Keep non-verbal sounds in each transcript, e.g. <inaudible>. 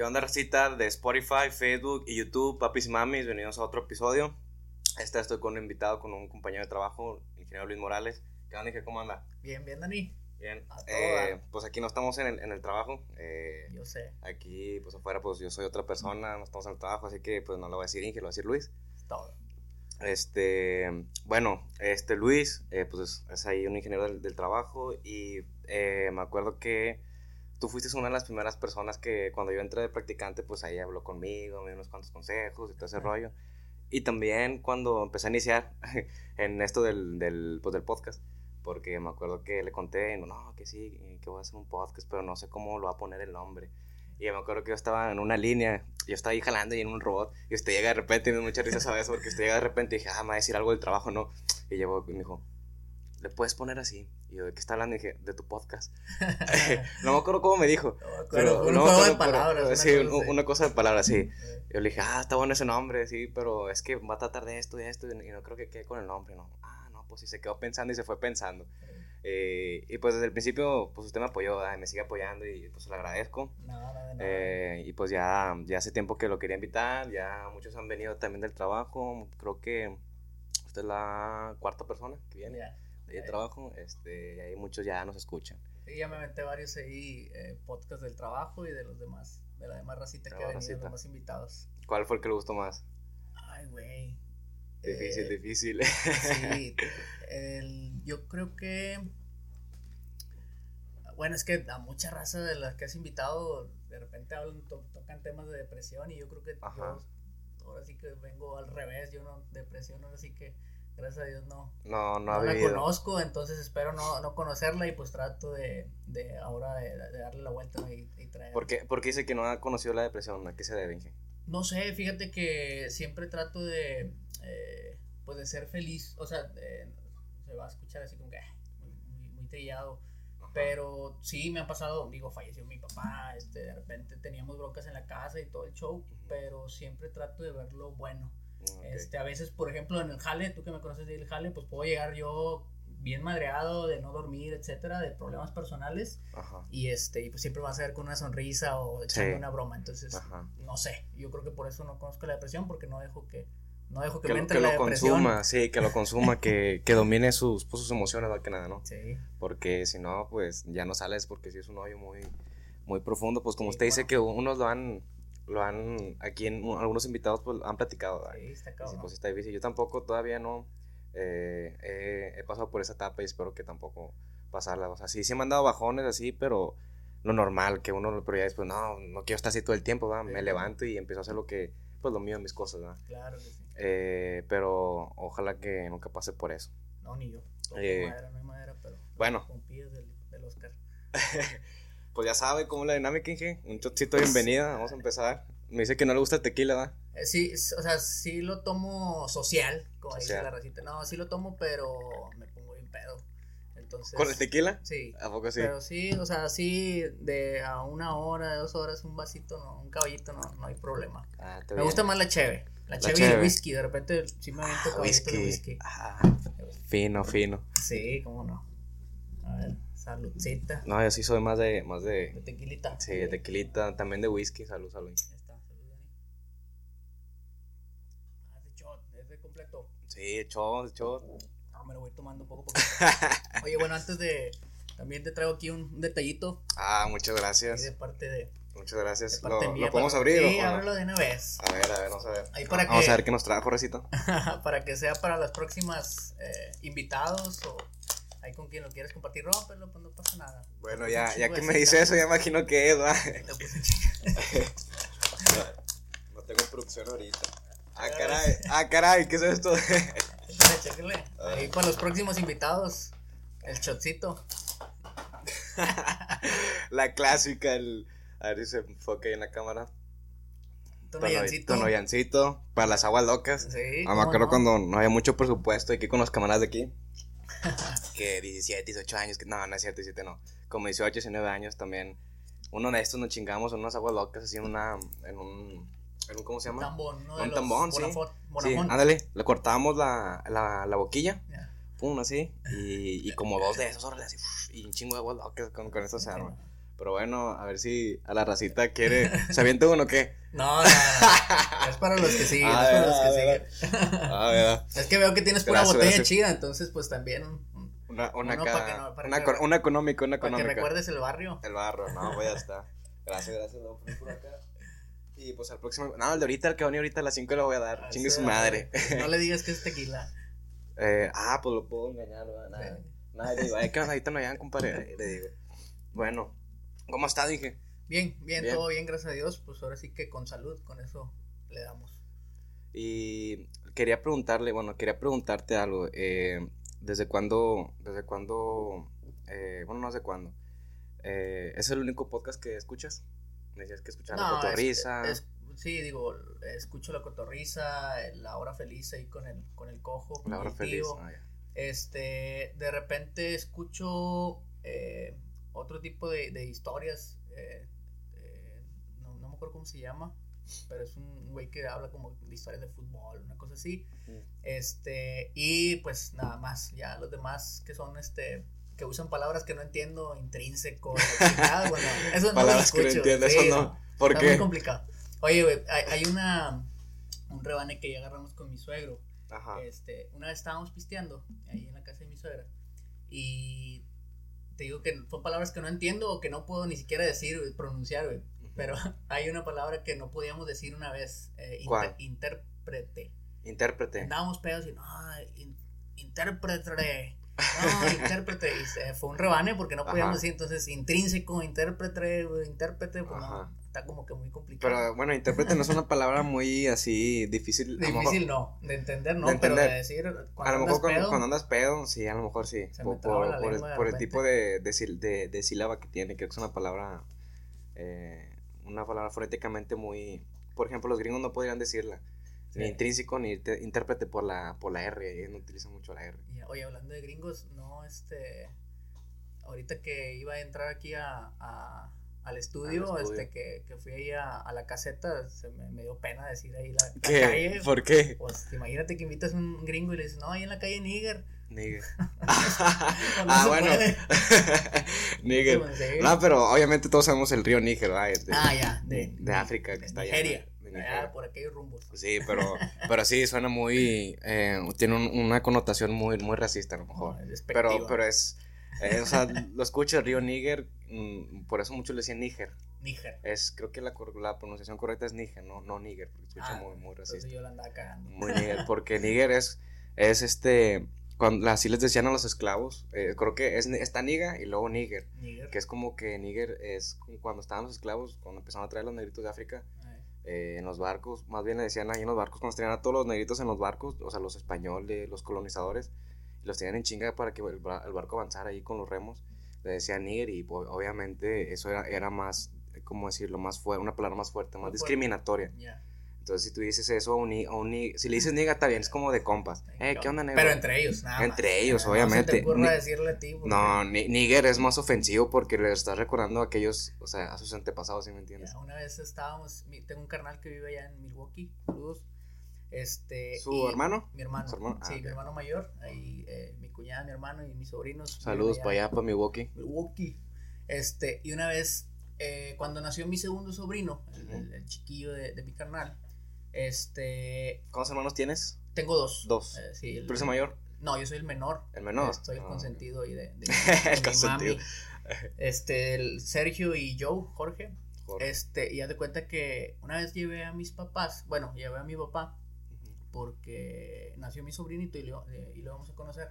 ¿Qué onda, recita de Spotify, Facebook y YouTube? Papis y mamis, bienvenidos a otro episodio. Esta estoy con un invitado, con un compañero de trabajo, el ingeniero Luis Morales. ¿Qué onda, Inge? ¿Cómo anda? Bien, bien, Dani. Bien. A Eh, pues aquí no estamos en el, en el trabajo. eh, Yo sé, aquí, pues afuera, pues yo soy otra persona, no estamos en el trabajo, así que pues no lo voy a decir Inge, lo voy a decir Luis. es todo. Este, bueno, este Luis, eh, pues es ahí un ingeniero del, del trabajo y eh, me acuerdo que tú fuiste una de las primeras personas que cuando yo entré de practicante, pues ahí habló conmigo, me dio unos cuantos consejos y todo ese rollo. Y también cuando empecé a iniciar <laughs> en esto del, del, pues, del podcast, porque me acuerdo que le conté, no, no, que sí, que voy a hacer un podcast, pero no sé cómo lo va a poner el nombre. Y me acuerdo que yo estaba en una línea, yo estaba ahí jalando y en un robot, y usted llega de repente, y me dio mucha risa, ¿sabes? Porque usted llega de repente y dije, ah, me va a decir algo del trabajo, ¿no? Y llegó y me dijo, ¿le puedes poner así? Y yo, ¿de qué está hablando? Y dije, de tu podcast. <laughs> <laughs> no me acuerdo cómo me dijo. No me acuerdo, Pero, un no, juego pero- de palabras. una sí, cosa una cosa de palabras, sí. <laughs> Eh, Yo le dije, ah, está bueno ese nombre, sí, pero es que va a tratar de esto y esto, y no creo que quede con el nombre, ¿no? Ah, no, pues sí, se quedó pensando y se fue pensando. Eh, y pues desde el principio, pues usted me apoyó, ¿verdad? me sigue apoyando y pues le agradezco. No, no, no. Eh, y pues ya, ya hace tiempo que lo quería invitar, ya muchos han venido también del trabajo, creo que usted es la cuarta persona que viene Ya. Del trabajo, este, y ahí muchos ya nos escuchan. Sí, ya me aventé varios ahí eh, podcasts del trabajo y de los demás, de la demás racita que ha venido, los más invitados. ¿Cuál fue el que le gustó más? Ay, güey. Difícil, Eh, difícil. Sí, <laughs> el- yo creo que. Bueno, es que a mucha raza de las que has invitado, de repente hablan, to- tocan temas de depresión y yo creo que yo ahora sí que vengo al revés, yo no, depresión, ahora sí que, gracias a Dios, no, No, no, no, ha la vivido. conozco, entonces espero no, no conocerla y pues trato de, de ahora de, de darle la vuelta y, y traer. ¿Por qué, por qué dice que no ha conocido la depresión? ¿A qué se debe, Inge? No sé, fíjate que siempre trato de, eh, pues de ser feliz, o sea, de- se va a escuchar así como que ah, muy, muy, pero sí me ha pasado, digo, falleció mi papá, este, de repente teníamos broncas en la casa y todo el show, pero siempre trato de ver lo bueno. Ok. Este, a veces, por ejemplo, en el jale, tú que me conoces del jale, pues puedo llegar yo bien madreado de no dormir, etcétera, de problemas personales Ajá. y este, y pues siempre vas a ver con una sonrisa o echando Sí. una broma, entonces Ajá. no sé, yo creo que por eso no conozco la depresión porque no dejo que no dejo que, Que, me entre que la lo depresión. consuma, sí, que lo consuma, que, <laughs> que domine sus, pues, sus emociones, más que nada, ¿no? Sí. Porque si no, pues ya no sales porque sí es un hoyo muy, muy profundo. Pues como Sí, usted dice bueno. que unos lo han, lo han, aquí en algunos invitados pues han platicado. Sí, está cabrón. pues está difícil. Yo tampoco todavía no eh, he, he pasado por esa etapa y espero que tampoco pasarla. O sea, sí, sí me han dado bajones así, pero lo normal, que uno, pero ya después, no, no quiero estar así todo el tiempo, ¿verdad? Sí. Me levanto y empiezo a hacer lo que, pues lo mío, mis cosas, ¿verdad? Claro que sí. Eh, pero ojalá que nunca pase por eso. No, ni yo. Toco Eh, madera, no hay madera, pero bueno. pompillas del, del Oscar. <laughs> Pues ya sabe cómo es la dinámica, Inge. Un chocito de bienvenida, vamos a empezar. Me dice que no le gusta el tequila, ¿verdad? Eh, sí, o sea, sí lo tomo social, como dice Social. la racita. No, sí lo tomo, pero me pongo bien pedo. Entonces. ¿Con el tequila? Sí. ¿A poco sí? Pero sí, o sea, sí, de a una hora, de dos horas, un vasito, no, un caballito, no, no hay problema. Ah, Me bien. gusta más la cheve. La, La cheve y el whisky. De repente sí me aviento Ah, caballitos de whisky. whisky. Ah, fino, fino. Sí, cómo no. A ver, saludcita. No, yo sí soy más de, más De de, tequilita. sí, de tequilita, también de whisky. Salud, salud. Ya está, salud, Dani. Ah, es de shot, es de completo. Sí, shot, shot. No, me lo voy tomando poco a poco. <laughs> Oye, bueno, antes de. También te traigo aquí un, detallito. Ah, muchas gracias. de parte de. Muchas gracias. de ¿Lo, parte lo mía podemos abrir Sí, ábrelo de una vez. A ver, a ver, vamos a ver. Ahí para vamos que- a ver qué nos trajo, Recito. <laughs> para que sea para las próximas eh, invitados o ahí con quien lo quieres compartir, rómpelo, pues no pasa nada. Bueno, Le ya, ya que me dice eso, ya imagino que es, ¿verdad? <laughs> No tengo producción ahorita. Ah, caray, ah, caray, ¿qué es esto? Chéquele, chéquele. Ahí para los próximos invitados, el shotcito. <laughs> La clásica, el. A ver si se enfoca ahí en la cámara. Tonoyancito. Tonoyancito, para las aguas locas. Sí. Ah, me cómo acuerdo no. cuando no había mucho presupuesto aquí con los camaradas de aquí. <laughs> que 17, 18 años, que no, no es cierto, 17 no. Como 18, 19 años también. Uno de estos nos chingamos en unas aguas locas, así en una. En un. En un ¿Cómo se Un llama? tambón, ¿no? Un tambón, sí. Sí, ándale, le cortábamos la, la, la boquilla, pum, así, y, y como dos de esos, órale, así, y un chingo de aguas locas con, con eso se arma. Pero bueno, a ver si a la racita quiere. ¿Se avienta uno o qué? <laughs> No, no, no. Es para los que siguen. Ah, es para los que verdad. siguen. Ah, ¿verdad? <laughs> Es que veo que tienes pura Gracias, botella gracias. chida, entonces pues también Una, una, Uno que no- una, que- eco- una económica, una para que económica. recuerdes el barrio. El barro, no, pues ya está. Gracias, gracias, poner por acá. Y pues al próximo. No, el de ahorita, el que va a venir ahorita a las 5 lo voy a dar. Ah, Chingue sí, su madre. No le digas que es tequila. <laughs> Eh, ah, pues lo puedo engañar, ¿verdad? Nada. Sí. Nada, le digo, ay, ¿qué onda? Ahorita no llegan, compadre. Le digo. Bueno, ¿cómo está? Dije. Bien, bien, Bien. todo bien, gracias a Dios. Pues ahora sí que con salud, con eso le damos. Y quería preguntarle, bueno, quería preguntarte algo. Eh, ¿Desde cuándo, desde cuándo, eh, bueno, no sé cuándo, eh, ¿es el único podcast que escuchas? Me decías que escuchaba la No, es- cotorriza. es- sí, digo, escucho la cotorriza, la hora feliz ahí con el, con el cojo. con la hora el feliz. tío. Ah. Este, de repente escucho otro tipo de, de historias. eh, eh, no, no me acuerdo cómo se llama, pero es un güey que habla como de historias de fútbol, una cosa así. Mm. Este, y pues nada más, ya los demás que son este que usan palabras que no entiendo, intrínseco, <laughs> bueno, eso no Palabras lo que no escucho, entiendes, sí, eso no. ¿Por qué? muy complicado. Oye, güey, hay, hay una un rebane que ya agarramos con mi suegro. Ajá. Este, una vez estábamos pisteando ahí en la casa de mi suegra y te digo que son palabras que no entiendo o que no puedo ni siquiera decir, güey, pronunciar. Pero <laughs> hay una palabra que no podíamos decir una vez, eh, intérprete. Intérprete. Andábamos pedos y no, in- intérprete. No, <laughs> intérprete. Y fue un rebane porque no podíamos Ajá. decir entonces intrínseco, intérprete, intérprete, pues Ajá. no, está como que muy complicado. Pero bueno, intérprete no es una palabra muy así difícil. a lo Difícil no, de entender no, De pero de entender. decir A cuando lo andas mejor cuando, pedo, cuando andas pedo, sí, a lo mejor sí. Por, por- por el, por el tipo de, de, de- sílaba que tiene, creo que es una palabra, eh, una palabra fonéticamente muy... Por ejemplo, los gringos no podrían decirla. Ni Sí. intrínseco ni te- intérprete por la, por la R. Ellos no utilizan mucho la R. Y, oye, hablando de gringos, no, este, ahorita que iba a entrar aquí a, a- al estudio, Al estudio. este, que, que fui ahí a, a la caseta, se me, me dio pena decir ahí la, la ¿Qué? calle. ¿Por qué? Pues imagínate que invitas a un gringo y le dices, no, ahí en la calle Níger. Nigger. <laughs> <laughs> No ah, bueno. <laughs> Níger. Pues. No, pero obviamente todos sabemos el río Níger, ¿verdad? De, Ah, ya, de, de África, que está allá, Nigeria. de por aquellos rumbos. Sí, pero, pero sí, suena muy, eh, tiene un- una connotación muy, muy racista a lo mejor. No, Pero, pero es, eh, o sea, lo escucho el río Níger, mm, por eso muchos le decían Níger. Níger. Es, creo que la, la pronunciación correcta es Níger, no, no Níger, porque escucha Ah, muy, muy racista. yo la andaba cagando. Muy Níger, porque Níger es, es este, cuando, así les decían a los esclavos, eh, creo que es, está Niga y luego Níger, Níger. que es como que Níger es cuando estaban los esclavos, cuando empezaron a traer los negritos de África, eh, en los barcos, más bien le decían ahí en los barcos, cuando tenían a todos los negritos en los barcos, o sea, los españoles, los colonizadores, los tenían en chinga para que el, el barco avanzara ahí con los remos, le decían nigger y pues, obviamente eso era, era más, ¿cómo decirlo? Más fuerte, una palabra más fuerte, más Muy fuerte. discriminatoria. Ya. Entonces, si tú dices eso a un, a un si le dices <laughs> nigga, está bien, es como de compas. Eh, ¿qué onda, negro? Pero entre ellos, nada Entre más. ellos, No obviamente. se te decirle ti. No, ni- nigger es más ofensivo porque le estás recordando a aquellos, o sea, a sus antepasados, ¿sí me entiendes? Ya, Una vez estábamos, tengo un carnal que vive allá en Milwaukee, saludos. Este, ¿Su y- hermano? Mi hermano. Ah, Sí, ok. mi hermano mayor. Ahí, eh, mi cuñada, mi hermano y mis sobrinos. Saludos para allá, para Milwaukee. Milwaukee. Este, y una vez, eh, cuando nació mi segundo sobrino, el, el- el chiquillo de, de mi carnal, este, ¿Cuántos hermanos tienes? tengo dos. Dos. Eh, sí, el- ¿Tú eres el mayor? No, yo soy el menor. El menor. Soy el Ah, consentido ahí de, de- <laughs> El de mi consentido. mami. Este, el Sergio y Joe, Jorge. Jorge. Este, y haz de cuenta que una vez llevé a mis papás, bueno, llevé a mi papá. Porque nació mi sobrinito y lo, eh, y lo vamos a conocer.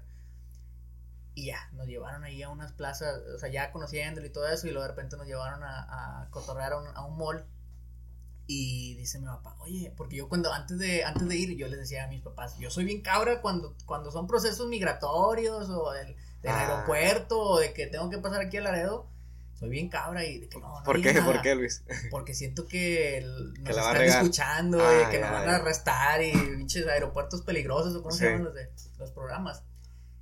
Y ya, nos llevaron ahí a unas plazas, o sea, ya conociéndolo y todo eso, y luego de repente nos llevaron a, a cotorrear a un, a un mall. Y dice mi papá, oye, porque yo cuando, antes de, antes de ir, yo les decía a mis papás, yo soy bien cabra cuando, cuando son procesos migratorios o del, del Ah. aeropuerto o de que tengo que pasar aquí a Laredo, soy bien cabra y de que no, no ¿Por qué? ¿Por nada". qué, Luis? Porque siento que el- <laughs> nos la están escuchando, Ah, y que ya, nos van a arrestar y pinches aeropuertos peligrosos o cómo Sí. se llaman los de los programas.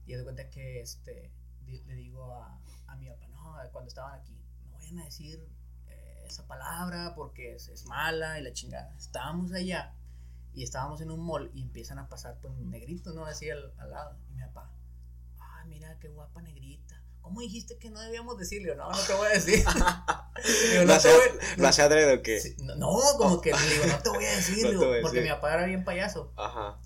Y de cuenta que este le digo a, a mi papá, no, cuando estaban aquí, no vayan a decir eh, esa palabra porque es, es mala y la chingada. Estábamos allá y estábamos en un mall y empiezan a pasar pues negritos, ¿no? Así al, al lado. Y mi papá, ah, mira qué guapa negrita. ¿Cómo dijiste que no debíamos decirle? No, no te voy a decir. <laughs> digo, no ¿Lo adrede o qué? no, como que le digo, no te voy a <laughs> decir, digo, porque mi papá era bien payaso. Ajá.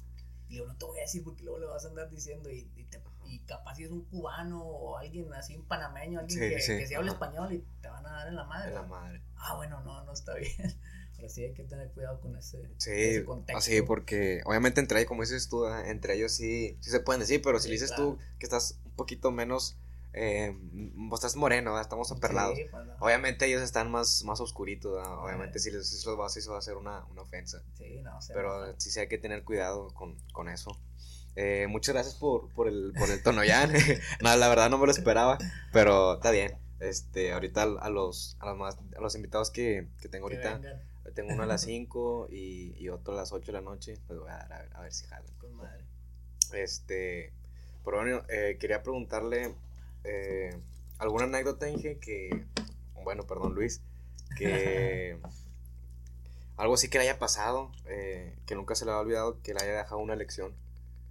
Digo, no te voy a decir porque luego le vas a andar diciendo y, y, capaz si es un cubano o alguien así, un panameño, alguien que, que se habla español y te van a dar en la madre. En la madre. Ah, bueno, no, no está bien. <laughs> Pero sí hay que tener cuidado con ese, sí, contexto. Sí, porque obviamente entre ellos, como dices tú, entre ellos sí, sí se pueden decir, pero si dices tú que estás un poquito menos eh, vos estás moreno, estamos aperlados. Pues, obviamente ellos están más, más oscuritos, obviamente si les los vas eso va a ser una, una ofensa. Sí, no, Pero sí, sí hay que tener cuidado con, con eso. Eh, muchas gracias por, por, el, por el tono ya. <laughs> <laughs> no, la verdad no me lo esperaba, pero está bien. Este, ahorita a los, a los, más, a los invitados que, que tengo ahorita, tengo uno a las <laughs> 5 y, y, otro a las 8 de la noche, pues voy a dar a ver, a ver si jalan. Con madre. Este, pero bueno, eh, quería preguntarle eh, alguna anécdota, Inge, que, bueno, perdón, Luis, que <laughs> algo así que le haya pasado, eh, que nunca se le ha olvidado, que le haya dejado una lección.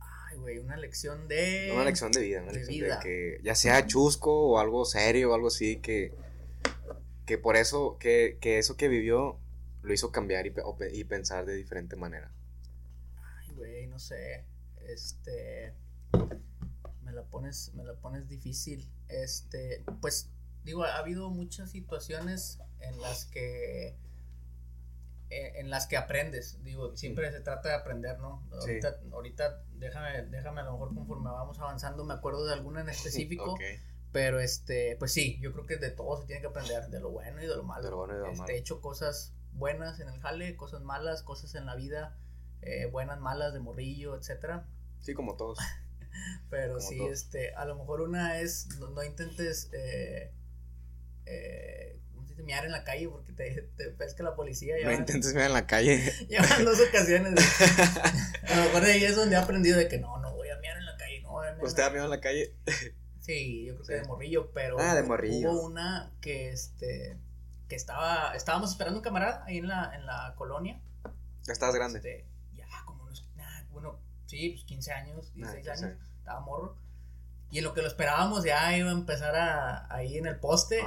Ay, güey, una lección de... Una lección de vida, una lección de que ya sea chusco o algo serio o algo así, que, que por eso, que, que eso que vivió lo hizo cambiar y, y pensar de diferente manera. Ay, güey, no sé, este pones, me la pones difícil. Este, pues, digo, ha habido muchas situaciones en las que eh, en las que aprendes, digo, siempre se trata de aprender, ¿no? Ahorita, ahorita déjame, déjame a lo mejor conforme vamos avanzando, me acuerdo de alguna en <laughs> específico, pero este, pues sí, yo creo que de todo se tiene que aprender, de lo bueno y de lo malo. De lo bueno y de lo este, He hecho cosas buenas en el jale, cosas malas, cosas en la vida, eh, buenas, malas, de morrillo, etcétera. Sí, como todos. <laughs> <laughs> Pero sí, este, a lo mejor una es, no, intentes, eh, eh, miar en la calle porque te, te pesca la policía. no intentes miar en la calle. <laughs> Llevan dos ocasiones. <laughs> a lo mejor de ahí es donde he aprendido de que no, no voy a miar en la calle, no ¿Usted ha miado en la calle? sí, yo creo que de morrillo, pero ah, de morrillo. hubo una que, este, que estaba, estábamos esperando un camarada ahí en la, en la colonia. Ya estabas grande. Este, ya, como unos, bueno, sí, pues 15 años, 16 ah, años estaba morro. Y en lo que lo esperábamos ya iba a empezar a, ahí en el poste.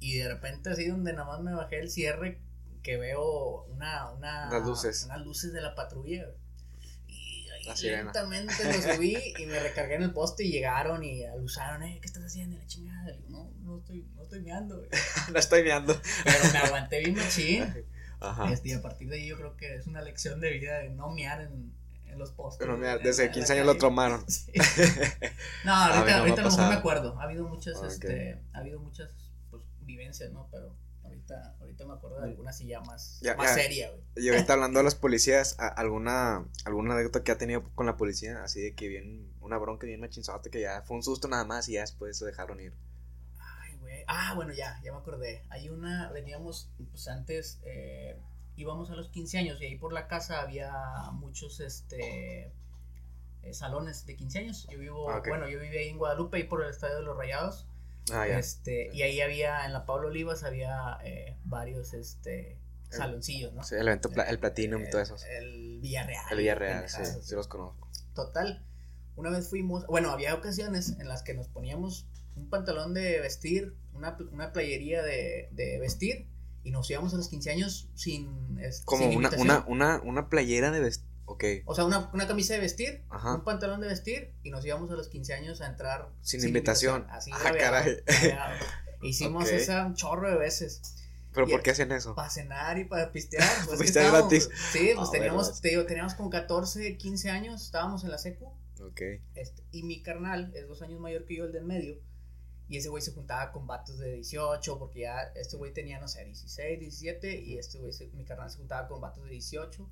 Y de repente así donde nada más me bajé el cierre que veo una, una Las luces. unas luces de la patrulla. Y ahí lentamente lo subí y me recargué en el poste y llegaron y alusaron, eh, ¿qué estás haciendo? la chingada. no, no estoy, no estoy meando, no <laughs> estoy meando. Pero me aguanté bien machín. <laughs> Ajá. Este, y a partir de ahí yo creo que es una lección de vida de no mear en, los postes. Pero mira, desde 15 años lo tomaron. <laughs> <laughs> no, ahorita, ahorita a lo mejor me acuerdo. Ha habido muchas, este, ha habido muchas pues, vivencias, ¿no? Pero ahorita, ahorita me acuerdo de alguna así ya más, más seria, güey. Y ahorita <laughs> hablando de las policías, ¿alguna, alguna anécdota que ha tenido con la policía? Así de que bien, una bronca bien machinzote que ya fue un susto nada más y ya después se dejaron ir. Ay, güey. Ah, bueno, ya, ya me acordé. Hay una, veníamos, pues antes, eh, íbamos a los 15 años y ahí por la casa había muchos este eh, salones de 15 años. Yo vivo, ah, bueno, yo vivía ahí en Guadalupe, ahí por el Estadio de los Rayados. Ah, este, y ahí había, en la Pablo Olivas había eh, varios este saloncillos, ¿no? Sí, el evento, el Platinum y todo eso. El Villarreal. El Villarreal, sí, sí los conozco. Total, una vez fuimos, bueno, había ocasiones en las que nos poníamos un pantalón de vestir, una, una playería de, de vestir y nos íbamos a los 15 años sin. Como una, una, una, una, playera de vestir. Ok. O sea, una, una, camisa de vestir, un pantalón de vestir y nos íbamos a los 15 años a entrar sin, invitación. Así ah, caray. <laughs> Hicimos esa un chorro de veces. ¿Pero por qué hacen eso? Para cenar y para pistear. Pues <laughs> pistear gratis. Sí, pues teníamos, te digo, teníamos como 14, 15 años, estábamos en la secu. Ok. Este, y mi carnal es dos años mayor que yo, el del medio. Y ese güey se juntaba con vatos de 18, porque ya este güey tenía, no sé, 16, 17, y este güey, mi carnal se juntaba con vatos de 18.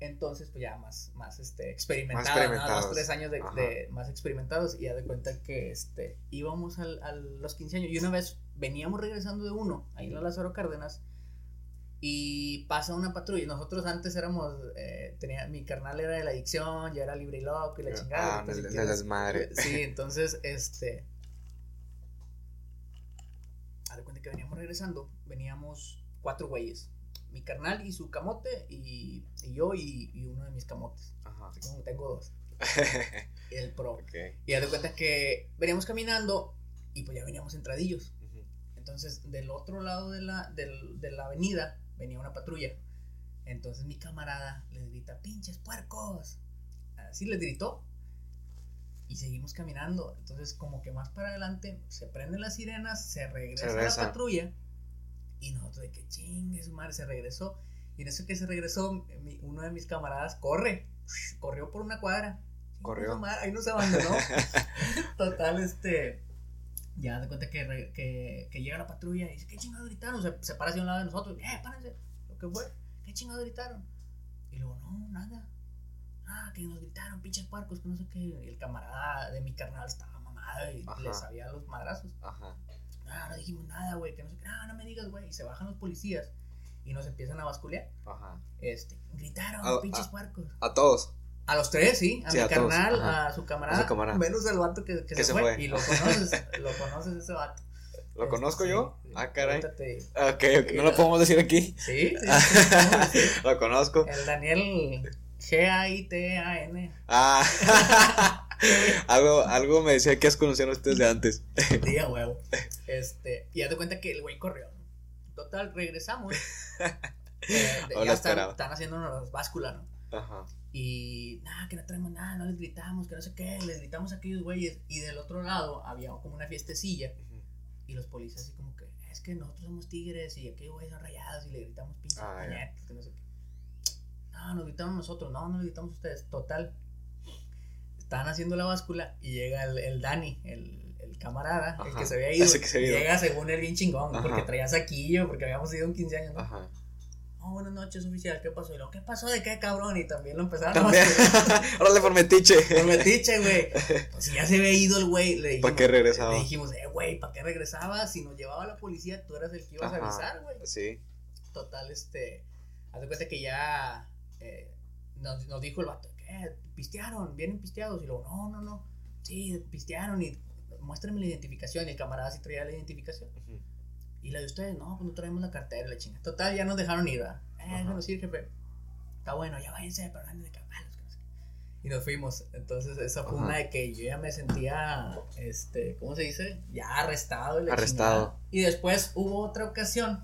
Entonces, pues ya más, más este, experimentados, más, tres años de, más experimentados, y ya de cuenta que este, íbamos a los 15 años, y una vez veníamos regresando de uno, ahí en la Lázaro Cárdenas, y pasa una patrulla. Nosotros antes éramos, eh, tenía, mi carnal era de la adicción, ya era libre y loco y la chingada. Ah, de, las madres. Sí, entonces, este, a de que veníamos regresando, veníamos cuatro güeyes. Mi carnal y su camote, y, y yo y, y, uno de mis camotes. Ajá. tengo dos. y <laughs> el pro. Y a de cuenta que veníamos caminando, y pues ya veníamos entradillos. Ujú. Entonces, del otro lado de la, del- de la avenida venía una patrulla. Entonces mi camarada les grita, pinches puercos. Así les gritó. Y seguimos caminando. Entonces, como que más para adelante, se prenden las sirenas, se regresa, Se regresa. la patrulla. Y nosotros de que chingue su madre, se regresó. Y en eso que se regresó, mi- uno de mis camaradas corre. Corrió por una cuadra. Corrió. madre, Ahí nos abandonó. <laughs> Total, este. Ya de cuenta que, re- que, que llega la patrulla y dice, ¿qué chingado gritaron? Se, se para hacia un lado de nosotros, ¡eh, párense! ¿Lo que fue? ¿Qué chingado gritaron? Y luego, no, nada. Ah, que nos gritaron, pinches puercos, que no sé qué. Y el camarada de mi carnal estaba mamado y Ajá. le sabía los madrazos. Ajá. Ah, no dijimos nada, güey, que no sé qué. Ah, no me digas, güey. Y se bajan los policías y nos empiezan a basculear. Ajá. Este, gritaron, pinches ah. puercos. A todos. A los tres, sí. A Sí, mi a carnal, a su camarada. A su camarada. Menos el vato que, que Que se, fue. fue. Y lo conoces, <laughs> lo conoces ese vato. ¿Lo Este, conozco sí, yo? sí. Ah, caray. Ok, ok. No lo <laughs> podemos decir aquí. Sí. <laughs> Lo conozco. El Daniel G-A-I-T-A-N. Ah. <laughs> algo, algo me decía que has conocido ustedes de antes. <laughs> Día huevo. Este, y haz de cuenta que el güey corrió. Total, regresamos. <laughs> Eh, de- ya están, están haciéndonos báscula, ¿no? Ajá. Y nada, que no traemos nada, no les gritamos, que no sé qué, les gritamos a aquellos güeyes. Y del otro lado había como una fiestecilla. Y los policías así como que, es que nosotros somos tigres y aquellos güeyes son rayados y le gritamos pinches Ah, que no sé qué. No, nos gritamos nosotros, no, no le gritamos ustedes. Total. Estaban haciendo la báscula y llega el, el Dani, el, el camarada, el que se había ido. Ese que se había ido. Llega según él bien chingón, Ajá. porque traía saquillo, porque habíamos ido un 15 años, ¿no? Ajá. Oh, buenas noches, oficial, ¿qué pasó? Y luego, ¿qué pasó de qué, cabrón? Y también lo empezaron a. <laughs> Órale por metiche. Por metiche, güey. Pues si ya se había ido el güey, le dijimos. ¿Para qué regresaba? Le dijimos, eh, güey, ¿para qué regresaba? Si nos llevaba la policía, tú eras el que ibas a avisar, güey. Sí. Total, este. Haz de cuenta que ya. Eh, nos, nos dijo el vato, ¿qué? ¿Pistearon? ¿Vienen pisteados? Y luego, no, no, no. Sí, pistearon y muéstrame la identificación. Y el camarada sí traía la identificación. Ujú. Y la de ustedes, no, pues no traemos la cartera, la chinga. Total, ya nos dejaron ir, ¿verdad? Eh, déjanos ir, jefe. Está bueno, ya váyanse, pero anden de cabalos. no. Y nos fuimos. Entonces, esa fue Ajá. una de que yo ya me sentía, este, ¿cómo se dice? Ya arrestado. y la Arrestado. chingada. Y después hubo otra ocasión.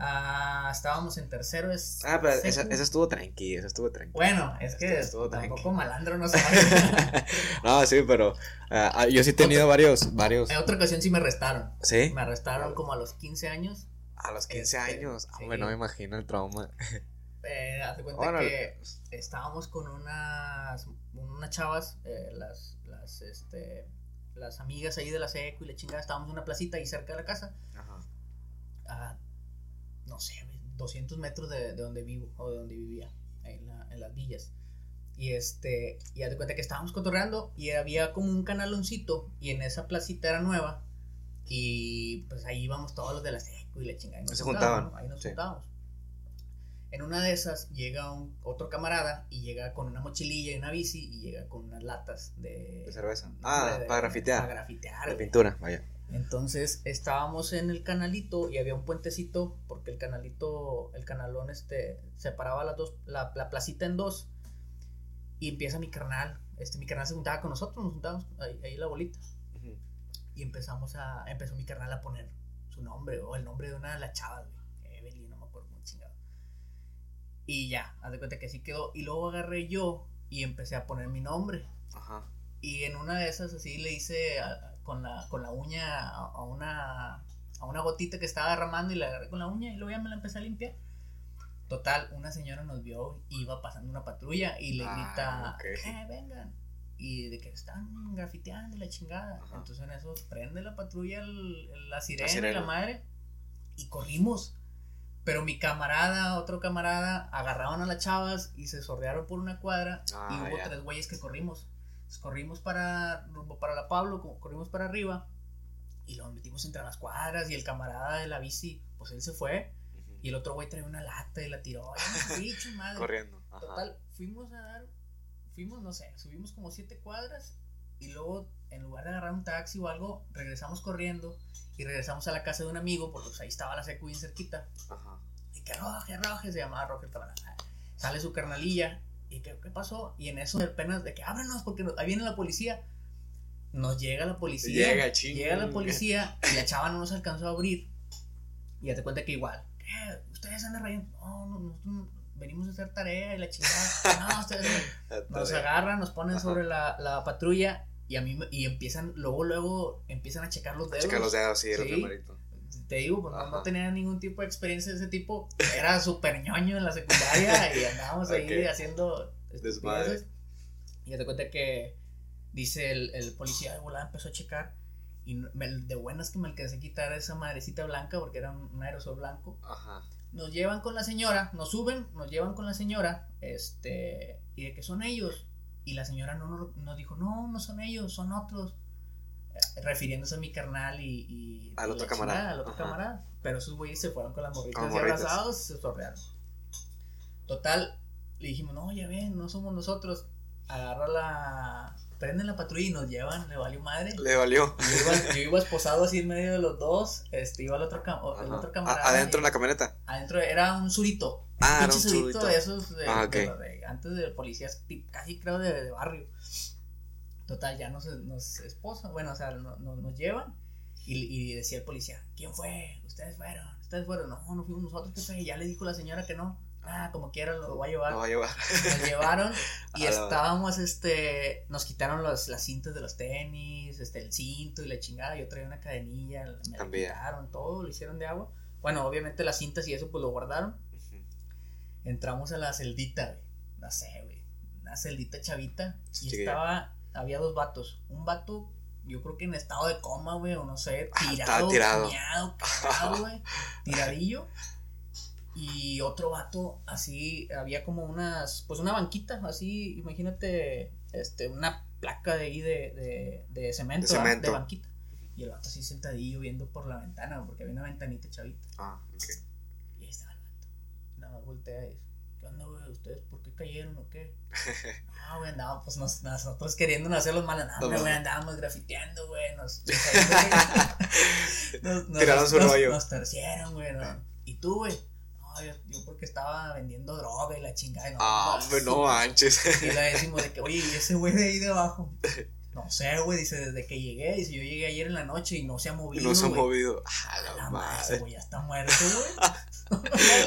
Ah, estábamos en tercero. Es, Ah, pero esa, secu. esa estuvo tranquila, esa estuvo tranquila. Bueno, es que Estuvo tampoco tranqui. malandro no sabe. <laughs> No, sí, pero ah, ah, yo sí he tenido varios, varios. en otra ocasión sí me arrestaron. ¿Sí? Me arrestaron como a los 15 años. A los 15 Este, años. Ah, sí. Hombre, no me imagino el trauma. Eh, haz de cuenta Órale. que estábamos con unas, unas chavas, eh, las, las, este, las amigas ahí de la seco y la chingada, estábamos en una placita ahí cerca de la casa, Ajá. a, no sé, 200 metros de, de donde vivo, o de donde vivía, en, la- en las villas. Y este, y haz de cuenta que estábamos cotorreando y había como un canaloncito y en esa placita era nueva y pues ahí íbamos todos los de la seco y la chingada. y nos Se juntábamos, juntaban, ¿no? Ahí nos sí. juntábamos. En una de esas llega un, otro camarada y llega con una mochililla y una bici y llega con unas latas de, De cerveza. Ah, de- para grafitear. Para grafitear. De pintura, vaya. Entonces estábamos en el canalito y había un puentecito porque el canalito, el canalón este separaba las dos, la, la placita en dos y empieza mi carnal, este mi carnal se juntaba con nosotros, nos juntábamos ahí, ahí la bolita y empezamos a, empezó mi carnal a poner su nombre o el nombre de una de las chavas, güey, Evelyn, no me acuerdo cómo chingado. Y ya, haz de cuenta que así quedó y luego agarré yo y empecé a poner mi nombre. Ajá. Y en una de esas así le hice a- con, la, con la uña a, a una, a una gotita que estaba derramando y la agarré con la uña y luego ya me la empecé a limpiar. Total, una señora nos vio, iba pasando una patrulla y le Ah, grita, ok. "Eh, vengan. Y de que están grafiteando y la chingada. Ajá. Entonces en eso prende la patrulla el- el- la, sirena y sirena. la madre y corrimos. Pero mi camarada, otro camarada, agarraron a las chavas y se sordearon por una cuadra y Ah, hubo ya. tres güeyes que corrimos. Entonces, corrimos para rumbo para la Pablo, co- corrimos para arriba y lo metimos entre las cuadras y el camarada de la bici, pues él se fue y el otro güey traía una lata y la tiró. Bicho, madre. Corriendo. Ajá. Total, fuimos a dar, fuimos, no sé, subimos como siete cuadras y luego en lugar de agarrar un taxi o algo, regresamos corriendo y regresamos a la casa de un amigo porque pues, ahí estaba la secu bien cerquita. Ajá. Y que Roge, Roge, se llamaba Roge el camarada. Sale su carnalilla. ¿Y qué, qué pasó? Y en eso apenas de que ábrenos porque nos- ahí viene la policía. nos llega la policía. Llega, Llega la policía y la chava no nos alcanzó a abrir. Y ya te cuenta que igual. ¿Qué? ¿Ustedes andan rayando? No, no, nosotros no- venimos a hacer tarea y la chingada. No, <laughs> ustedes no. Nos agarran, nos ponen Ajá. sobre la, la patrulla y a mí y empiezan, luego, luego empiezan a checar los dedos. Checa los dedos, sí, el Sí. primerito. Te digo, pues no, no tenía ningún tipo de experiencia de ese tipo. Era súper ñoño en la secundaria y andábamos ahí Ok. haciendo Desmadre. estupideces. Y ya te cuenta que dice el, el policía de volada empezó a checar y no- me- de buenas que me alcancé a quitar esa madrecita blanca porque era un, un aerosol blanco. Ajá. Nos llevan con la señora, nos suben, nos llevan con la señora, este, y de que son ellos. Y la señora no nos, nos dijo, no, no son ellos, son otros. Eh, refiriéndose a mi carnal y, y Al otro camarada. al otro Ajá. camarada. Pero esos güeyes se fueron con las morritas y morritas. abrazados, se sorrearon. Total, le dijimos, no, ya ven, no somos nosotros. Agarra la. Prenden la patrulla y nos llevan, le valió madre. Le valió. Yo iba, yo iba esposado así en medio de los dos. Este, iba el otro, cam- el otro camarada. Adentro en la camioneta. Adentro era un surito. Ah, era Pinche un surito surito. de esos de, Ah, de- de- antes de policías, casi creo de barrio. Total, ya nos, nos esposan, bueno, o sea, no- no- nos llevan y, y decía el policía, ¿quién fue? Ustedes fueron, ustedes fueron, no, no fuimos nosotros, ¿qué fue? Ya le dijo la señora que no. Ah, como quiera lo voy a llevar. Lo va a llevar. Nos llevaron <laughs> y estábamos, este, nos quitaron los, las cintas de los tenis, este, el cinto y la chingada. Yo traía una cadenilla, me la quitaron, todo, lo hicieron de agua. Bueno, obviamente las cintas y eso pues lo guardaron. Entramos a la celdita, güey. No sé, güey. Una celdita chavita. Y Chiquilla. estaba, había dos vatos. Un vato, yo creo que en estado de coma, güey, o no sé, Ah, tirado, tirado. cagado, güey. <laughs> Tiradillo. Y otro vato, así, había como unas, pues una banquita, así, imagínate, este, una placa de ahí de, de, de cemento, De ¿verdad? cemento. de banquita. Y el vato así sentadillo viendo por la ventana, porque había una ventanita chavita. Ah, ok. Y ahí estaba el vato. Nada más voltea y dice, ¿qué onda, güey? ¿Ustedes por qué cayeron o qué? <laughs> Ah, güey, andábamos, pues nos- nosotros queriéndonos hacer los malos. No, güey, andábamos grafiteando, güey. Nos, nos, nos- Tiraron su nos- rollo. Nos torcieron, güey. ¿no? ¿Y tú, güey? No, yo, yo porque estaba vendiendo droga y la chingada. y No, Ah, no, sí. no manches. Y le decimos de que, oye, ¿y ese güey de ahí de abajo? No sé, güey, dice, desde que llegué, dice, yo llegué ayer en la noche y no se ha movido. No se ha güey". movido. Ah, la la madre, ese güey ya está muerto, güey.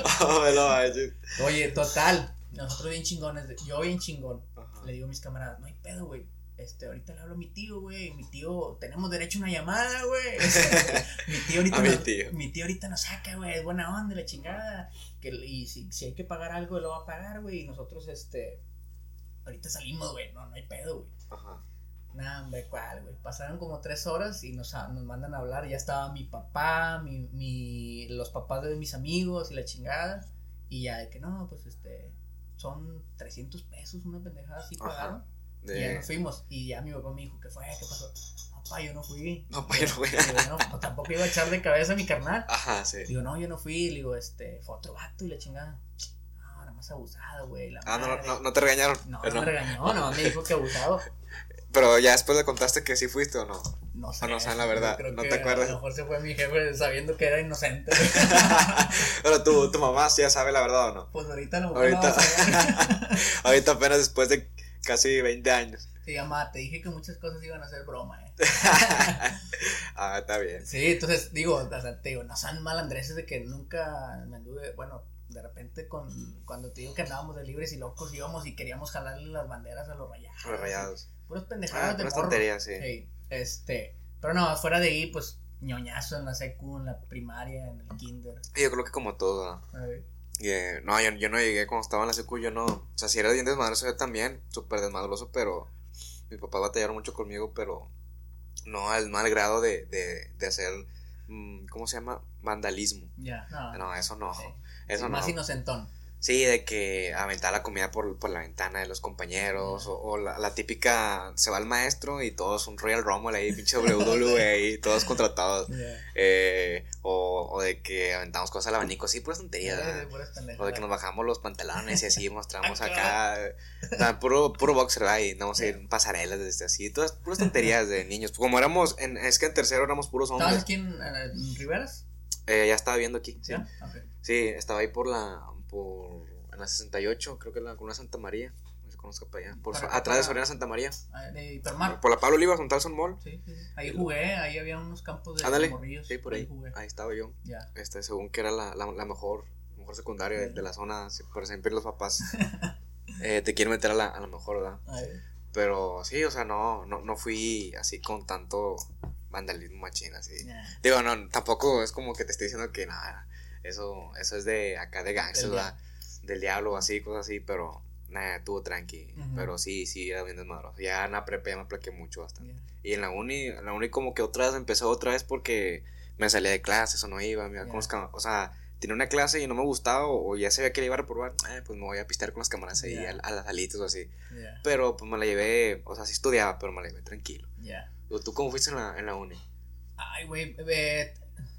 Ah, no manches. Oye, total, nosotros bien chingones, yo bien chingón. Le digo a mis camaradas, no hay pedo, güey. Este, ahorita le hablo a mi tío, güey. Mi tío, tenemos derecho a una llamada, güey. <laughs> Mi tío ahorita mi tío. mi tío ahorita nos saca, güey. Es buena onda, la chingada. Que, y si, si hay que pagar algo, lo va a pagar, güey. Y nosotros, este, ahorita salimos, güey. No, no hay pedo, güey. Ajá. Nah, hombre, cuál, güey. Pasaron como tres horas y nos, nos mandan a hablar. Ya estaba mi papá, mi, mi, los papás de mis amigos y la chingada. Y ya de que no, pues este, son 300 pesos, una pendejada así pagaron. Y ya nos fuimos. Y ya mi papá me dijo, ¿qué fue? ¿Qué pasó? Papá, yo no fui. No, pa, yo no fui. Digo, no, pues, tampoco iba a echar de cabeza a mi carnal. Ajá, sí. Digo, no, yo no fui. Le digo, este, fue otro vato y la chingada. No, nada más abusado, güey. Ah, no, madre". no, no te regañaron. No, no me regañó, no, me dijo que abusado. <laughs> Pero ya después le contaste que sí fuiste o no. No sé. no saben la verdad, creo no que te acuerdas. A lo mejor se fue mi jefe sabiendo que era inocente. <laughs> Pero tu, tu mamá sí ya sabe la verdad o no. pues ahorita lo Ahorita. <laughs> Ahorita apenas después de casi 20 años. Sí, mamá, te dije que muchas cosas iban a ser broma, eh. <laughs> ah, está bien. Sí, entonces digo, o sea, te digo, no sean malandreses de que nunca me anduve, bueno, de repente con, cuando te digo que andábamos de libres y locos íbamos y queríamos jalarle las banderas a los rayados. Los rayados. Puras pendejadas Ah, de morro. tonterías, sí. Sí, este, pero no, fuera de ahí, pues, ñoñazo en la secu, en la primaria, en el kinder. Yo creo que como todo. ¿no? Ay, Y, eh, no, yo, yo no llegué cuando estaba en la secu, yo no. O sea, si era bien desmadroso yo también, súper desmadroso, pero mis papás batallaron mucho conmigo, pero no al mal grado de, de, de hacer, mm, ¿cómo se llama? Vandalismo. Ya, no. No, eso no. sí. Eso Sí, no. Más inocentón. Sí, de que aventar la comida por, por la ventana de los compañeros, o, o la, la típica, se va el maestro y todos un Royal Rumble ahí, pinche WWE ahí, todos contratados. Ya. Eh, o, o de que aventamos cosas al abanico, sí, puras tonterías. Puras O de que nos bajamos los pantalones y así mostramos <laughs> Acá. acá. puro, puro boxer, ¿verdad? Y no sé, en pasarelas, desde así. Todas puras tonterías de niños. Como éramos, en, es que en tercero éramos puros ¿Estabas hombres. aquí en, en Riveras? Eh, ya estaba viendo aquí. Sí. Sí, estaba ahí por la. Por. en la 68, creo que en la Cuna Santa María. para allá. Por Para so- acá, atrás de Soriana Santa María. ah, de Hipermar. Por la Pablo Olivas, un Talson Mall. Sí, sí, sí. Ahí jugué, ahí había unos campos de Ándale. morrillos. Sí, por ahí. jugué. Ahí estaba yo. Ya. Este, según que era la, la, la mejor, mejor secundaria de, de la zona. Por siempre los papás <laughs> eh, te quieren meter a la, a la mejor, ¿verdad? Ahí. Pero sí, o sea, no, no, no fui así con tanto vandalismo machín, así. Digo, no, tampoco es como que te estoy diciendo que nada, eso, eso es de acá de gangsters, Del ¿verdad? Del diablo, así, cosas así, pero nada, estuvo tranqui. Ujú. Pero sí, sí, era bien desmadroso. Ya en la prepa ya me plaqué mucho bastante. Ya. Y en la uni, en la uni como que otra vez empezó otra vez porque me salía de clases o no iba, me iba con Ya. los o sea, tenía una clase y no me gustaba o, ya sabía que le iba a reprobar, eh, pues me voy a pistear con las cámaras ahí Ya. a, a las alitas o así. Pero pues me la llevé, o sea, sí estudiaba, pero me la llevé tranquilo. ¿Tú cómo fuiste en la, en la uni? Ay, güey, eh,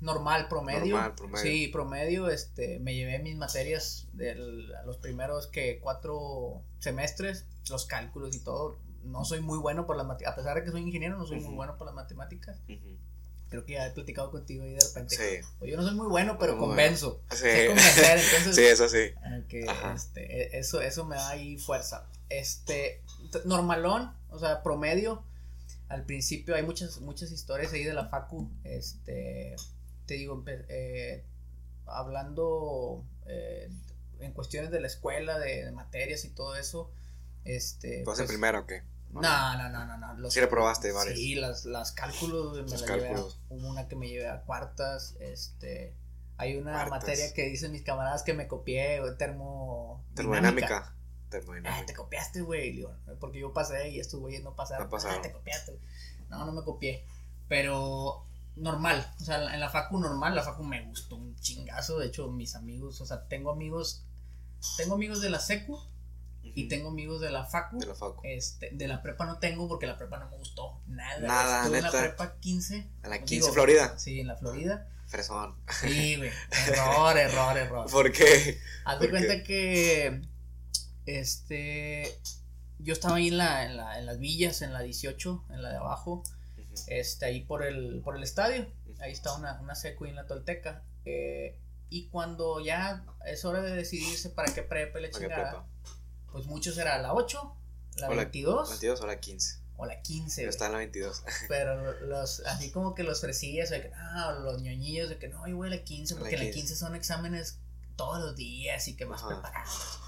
normal, promedio. Normal, promedio. Sí, promedio, este, me llevé mis materias de los primeros que cuatro semestres, los cálculos y todo. No soy muy bueno por las matemáticas, a pesar de que soy ingeniero, no soy muy Ujú. bueno por las matemáticas. Ujú. Creo que ya he platicado contigo y de repente. Sí. Pues yo no soy muy bueno, pero Muy convenzo. Sí. Sé convencer, <laughs> entonces. sí, eso sí. Que, este, e- eso, eso me da ahí fuerza. Este, normalón, o sea, promedio. Al principio hay muchas, muchas historias ahí de la Facu. Este, te digo, eh, hablando eh, en cuestiones de la escuela, de, de materias y todo eso. Este, ¿Tú en pues, primera o qué? no, no, no, no, no. los- Sí reprobaste varios. Sí, las, las cálculos me Los la llevé a- cálculos. una que me llevé a cuartas, este, hay una Cuartas. materia que dicen mis camaradas que me copié, termo Termodinámica. Ah, te copiaste, güey, Le digo, porque yo pasé y estos güeyes no pasaron. No pasaron. Ah, te copiaste. No, no me copié. Pero normal, o sea, en la facu normal, la facu me gustó un chingazo, de hecho mis amigos, o sea, tengo amigos tengo amigos de la secu y tengo amigos de la facu. De la facu. Este, de la prepa no tengo porque la prepa no me gustó nada. Nada, Estuve en la prepa 15. En la digo, 15 Florida. Sí, en la Florida. Fresón. Sí, güey. <laughs> Error, error, error. ¿Por qué? Haz de ¿por cuenta que este yo estaba ahí en la, en la en las villas, en la 18, en la de abajo. Este ahí por el por el estadio. Ahí está una, una secu en la Tolteca. eh, y cuando ya es hora de decidirse para qué prepa la ¿Para qué chingada, prepa? pues muchos era la 8, la O la 22 22 o la 15. o la 15. Yo güey. estaba en la 22. <laughs> Pero los, así como que los fresillas, de que no, los ñoñillos, de que no, yo voy a la 15, A la porque en la 15. 15 son exámenes todos los días y que más Ajá. preparados.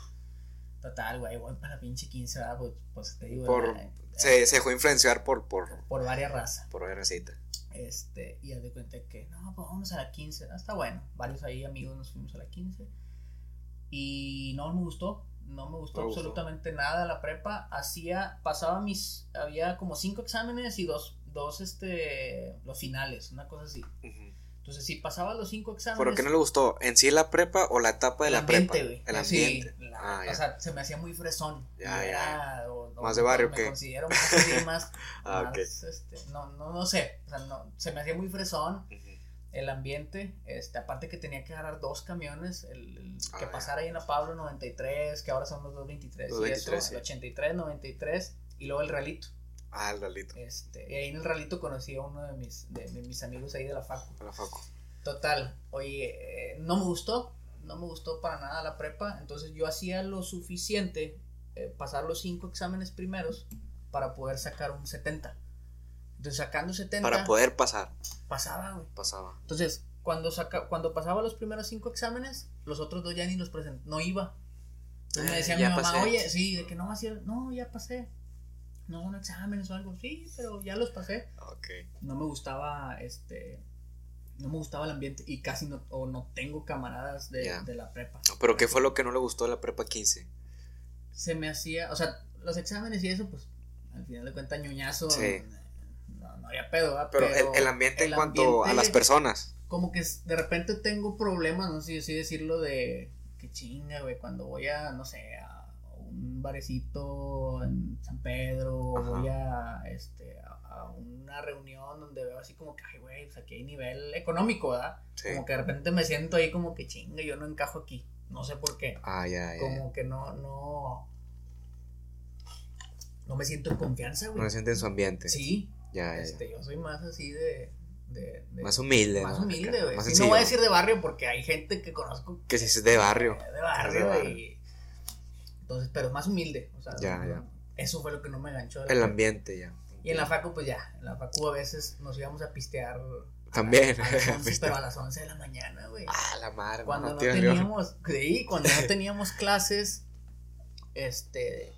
Total, güey, voy para la pinche 15, ¿verdad? Pues, pues te digo, Por, eh, se, se dejó influenciar por, por, por varias razas. por receta. Este, y haz de cuenta que, no, pues vamos a la 15. Ah, está bueno. Varios ahí amigos nos fuimos a la 15. Y no me gustó. No me gustó me gustó. absolutamente nada la prepa. Hacía, pasaba mis, había como cinco exámenes y dos, dos, este, los finales, una cosa así. Ujú. Entonces, si pasaba los cinco exámenes. ¿Pero qué no le gustó? ¿En sí la prepa o la etapa de la ambiente, prepa? El Sí, ambiente. la- ah. O sea, se me hacía muy fresón. Ya, ya, o- ¿Más de barrio me qué? considero más, así, <laughs> más, Ah, más, este, no, no, no sé. O sea, no, se me hacía muy fresón el ambiente, este, aparte que tenía que agarrar dos camiones, el, el Ah, que pasara ahí en la Pablo 93, que ahora son los 223, Los y 23, eso, sí. el 83, 93, y luego el ralito. Ah, el ralito. Este, y ahí en el ralito conocí a uno de mis, de, de mis amigos ahí de la facu. A la facu. Total, oye, eh, no me gustó, no me gustó para nada la prepa, entonces yo hacía lo suficiente, eh, pasar los cinco exámenes primeros para poder sacar un 70. Entonces sacando 70 Para poder pasar. pasaba, güey. Pasaba. Entonces, cuando saca, cuando pasaba los primeros cinco exámenes, los otros dos ya ni los presenté, no iba. Entonces me Ah, decía mi mamá, pasé. oye, sí, de que no, así, no, ya pasé. No son exámenes o algo, sí, pero ya los pasé. No me gustaba, este, no me gustaba el ambiente y casi no, o no tengo camaradas de, de la prepa. ¿Pero qué fue lo que no le gustó de la prepa 15? Se me hacía, o sea, los exámenes y eso, pues, al final de cuentas, ñoñazo. Sí. No, no había pedo, ¿verdad? Pero, el, el ambiente en cuanto a las personas. como que de repente tengo problemas, no sé si decirlo, de que chinga, güey, cuando voy a, no sé, a un barecito en San Pedro, Ajá. voy a, este, a, a una reunión donde veo así como que, ay, güey, pues aquí hay nivel económico, ¿verdad? Sí. Como que de repente me siento ahí como que chinga, yo no encajo aquí, no sé por qué, Ah, ya, ya. como que no, no, no me siento en confianza, No güey. se siente en su ambiente. Sí, Ya, ya, ya. este, yo soy más así de... de- de- Más humilde. más ¿no? humilde, güey. Sí, no sencillo. voy a decir de barrio porque hay gente que conozco Que si es de barrio. de barrio, de barrio. y Entonces, pero más humilde. O sea, Ya, no- ya. eso fue lo que no me la El ambiente ya. Y en la facu, pues ya, en la facu a veces nos íbamos a pistear. También. A <laughs> las 11, pero a las 11 de la mañana, güey. Ah, la madre. Cuando no, teníamos, sí, cuando no <laughs> teníamos clases, este,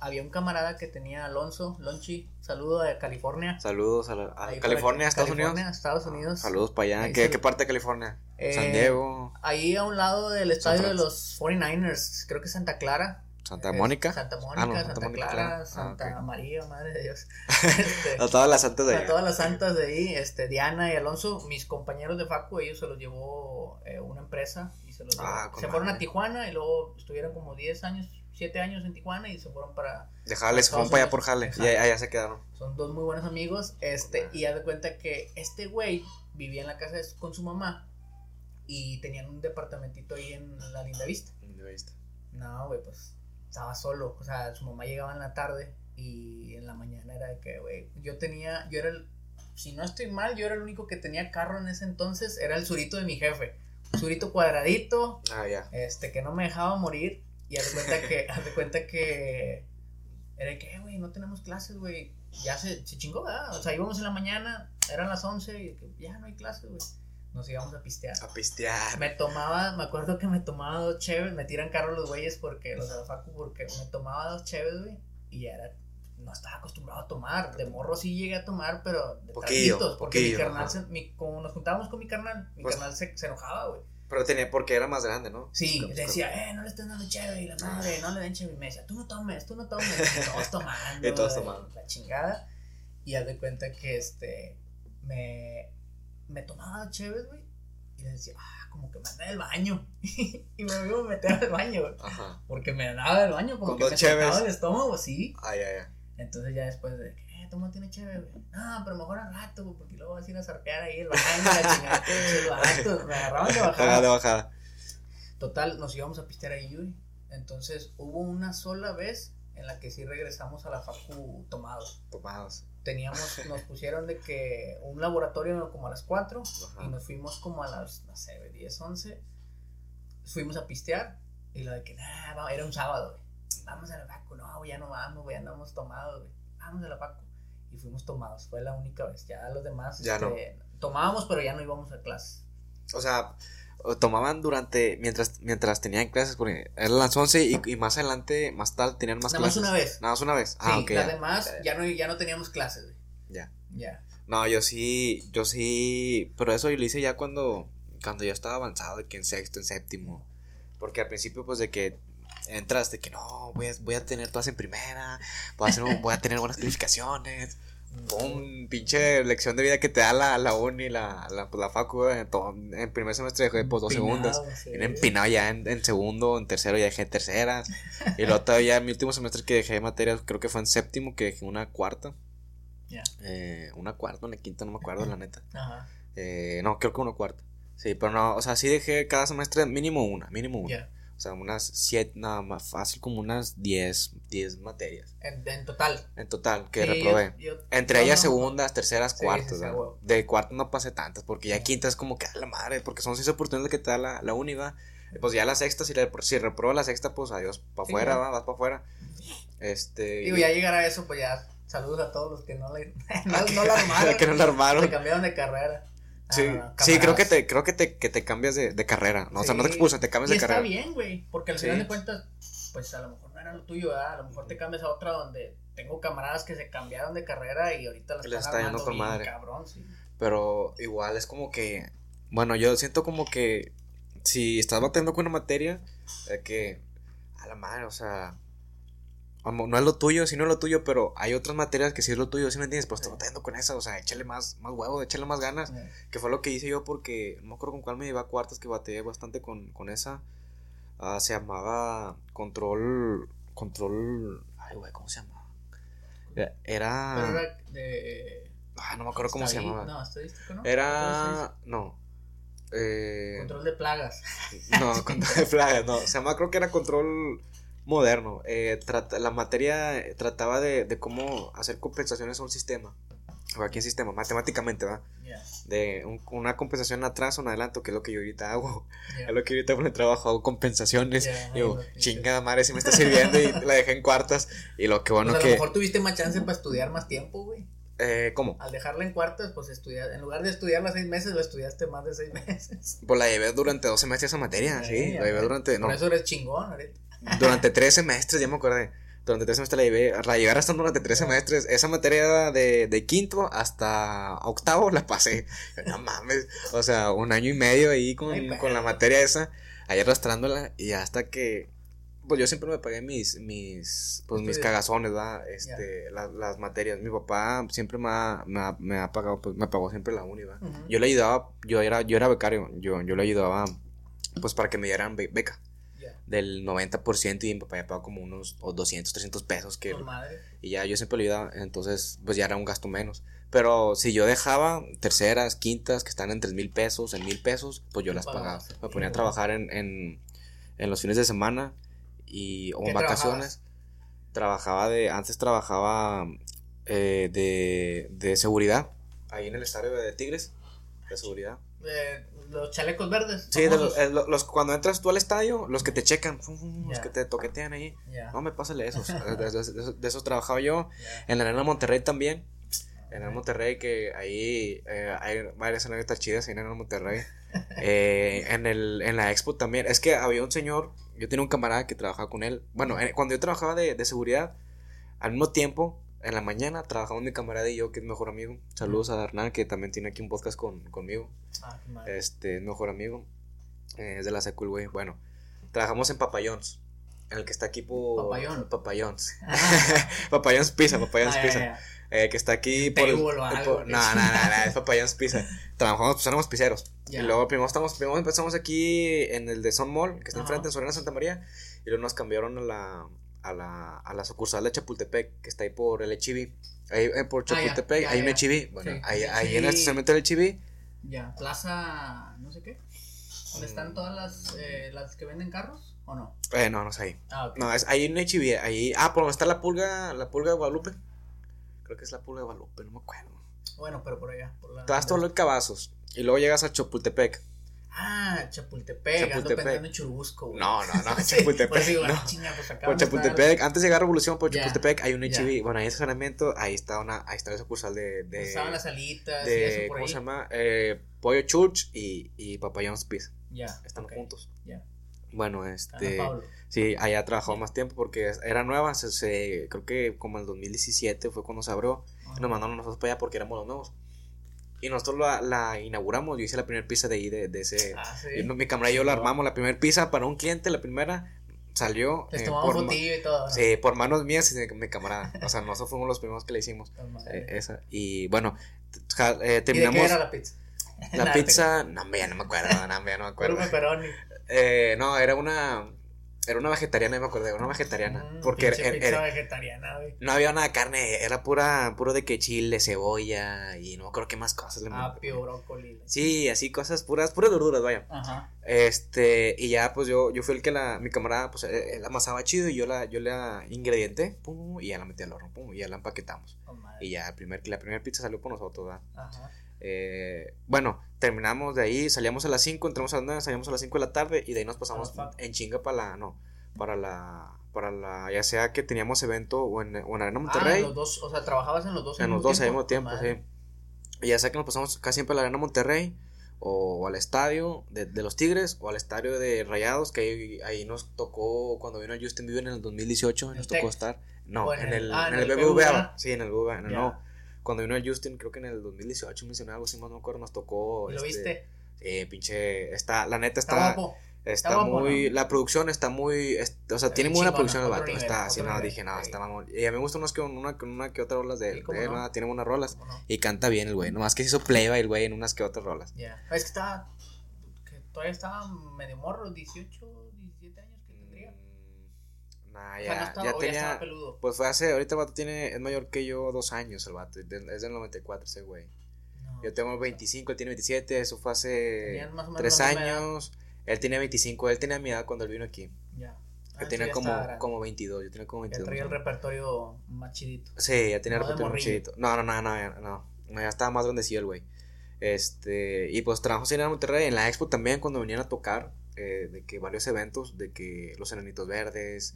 había un camarada que tenía Alonso, Lonchi, saludo de California. Saludos a, la- a California, Estados California, Unidos. Estados Unidos. Saludos para allá. ¿Qué, qué parte de California? Eh, San Diego, Ahí a un lado del estadio de los 49ers, creo que Santa Clara. Santa Mónica. Santa Mónica, Ah, no, Santa, Santa Mónica, Clara. Ah, Santa. María, madre de Dios. <laughs> <laughs> Este, A todas las santas de a allá. todas las santas de ahí, este, Diana y Alonso, mis compañeros de Facu, ellos se los llevó eh, una empresa y se los. Ah, se fueron madre. a Tijuana y luego estuvieron como 10 años, 7 años en Tijuana y se fueron para... De Jale, se fueron para allá por Jale. Y ahí- allá se quedaron. Son dos muy buenos amigos, este, y haz de cuenta que este güey vivía en la casa de- con su mamá y tenían un departamentito ahí en la Linda Vista. No, güey, pues estaba solo. O sea, su mamá llegaba en la tarde y en la mañana era de que, güey, yo tenía, yo era el, si no estoy mal, yo era el único que tenía carro en ese entonces, era el surito de mi jefe. Surito cuadradito, Ah, ya. este, que no me dejaba morir. Y haz de cuenta que, <laughs> haz de cuenta que, era de que, "Eh, güey, no tenemos clases, güey. Ya se, se chingó, ¿verdad? O sea, íbamos en la mañana, eran las 11 y ya no hay clases, güey. Nos íbamos a pistear. A pistear. Me tomaba, me acuerdo que me tomaba dos cheves, me tiran carro los güeyes porque, los de la facu, porque me tomaba dos cheves, güey, y era, no estaba acostumbrado a tomar, de morro sí llegué a tomar, pero de Poquillo, traguitos, porque poquillo, mi carnal, se- mi- como nos juntábamos con mi carnal, mi Pues- carnal se, se enojaba, güey. Pero tenía, porque era más grande, ¿no? Sí, Con- decía, eh, no le estén dando cheve, y la madre, no le den cheve, y me decía, tú no tomes, tú no tomes, y todos tomando, <laughs> Y todos tomando. la chingada, y haz de cuenta que, este, me, me tomaba cheves, güey, y le decía, ah, como que me anda del baño, <laughs> y me iba a meter al baño, güey, Ajá. porque me andaba del baño, como que me tocaba el estómago, sí, Ah, ya, ya. entonces ya después de que, eh, toma, tiene cheve, güey, no, pero mejor al rato, güey, porque luego vas a ir a zarpear ahí el baño, la chingada, <laughs> el vato, me agarraban de bajada. De bajada. Total, nos íbamos a pistear ahí, güey. Entonces hubo una sola vez en la que sí regresamos a la facu tomados. Tomados. Teníamos, nos pusieron de que un laboratorio como a las 4 Ajá. y nos fuimos como a las, no sé, 10, 11. Fuimos a pistear y lo de que, nah, va- era un sábado, güey. Vamos a la facu, no, ya no vamos, güey, andamos tomados, güey. Vamos a la facu. Y fuimos tomados, fue la única vez. Ya los demás, Ya no. este, tomábamos, pero ya no íbamos a clases. O sea, tomaban durante, mientras, mientras tenían clases, porque eran las 11 y, y más adelante, más tarde tenían más Nada más clases. una vez. Nada más una vez. Ah, sí, ok. las ya. demás no, ya no teníamos clases, güey. Ya. Ya. No, yo sí, yo sí, pero eso yo lo hice ya cuando, cuando ya estaba avanzado, de que en sexto, en séptimo. Porque al principio, pues, de que entras, de que no, voy a, voy a tener todas en primera, voy a, hacer voy a tener buenas calificaciones. Un pinche lección de vida que te da la, la uni, la, la, la facu, en, todo- en primer semestre dejé pues dos segundos. sí. Empinado ya en, en segundo, en tercero ya dejé tercera. <laughs> Y luego todavía en mi último semestre que dejé materias, creo que fue en séptimo, que dejé una cuarta. Ya. Eh, una cuarta, una quinta, no me acuerdo, la neta. Ajá. Eh, no, creo que una cuarta. Sí, pero no, o sea, sí dejé cada semestre mínimo una, mínimo una. O sea, unas siete, nada más fácil, como unas diez, diez materias En, en total. en total que Sí, reprobé. yo- yo- Entre yo ellas no- segundas, terceras, Sí, cuartas. De cuartas no pasé tantas, porque ya quinta es como que a la madre, porque son seis oportunidades que te da la, la uni, ¿va? Pues ya la sexta, si, la, si reprobo la sexta, pues adiós, para afuera. ¿va? vas para afuera. Este. Digo, ya llegar a eso, pues ya. Saludos a todos los que no, le, <laughs> no, no la <laughs> armaron. que no la armaron. Se cambiaron de carrera. Sí, sí, creo que te, creo que te, que te cambias de, de carrera. No, o sea, no te Sí. expulsan, te cambias Y de está carrera. bien, güey. Porque al Sí. final de cuentas, pues a lo mejor no era lo tuyo, ¿verdad? A lo mejor te cambias a otra donde tengo camaradas que se cambiaron de carrera y ahorita las Les están está yendo con bien, madre. cabrón, sí. Pero igual es como que. Bueno, yo siento como que. Si estás batallando con una materia, es que. A la madre, o sea. No es lo tuyo, sí no es lo tuyo, pero hay otras materias que sí es lo tuyo, ¿sí me entiendes? Pues Sí. batallando con esa, o sea, échale más, más huevo, échale más ganas. Eh, Que fue lo que hice yo porque no me acuerdo con cuál me llevé a cuartas que batallé bastante con, con esa. Ah, se llamaba control. Control. Ay, güey, ¿cómo se llamaba? Era. Pero era era de. ah, no me acuerdo cómo se llamaba. No, estadístico, ¿no? Era. No. Eh, Control de plagas. no, <laughs> control de plagas, no. Se llama, creo que era control moderno. Eh, trata- la materia eh, trataba de, de cómo hacer compensaciones a un sistema. o aquí en sistema, matemáticamente, ¿va? Ya. De un- una compensación atrás o un adelanto, que es lo que yo ahorita hago. <laughs> Ya. Es lo que ahorita con el trabajo hago compensaciones. Ya, y digo, lo- chingada madre, si me está sirviendo y la dejé en cuartas. Y lo que bueno Pues a lo que. mejor tuviste más chance para estudiar más tiempo, güey. Eh, ¿Cómo? Al dejarla en cuartas, pues estudiar, en lugar de estudiar las seis meses, lo estudiaste más de seis <laughs> meses. Pues la llevé durante dos semestres esa materia, sí. Ya, La llevé durante. No, Por eso eres chingón, ahorita. Durante tres semestres, ya me acordé. Durante tres semestres la llevé. La llevé arrastrando durante tres semestres. Esa materia de, de quinto hasta octavo la pasé. <laughs> No mames. O sea, un año y medio ahí con, Ay, con la materia esa. Ahí arrastrándola. Y hasta que. Pues yo siempre me pagué mis. mis pues mis cagazones, ¿verdad? Este, la- las materias. Mi papá siempre me ha, me ha, me ha pagado. Pues me pagó siempre la uni, ¿verdad? Yo le ayudaba. Yo era, yo era becario. Yo, yo le ayudaba. Pues para que me dieran be- beca. Del 90% y mi papá ya pagaba como unos o 200, 300 pesos que, madre. y ya yo siempre le ayudaba, entonces pues ya era un gasto menos. Pero si yo dejaba terceras, quintas que están en 3 mil pesos, en mil pesos, pues yo Lo las pagaba. Me ponía a trabajar en, en, en los fines de semana y, o ¿Qué en vacaciones. Trabajaba de, antes trabajaba eh, de, de seguridad, ahí en el estadio de Tigres, de seguridad. Eh, los chalecos verdes. Sí, de los, famosos. eh, lo- los- cuando entras tú al estadio, los que te checan, los que te toquetean ahí. No me pásale esos. <laughs> De, de- de- de- de esos trabajaba yo. ya. En la Arena Monterrey también. En la Arena Monterrey, que ahí eh, hay varias anécdotas chidas en Arena Monterrey. <laughs> Eh, en, el, en la Expo también. Es que había un señor, yo tenía un camarada que trabajaba con él. Bueno, en- cuando yo trabajaba de, de seguridad, al mismo tiempo, en la mañana, trabajamos mi camarada y yo, que es mejor amigo. Saludos a Hernán, que también tiene aquí un podcast con, conmigo. Ah, qué. Este, es mejor amigo. eh, es de la Secul, güey. Bueno, trabajamos en Papayons. En el que está aquí por. Papayón. Papayons. Ah, <laughs> Papayons Pizza, Papayons ya, Pizza. Eh, que está aquí por. el- por- no, no, no, no, es Papayons Pizza. <laughs> Trabajamos, pues éramos pizzeros. Y luego primero, estamos, primero empezamos aquí en el de Son Mall, que está enfrente en Soriana Santa María. Y luego nos cambiaron a la, a la, a la sucursal de Chapultepec, que está ahí por el Echivi. Ahí eh, por Ah, ya, Chapultepec, ya, hay un ya. Echivi. Bueno, Sí. ahí, en el estacionamiento del Echivi. Ya, Plaza, no sé qué. ¿Dónde Mm. están todas las, eh, las que venden carros? ¿O no? Eh, no, no es ahí. Ah, ok. No, es ahí en Echivi. Ahí, ah, por donde está la pulga, la pulga de Guadalupe. Creo que es la pulga de Guadalupe, no me acuerdo. Bueno, pero por allá. Por la Te vas todo los cabazos. Y luego llegas a Chapultepec. Ah, Chapultepec. Ando Chapultepec. pensando en Churubusco, güey. No, no, no, <laughs> Chapultepec, pues digo, no. ah, chinga, pues acá Por el- Chapultepec, antes de llegar a Revolución, por Ya, Chapultepec hay un. HIV. Bueno, ahí en ese estacionamiento, ahí está una, ahí está la sucursal de, de, Estaban las alitas y de eso por ¿cómo ahí. se llama? Eh, Pollo Church y, y Papa John's Pizza. Ya. Están ok, juntos. Ya. Bueno, este, Pablo. sí, allá trabajó más tiempo porque era nueva, se, se- creo que como el 2017 fue cuando se abrió. Ajá. Y nos mandaron nosotros para allá porque éramos los nuevos. Y nosotros la, la inauguramos, yo hice la primera pizza de ahí, de, de ese... Ah, sí. y mi camarada y yo la armamos, la primera pizza para un cliente, la primera salió... Les eh, tomamos por y todo. ¿no? Sí, por manos mías y de mi camarada. O sea, nosotros fuimos los primeros que le hicimos <laughs> eh, esa. Y bueno, ja- eh, ¿Y de terminamos qué era la pizza? la <laughs> pizza. No, ya no me acuerdo, no, ya no me <laughs> acuerdo. Eh, no, era una. Era una vegetariana, me acuerdo, era una vegetariana. Mm, porque era- pizza era- vegetariana, güey. no había nada de carne, era pura, puro de que chile, cebolla y no acuerdo qué más cosas le Apio, brócoli. Sí, así cosas puras, puras verduras, vaya. Ajá. Este, y ya pues yo, yo fui el que la, mi camarada, pues él, él amasaba chido y yo la, yo la ingrediente, pum, y ya la metí al horno, pum, y ya la empaquetamos. Madre. Y ya el primer, la primera pizza salió por nosotros, ¿verdad? Ajá. Eh, bueno, terminamos de ahí, salíamos a las 5, entramos a las 9, salíamos a las 5 de la tarde y de ahí nos pasamos Ah, en chinga para la, no, para la, para la, ya sea que teníamos evento o en, o en Arena Monterrey, Ah, los dos, o sea, trabajabas en los dos en los dos al mismo tiempo, sí. Y ya sea que nos pasamos casi siempre a la Arena Monterrey o, al estadio de, de los Tigres o al estadio de Rayados, que ahí, ahí nos tocó cuando vino Justin Bieber en el 2018, ¿En nos tocó estar, no, ¿O en el, ah, en el BBVA, sí, en el BBVA, en no. Cuando vino Justin, creo que en el 2018 mencioné algo así, más no me acuerdo, nos tocó. ¿Y lo este, viste? Sí, pinche. Está, la neta Está está. guapo. Está, Está guapo, muy. ¿no? La producción está muy. es- o sea, Está tiene muy buena producción el vato. nivel, está no, nivel, dije, no, sí. está mamón. Y a mí me gustan unas que, una, una que otras rolas de, Sí, él, de él. ¿verdad? Tiene buenas rolas. Y canta bien el güey. Nomás que se hizo playba el güey en unas que otras rolas. Ya. Es que estaba. Que todavía estaba medio morro, 18, Nah, O sea, no ya, estaba, ya o ya estaba tenía. peludo. Pues fue hace. Ahorita el vato tiene. Es mayor que yo dos años el vato. Es del 94 ese güey. No, Yo tengo 25, él tiene 27. Eso fue hace. Tenían más o menos Tres años. Él tenía 25. Él tenía mi edad cuando él vino aquí. Ya. Yo Ah, tenía ya como, como 22, yo tenía como Ya 22. traía el más repertorio más chidito. Sí, ya tenía No de repertorio morrillo. chidito. No, no, no, no, no, no. Ya estaba más grandecillo el güey. Este, y pues trabajamos en Monterrey, en la expo también, cuando venían a tocar, eh, de que varios eventos, de que los enanitos verdes,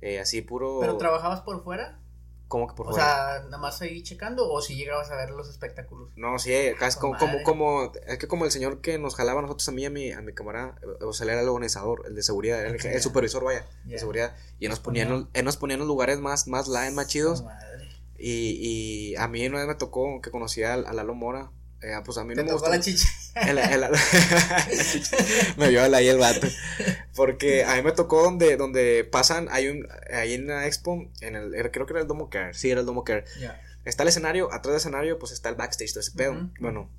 eh, así puro. ¿Pero trabajabas por fuera? ¿Cómo que por o sea, nada más ahí checando o si llegabas a ver los espectáculos. No, sí, es como, como, como, es que como el señor que nos jalaba a nosotros a mí a mi, a mi camarada, o sea, era el organizador, el de seguridad, el, el, supervisor, vaya, de seguridad, y él nos ponía, en, él nos ponía en los lugares más, más line, más chidos, y, y a mí una vez me tocó que conocía a, a Lalo Mora, eh, pues a mí no me tocó la chicha. <laughs> <laughs> me vio ahí el vato. Porque a mí me tocó donde, donde pasan, hay un, ahí en la expo, en el, creo que era el Domo Care, sí, era el Domo Care. Está el escenario, atrás del escenario, pues está el backstage, todo ese pedo. Bueno,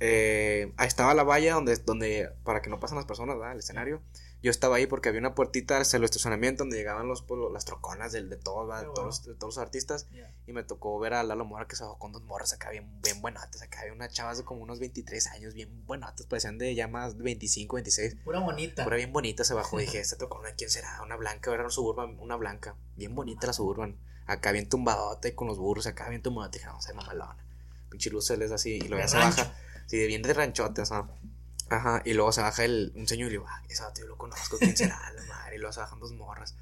eh, ahí estaba la valla donde, donde, para que no pasen las personas, ¿verdad? El escenario. Yo estaba ahí porque había una puertita hacia el estacionamiento donde llegaban los, pues, las troconas de, todos, de, todos, de todos los artistas. Y me tocó ver a Lalo Mora que se bajó con dos morras acá bien, bien buenotas. Acá había una chava de como unos 23 años, bien buenotas, parecían de ya más 25, 26. Pura bonita. Pura bien bonita se bajó. Dije, <laughs> esta trocona, ¿quién será? Una blanca, era una suburban, una blanca. Bien bonita la suburban. Acá bien tumbadota y con los burros, acá bien tumbadota. Dije, no, sé, mamalona. Pinche luces así. Y luego ya se baja. Sí, bien de ranchote, o sea. Ajá, y luego se baja el, un señor y le digo, ah, ese yo lo conozco, ¿quién será? <laughs> La madre, y luego se bajan dos morras.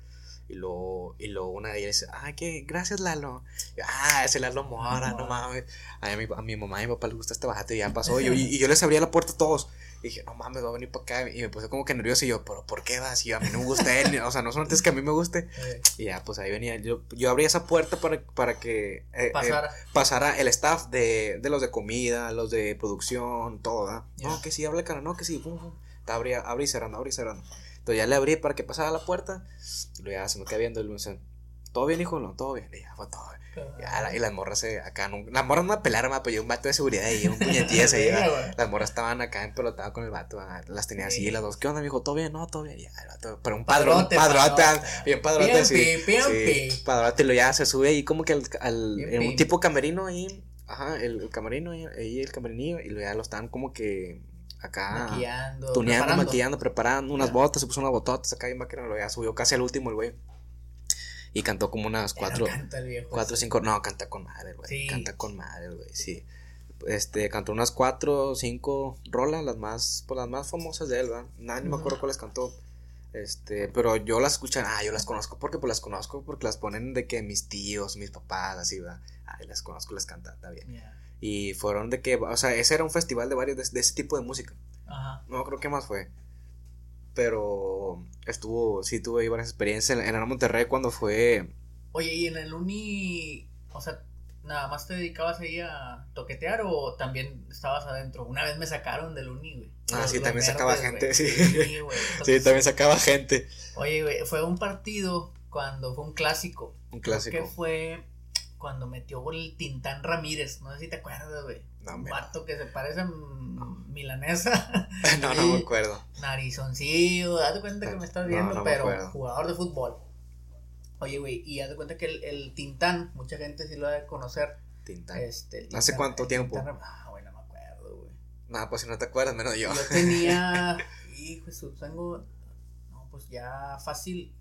Y luego, y luego una de ellas dice, ah, ¿qué? Gracias, Lalo. Y, ah, ese Lalo Mora, no, mames. A mi, a mi mamá y mi papá les gusta este bajate y ya pasó. y, y, yo les abría la puerta a todos. Y dije, no mames, va a venir para acá. Y me puse como que nervioso. Y yo, ¿pero por qué vas? Y yo, a mí no me gusta él. o sea, no solamente es que a mí me guste. Y ya, pues ahí venía. Yo, yo abría esa puerta para, para que eh, eh, pasara. pasara. el staff de, de, los de comida, los de producción, todo. ¿verdad? No, que sí, habla cara, no, que sí. Pum, pum. Abría, abrí cerrando, abrí cerrando. Entonces ya le abrí para que pasara la puerta. Y luego ya se me quedé viendo. Y me dice, ¿todo bien, hijo? No, todo bien. Y ya, fue todo bien. Y, las morras se, acá, no, las morras no me pelaron, pero yo un vato de seguridad y un puñetilla <laughs> se. Las morras estaban acá empelotadas con el vato, las tenía así, las dos, ¿qué onda, mijo? ¿Todo bien? No, todo bien. Ya, el vato, pero un padrón, padrote, bien padrote, sí. sí padrote, lo ya se sube ahí como que al, al un tipo camerino ahí, ajá, el, camerino ahí, el camerinillo, y ya lo estaban como que acá maquillando, tuneando, preparando. maquillando, preparando unas botas, se puso unas bototas acá y máquina, lo ya subió casi al último el güey. Y cantó como unas cuatro. cuatro o cinco. No, canta con madre, güey. Canta con madre, güey, sí. Este, cantó unas cuatro cinco rolas, las más, pues las más famosas de él, ¿verdad? Nada, ni me acuerdo cuáles cantó. Este, pero yo las escucho, ah, yo las conozco porque pues las conozco porque las ponen de que mis tíos, mis papás, así, ¿verdad? Ah, las conozco, las cantan, está bien. Y fueron de que, o sea, ese era un festival de varios, de, ese tipo de música. Ajá. No creo que más fue. Pero estuvo, sí tuve ahí varias experiencias en, en Monterrey cuando fue. Oye, ¿y en el uni, o sea, nada más te dedicabas ahí a toquetear o también estabas adentro? Una vez me sacaron del uni, güey. Ah, sí, también sacaba gente, sí. Sí, <laughs> también sacaba gente. Oye, güey, fue un partido cuando fue un clásico. Un clásico. Que fue cuando metió gol el Tintán Ramírez. No sé si te acuerdas, güey. No, un vato que se parece a milanesa. <laughs> no, no me acuerdo. Narizoncillo, date cuenta que me estás viendo, pero jugador de fútbol. Oye, güey, y haz de cuenta que el, el, Tintán, mucha gente sí lo debe conocer. Tintán. Este, ¿Hace cuánto tiempo? ah, güey, no me acuerdo, güey. No, pues si no te acuerdas, menos yo. Yo tenía, <laughs> hijo, tengo, no, pues ya fácil,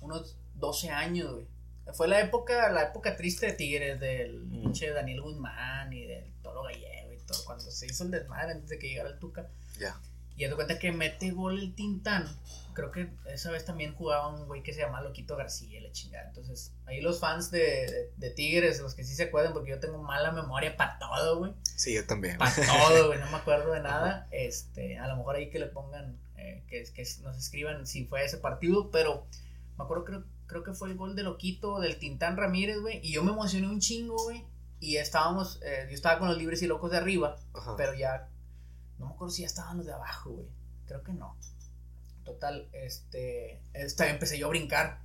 unos 12 años, güey. Fue la época, la época triste de Tigres, del mm. pinche Daniel Guzmán y del Toro Gallego y todo, cuando se hizo el desmadre antes de que llegara el Tuca. Ya. Y de cuenta que mete gol el Tintán. Creo que esa vez también jugaba un güey que se llama Loquito García, la chingada. Entonces, ahí los fans de, de, Tigres, los que sí se acuerdan, porque yo tengo mala memoria para todo, güey. Sí, yo también. Para todo, güey, no me acuerdo de <laughs> nada. Este, a lo mejor ahí que le pongan, eh, que, que nos escriban si fue ese partido, pero me acuerdo, creo, creo que fue el gol de Loquito del Tintán Ramírez, güey. Y yo me emocioné un chingo, güey. Y estábamos, eh, yo estaba con los libres y locos de arriba, pero ya, no me acuerdo si ya estaban los de abajo, güey. Creo que no. Total, este, esta, empecé yo a brincar.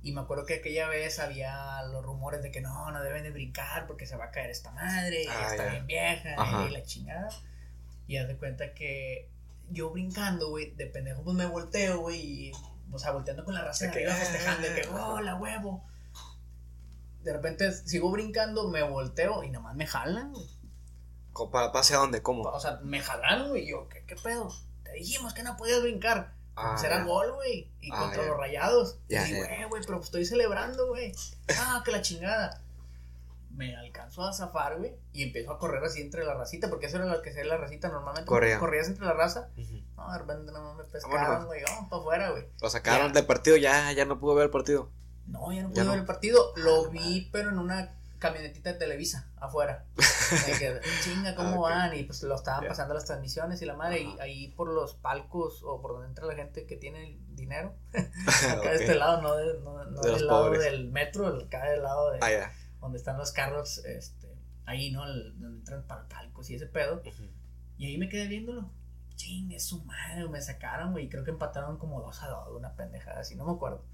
Y me acuerdo que aquella vez había los rumores de que no, no deben de brincar porque se va a caer esta madre, y ah, está bien vieja, y la chingada. Y haz de cuenta que yo brincando, güey, de pendejo, pues me volteo, güey, y o sea, volteando con la raza que iba festejando, de que, oh, la huevo. De repente sigo brincando, me volteo y nada más me jalan, güey. ¿Para pase a dónde? ¿Cómo? O sea, me jalan, güey. Y yo, ¿qué, ¿qué pedo? Te dijimos que no podías brincar. Ah, Será gol, güey. Y ah, contra los rayados. y güey, güey, pero estoy celebrando, güey. Ah, que la chingada. Me alcanzo a zafar, güey, y empiezo a correr así entre la racita, porque eso era lo que hacía la racita normalmente. Corría. Corrías entre la raza. No, de repente no me pescaron, güey, vamos para afuera, güey. Lo sacaron del partido, ya, ya no pudo ver el partido. No, ya no pude ver el partido. Lo vi, pero en una camionetita de Televisa afuera. <laughs> que, chinga, ¿cómo ah, van? Y pues lo estaban pasando las transmisiones y la madre, y ahí por los palcos o por donde entra la gente que tiene dinero, <laughs> acá de este lado, no, de, no, del lado del metro, acá del lado de ah, donde están los carros, este, ahí, ¿no? donde entran para palcos y ese pedo. Y ahí me quedé viéndolo. Ching, es su madre, me sacaron, güey, creo que empataron como dos a dos, una pendejada así, no me acuerdo.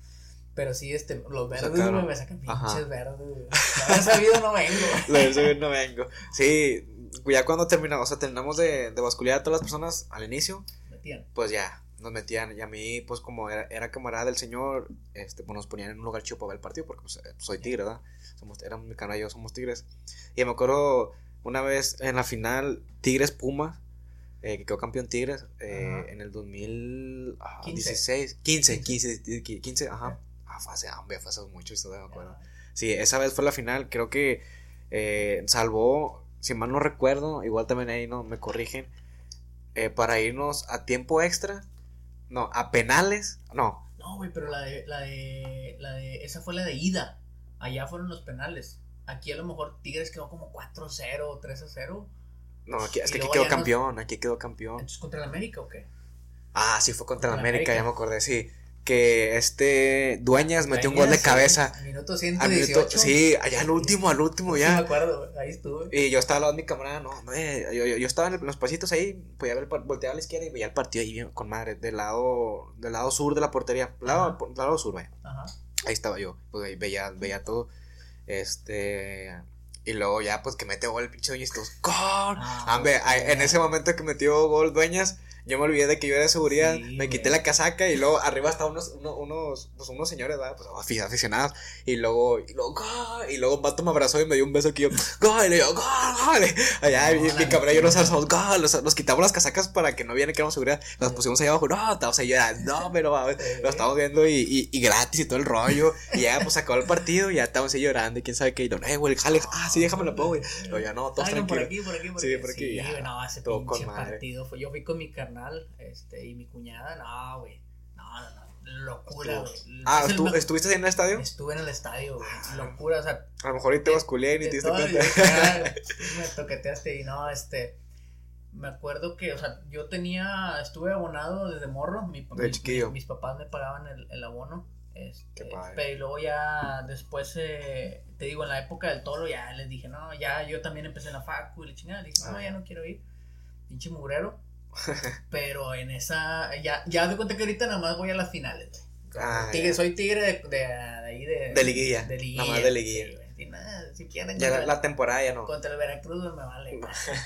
Pero sí, este, los verdes, güey, me sacan pinches verdes, güey. No sabido, no vengo. <laughs> Lo sabido, no vengo. Sí, ya cuando terminamos, o sea, terminamos de, de bascular a todas las personas al inicio, metían. pues ya, nos metían. Y a mí, pues como era, era camarada del señor, este, pues nos ponían en un lugar chido para ver el partido, porque pues, soy tigre, ¿verdad? Somos, era mi canal y yo somos tigres. Y me acuerdo una vez en la final, Tigres Puma, eh, que quedó campeón Tigres eh, en el 2016, 15, 15, 15, 15 ajá. Ah, fue hace, fue hace mucho, esto me acuerdo. Sí, esa vez fue la final, creo que eh, salvó, si mal no recuerdo, igual también ahí no me corrigen, eh, para irnos a tiempo extra, no, a penales, no. No, güey, pero la de, la de, la de, esa fue la de ida, allá fueron los penales. Aquí a lo mejor Tigres quedó como 4-0, 3-0. No, aquí, es que aquí quedó campeón, aquí quedó campeón. ¿Entonces contra el América o qué? Ah, sí, fue contra, el América, ya me acordé, sí que este Dueñas metió un gol de cabeza. Minuto 118. sí, allá al último, al último ya. Sí, me acuerdo, ahí estuve. Y yo estaba al lado de mi cámara, no, no yo, yo, yo, estaba en los pasitos ahí, podía ver, volteaba a la izquierda y veía el partido ahí con madre, del lado, del lado sur de la portería, lado, lado sur, vaya. Ajá. Ahí estaba yo, pues ahí veía, veía todo, este, y luego ya, pues que mete gol el pinche Dueñas, ¡gol! Ah, en ese momento que metió gol Dueñas, yo me olvidé de que yo era de seguridad, me quité la casaca y luego arriba estaban unos, unos, unos, pues unos señores, ¿verdad? Pues aficionados. Y luego, y luego, y luego un vato me abrazó y me dio un beso aquí yo, ¡Gol! Y yo, ¡Gol! Allá, mi, mi cabrón y yo nos alzamos, ¡Gol! Nos, quitamos las casacas para que no vieran que éramos seguridad. Nos pusimos ahí abajo, no, estábamos ahí llorando, no, <laughs> pero lo estamos viendo y, y, y, gratis y todo el rollo. Y ya, pues acabó el partido y ya estábamos ahí llorando y quién sabe qué. Y lo, eh, güey, Alex, ah, sí, déjame lo pongo, güey. Pero ya no, todos tranquilos. por aquí, por aquí, por aquí. Sí, por aquí. Sí, no, ese pinche partido fue, yo fui con mi carnal, este, y mi cuñada, no, güey. No, no, no. Locura, güey. Ah, ¿tú, ¿estuviste en el estadio? Estuve en el estadio, güey. Locura, o sea. A lo mejor ahí te basculé y te diste cuenta. <laughs> me toqueteaste y no, este. Me acuerdo que, o sea, yo tenía, estuve abonado desde morro. Mi, de chiquillo. mis papás me pagaban el, el abono. Este, pero luego ya después, eh, te digo, en la época del toro ya les dije, no, ya yo también empecé en la facu y le chingada, le dije, no, ah. ya no quiero ir, pinche mugrero. <laughs> Pero en esa, ya, ya de cuenta que ahorita nada más voy a las finales, ah, soy tigre de, de, ahí de, de, liguilla. De liguilla. Nada más de liguilla. si, nada, si quieren. Ya la, temporada ya no. Contra el Veracruz me vale.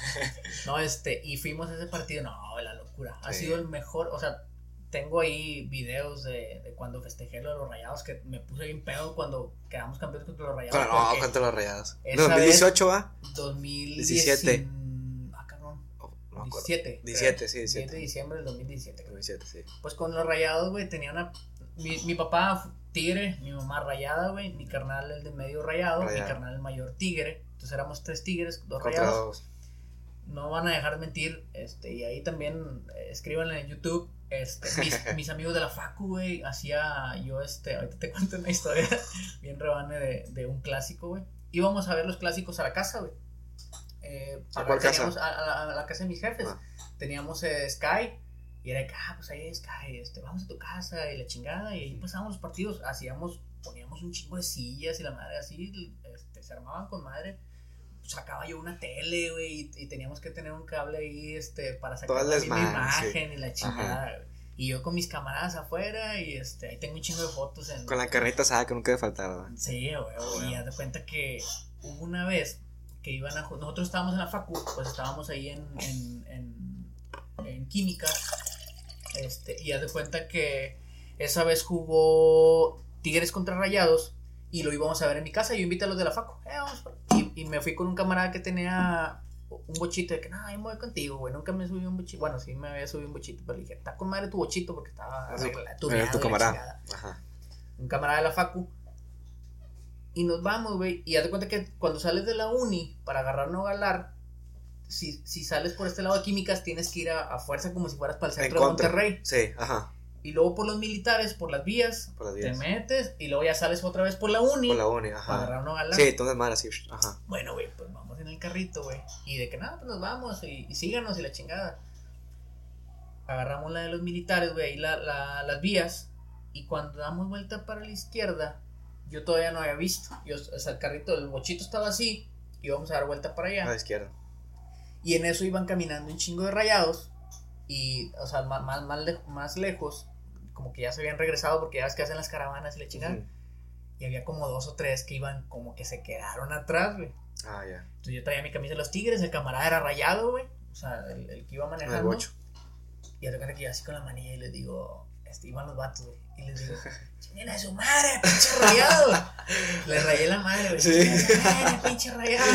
<laughs> no, este, y fuimos a ese partido, no, la locura. Ha sido el mejor, o sea, tengo ahí videos de, de cuando festejé lo de los rayados que me puse bien pedo cuando quedamos campeones contra los rayados. no, contra los rayados. ¿2018 va? 2017. Cabrón. 17. 17, sí, 17. de diciembre del 2017. 2017, sí. Pues con los rayados, güey, tenía una. Mi, mi papá tigre, mi mamá rayada, güey, mi carnal el de medio rayado, mi carnal el mayor tigre. Entonces éramos tres tigres, dos rayados. No van a dejar de mentir, este, y ahí también eh, escríbanle en YouTube este, mis, <laughs> amigos de la facu, güey, hacía yo, este, ahorita te cuento una historia <laughs> bien rebane de, de un clásico, güey. Íbamos a ver los clásicos a la casa, güey. Eh, ¿A cuál casa? A, la casa de mis jefes. Ah. Teníamos eh, Sky. Y era que, ah, pues ahí Sky, este, vamos a tu casa y la chingada. Y ahí pasábamos los partidos. Hacíamos, poníamos un chingo de sillas y la madre así, este, se armaban con madre sacaba yo una tele, güey, y, teníamos que tener un cable ahí, este, para sacar la misma imagen y la chingada, Y yo con mis camaradas afuera y este, ahí tengo un chingo de fotos. En, con la carnita asada que nunca ¿verdad? Sí, güey, y haz de cuenta que hubo una vez que iban a... Nosotros estábamos en la facu, pues estábamos ahí en, en, en, en química, este, y haz de cuenta que esa vez jugó Tigres contra Rayados y lo íbamos a ver en mi casa. Yo invité a los de la facu. Eh, y, me fui con un camarada que tenía un bochito de que, no, yo me voy contigo, güey. Nunca me subí un bochito. Bueno, sí me había subido un bochito, pero le dije, está con madre tu bochito porque estaba tu camarada. Un camarada de la facu. Y nos vamos, güey. Y haz de cuenta que cuando sales de la uni para agarrar Nogalar, si, si sales por este lado de químicas, tienes que ir a, fuerza como si fueras para el centro de Monterrey. Sí, ajá. Y luego por los militares, por las vías, te metes y luego ya sales otra vez por la uni. Por la uni, ajá. Para agarrar Nogalar. Sí, entonces mal así, ajá. Bueno, güey, pues vamos en el carrito, güey. Y de que nada, pues nos vamos y, y síganos y la chingada. Agarramos la de los militares, güey, y la, la, las vías. Y cuando damos vuelta para la izquierda, yo todavía no había visto. Yo, o sea, el carrito, el bochito estaba así, y íbamos a dar vuelta para allá. A la izquierda. Y en eso iban caminando un chingo de rayados, y, o sea, más, más, más, lejos, como que ya se habían regresado porque ya ves que hacen las caravanas y le chingan. Y había como dos o tres que iban como que se quedaron atrás, güey. Ah, ya. Entonces yo traía mi camisa de los tigres, el camarada era rayado, güey. O sea, el, que iba manejando. El bocho. Y de repente que yo así con la manilla y les digo, iban los vatos, güey. Y les digo, chinguen a su madre, pinche rayado. Le rayé la madre, güey. Sí. madre, pinche rayado.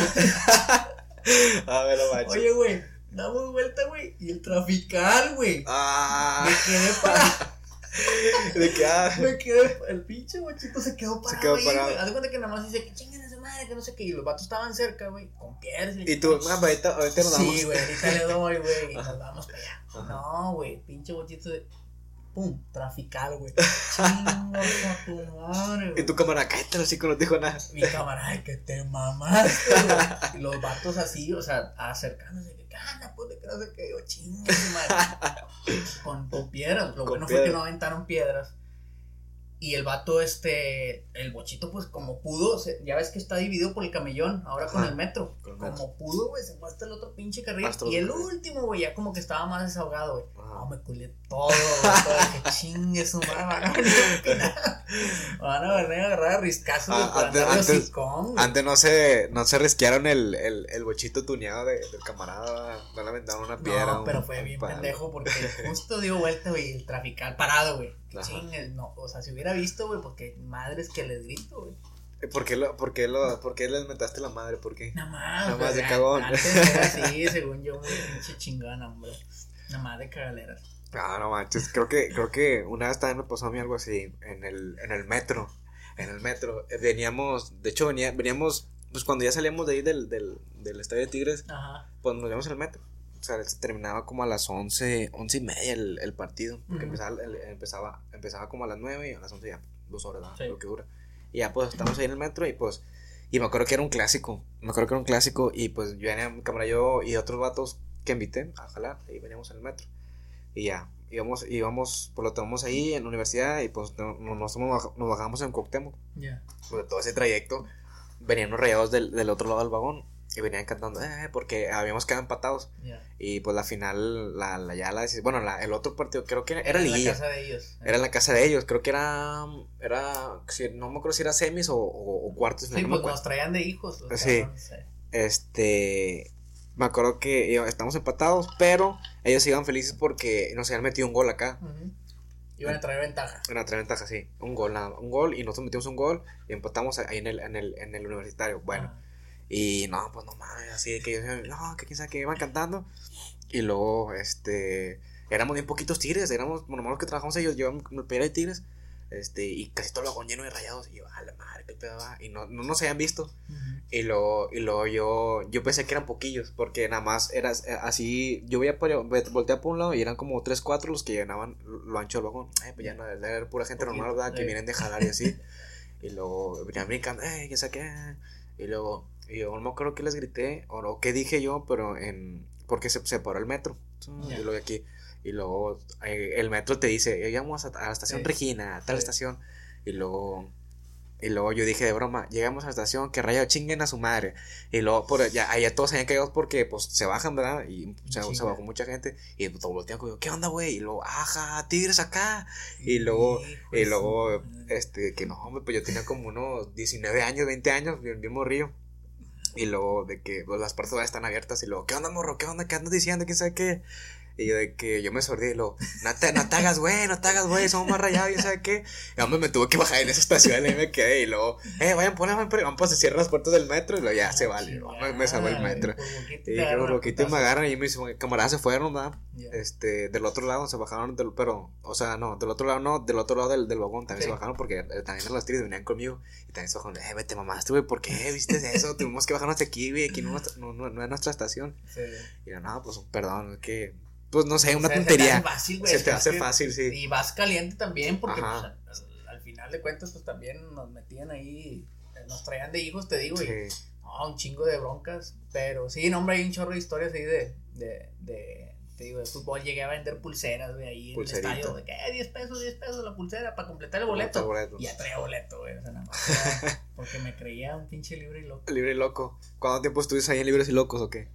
A ver, lo macho. Oye, güey, damos vuelta, güey. Y el trafical, güey. Ah. Me quedé para. <laughs> ¿De qué? Ah. Me quedé. El pinche guachito se quedó parado. Se quedó parado. Haz cuenta que nada más dice que chinguen a su madre, que no sé qué. Y los vatos estaban cerca, güey, con piedras. Y tú, mamá, ahorita, ahorita nos damos. Sí, güey, ahorita le doy, güey. Y nos vamos para allá. No, güey, pinche bochito de. Pum, trafical, güey. <laughs> Chingas tu madre, güey. Y tu cámara, cállate así que no dijo nada. Mi cámara, ay, que te mamaste, güey. <laughs> Y los vatos así, o sea, acercándose, que gana, pues de que no sé qué, yo chingas, madre. <laughs> Con, con piedras. Lo bueno fue que no aventaron piedras. Y el vato, este, el bochito, pues como pudo, ya ves que está dividido por el camellón, ahora con el metro. como pudo, güey, se fue hasta el otro pinche carril. y el último, güey, ya como que estaba más desahogado, güey. No, me culé todo, güey, que <laughs> chingue su madre, <laughs> van a venir a agarrar a riscazos, ah, antes, antes, antes, no se, no se risquearon el, el, el bochito tuneado de, del camarada, no le aventaron una piedra. No, pero fue bien pendejo porque <laughs> justo dio vuelta, güey, el trafical parado, güey. Chingue, no, o sea, si hubiera visto, güey, porque madres que les grito, güey. Eh, ¿Por qué, lo, por, qué lo, ¿Por qué les metaste la madre? ¿Por qué? Nada más. Nada más de cagón. <laughs> Así, según yo, muy pinche chingona, hombre. Nada más de cagaleras. Ah, no manches. Creo que, creo que una vez también me pasó a mí algo así en el, en el metro. En el metro. Eh, veníamos, de hecho, venía, veníamos, pues cuando ya salíamos de ahí del, del, del estadio de Tigres, Ajá. pues nos íbamos al metro. O sea, se terminaba como a las once, once y media el, el partido. Porque empezaba, empezaba, empezaba como a las nueve y a las once ya, dos horas, ¿no? lo que dura. Y ya pues estamos ahí en el metro y pues, y me acuerdo que era un clásico. Me acuerdo que era un clásico y pues yo venía, mi cámara yo y otros vatos que invité a jalar y veníamos en el metro. Y ya, íbamos, íbamos, pues lo tomamos ahí en la universidad y pues nos, nos, bajamos en Coctemoc. Ya. Pues todo ese trayecto venían los rayados del, del otro lado del vagón y venían cantando, eh, porque habíamos quedado empatados. Y pues la final, la, la ya la bueno, la, el otro partido creo que era, era, en la casa de ellos. Era en la casa de ellos, creo que era, era, no me acuerdo si era semis o, o, cuartos. Sí, pues nos traían de hijos. sí. Este, me acuerdo que estamos empatados, pero ellos iban felices porque nos habían metido un gol acá. Iban a traer ventaja. Iban a traer ventaja, sí. Un gol, nada, un gol y nosotros metimos un gol y empatamos ahí en el, en el, en el universitario. Bueno. Y no, pues no mames, así de que no, que quién sabe que iban cantando. Y luego, este, éramos bien poquitos tigres, éramos, bueno, los que trabajamos ellos, llevamos el pera de tigres, este, y casi todo el vagón lleno de rayados. Y yo, a la madre, qué pedo va. Y no, no nos habían visto. Y luego, y luego yo, yo pensé que eran poquillos, porque nada más era así, yo veía, voltear por un lado y eran como 3, 4 los que llenaban lo ancho del vagón. Ay, pues ya no, era pura gente normal, ¿verdad? Que vienen de jalar y así. y luego venían brincando, eh, qué saqué. Y luego, y yo no me acuerdo que les grité o qué dije yo, pero en porque se separó el metro. Y luego aquí y luego eh, el metro te dice, llegamos a, a la estación Regina, a tal estación. Y luego y luego yo dije de broma, llegamos a la estación, que rayo chinguen a su madre. Y luego por ya allá todos se habían caído porque pues se bajan, ¿verdad? Y se, se bajó mucha gente. Y todo voltean como, ¿qué onda, güey? Y luego, ajá, tigres acá. Y luego, y luego, este, que no, hombre, pues yo tenía como unos 19 años, 20 años, bien, bien morrillo. Y luego de que pues, las puertas están abiertas y luego, ¿qué onda, morro? ¿Qué onda? ¿Qué andas diciendo? ¿Quién sabe qué? Y yo de que yo me sordí y lo, no te, no te hagas, güey, no te hagas, güey, somos más rayados, y sabe qué. Y hombre, me tuve que bajar en esa estación y me quedé. Y luego, eh, vayan, ponen, vayan, pues se cierran las puertas del metro. Y luego ya se vale. Me, me salvó el metro. Y por poquito me agarran y me dicen, camaradas se fueron, ¿verdad? Este, del otro lado se bajaron, del, pero, o sea, no, del otro lado no, del otro lado del, del vagón también se bajaron porque eh, también las tristes venían conmigo. Y también se bajaron, eh, vete mamaste, güey, ¿por qué viste eso? Tuvimos que bajarnos aquí, güey, aquí no, no, no, no es nuestra estación. Sí. Y yo, no, pues perdón, es que pues no sé, una tontería. Se te, fácil, se te hace fácil, sí. Y vas caliente también, porque pues, al, final de cuentas, pues también nos metían ahí, nos traían de hijos, te digo, y no, un chingo de broncas. Pero sí, no, hombre, hay un chorro de historias ahí de, de, de te digo, de fútbol. Llegué a vender pulseras, güey, ahí en el estadio, de que, 10 pesos, 10 pesos la pulsera para completar el boleto. Y ya traía boleto, güey, o sea, nada más. <laughs> porque me creía un pinche libre y loco. Libre y loco. ¿Cuánto tiempo estuviste ahí en Libres y Locos o qué?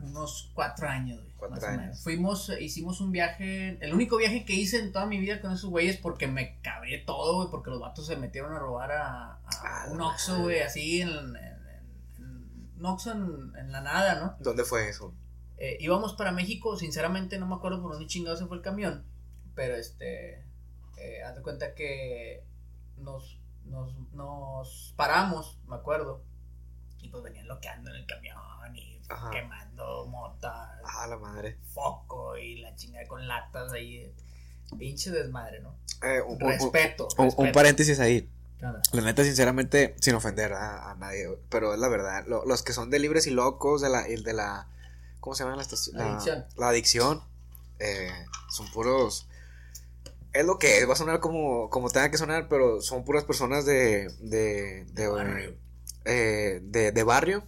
Unos cuatro años, Cuatro años. Fuimos, hicimos un viaje, el único viaje que hice en toda mi vida con esos güeyes porque me cabré todo, güey, porque los vatos se metieron a robar a, a un Oxxo, güey, así en, un Oxxo en, la nada, ¿no? ¿Dónde fue eso? Eh, íbamos para México, sinceramente no me acuerdo por dónde chingado se fue el camión, pero este, eh, haz de cuenta que nos, nos, nos paramos, me acuerdo, y pues venían loqueando en el camión y quemando mota. Ah, la madre. Foco y la chingada con latas ahí. Pinche desmadre, ¿no? Eh, un, respeto, un, paréntesis ahí. La neta, sinceramente, sin ofender a, nadie, pero es la verdad. los que son de libres y locos, de la, el de la. ¿Cómo se llama la estación? La, adicción. La adicción. Eh, son puros. Es lo que es, va a sonar como, como tenga que sonar, pero son puras personas de. de. de, barrio. Eh, de, de barrio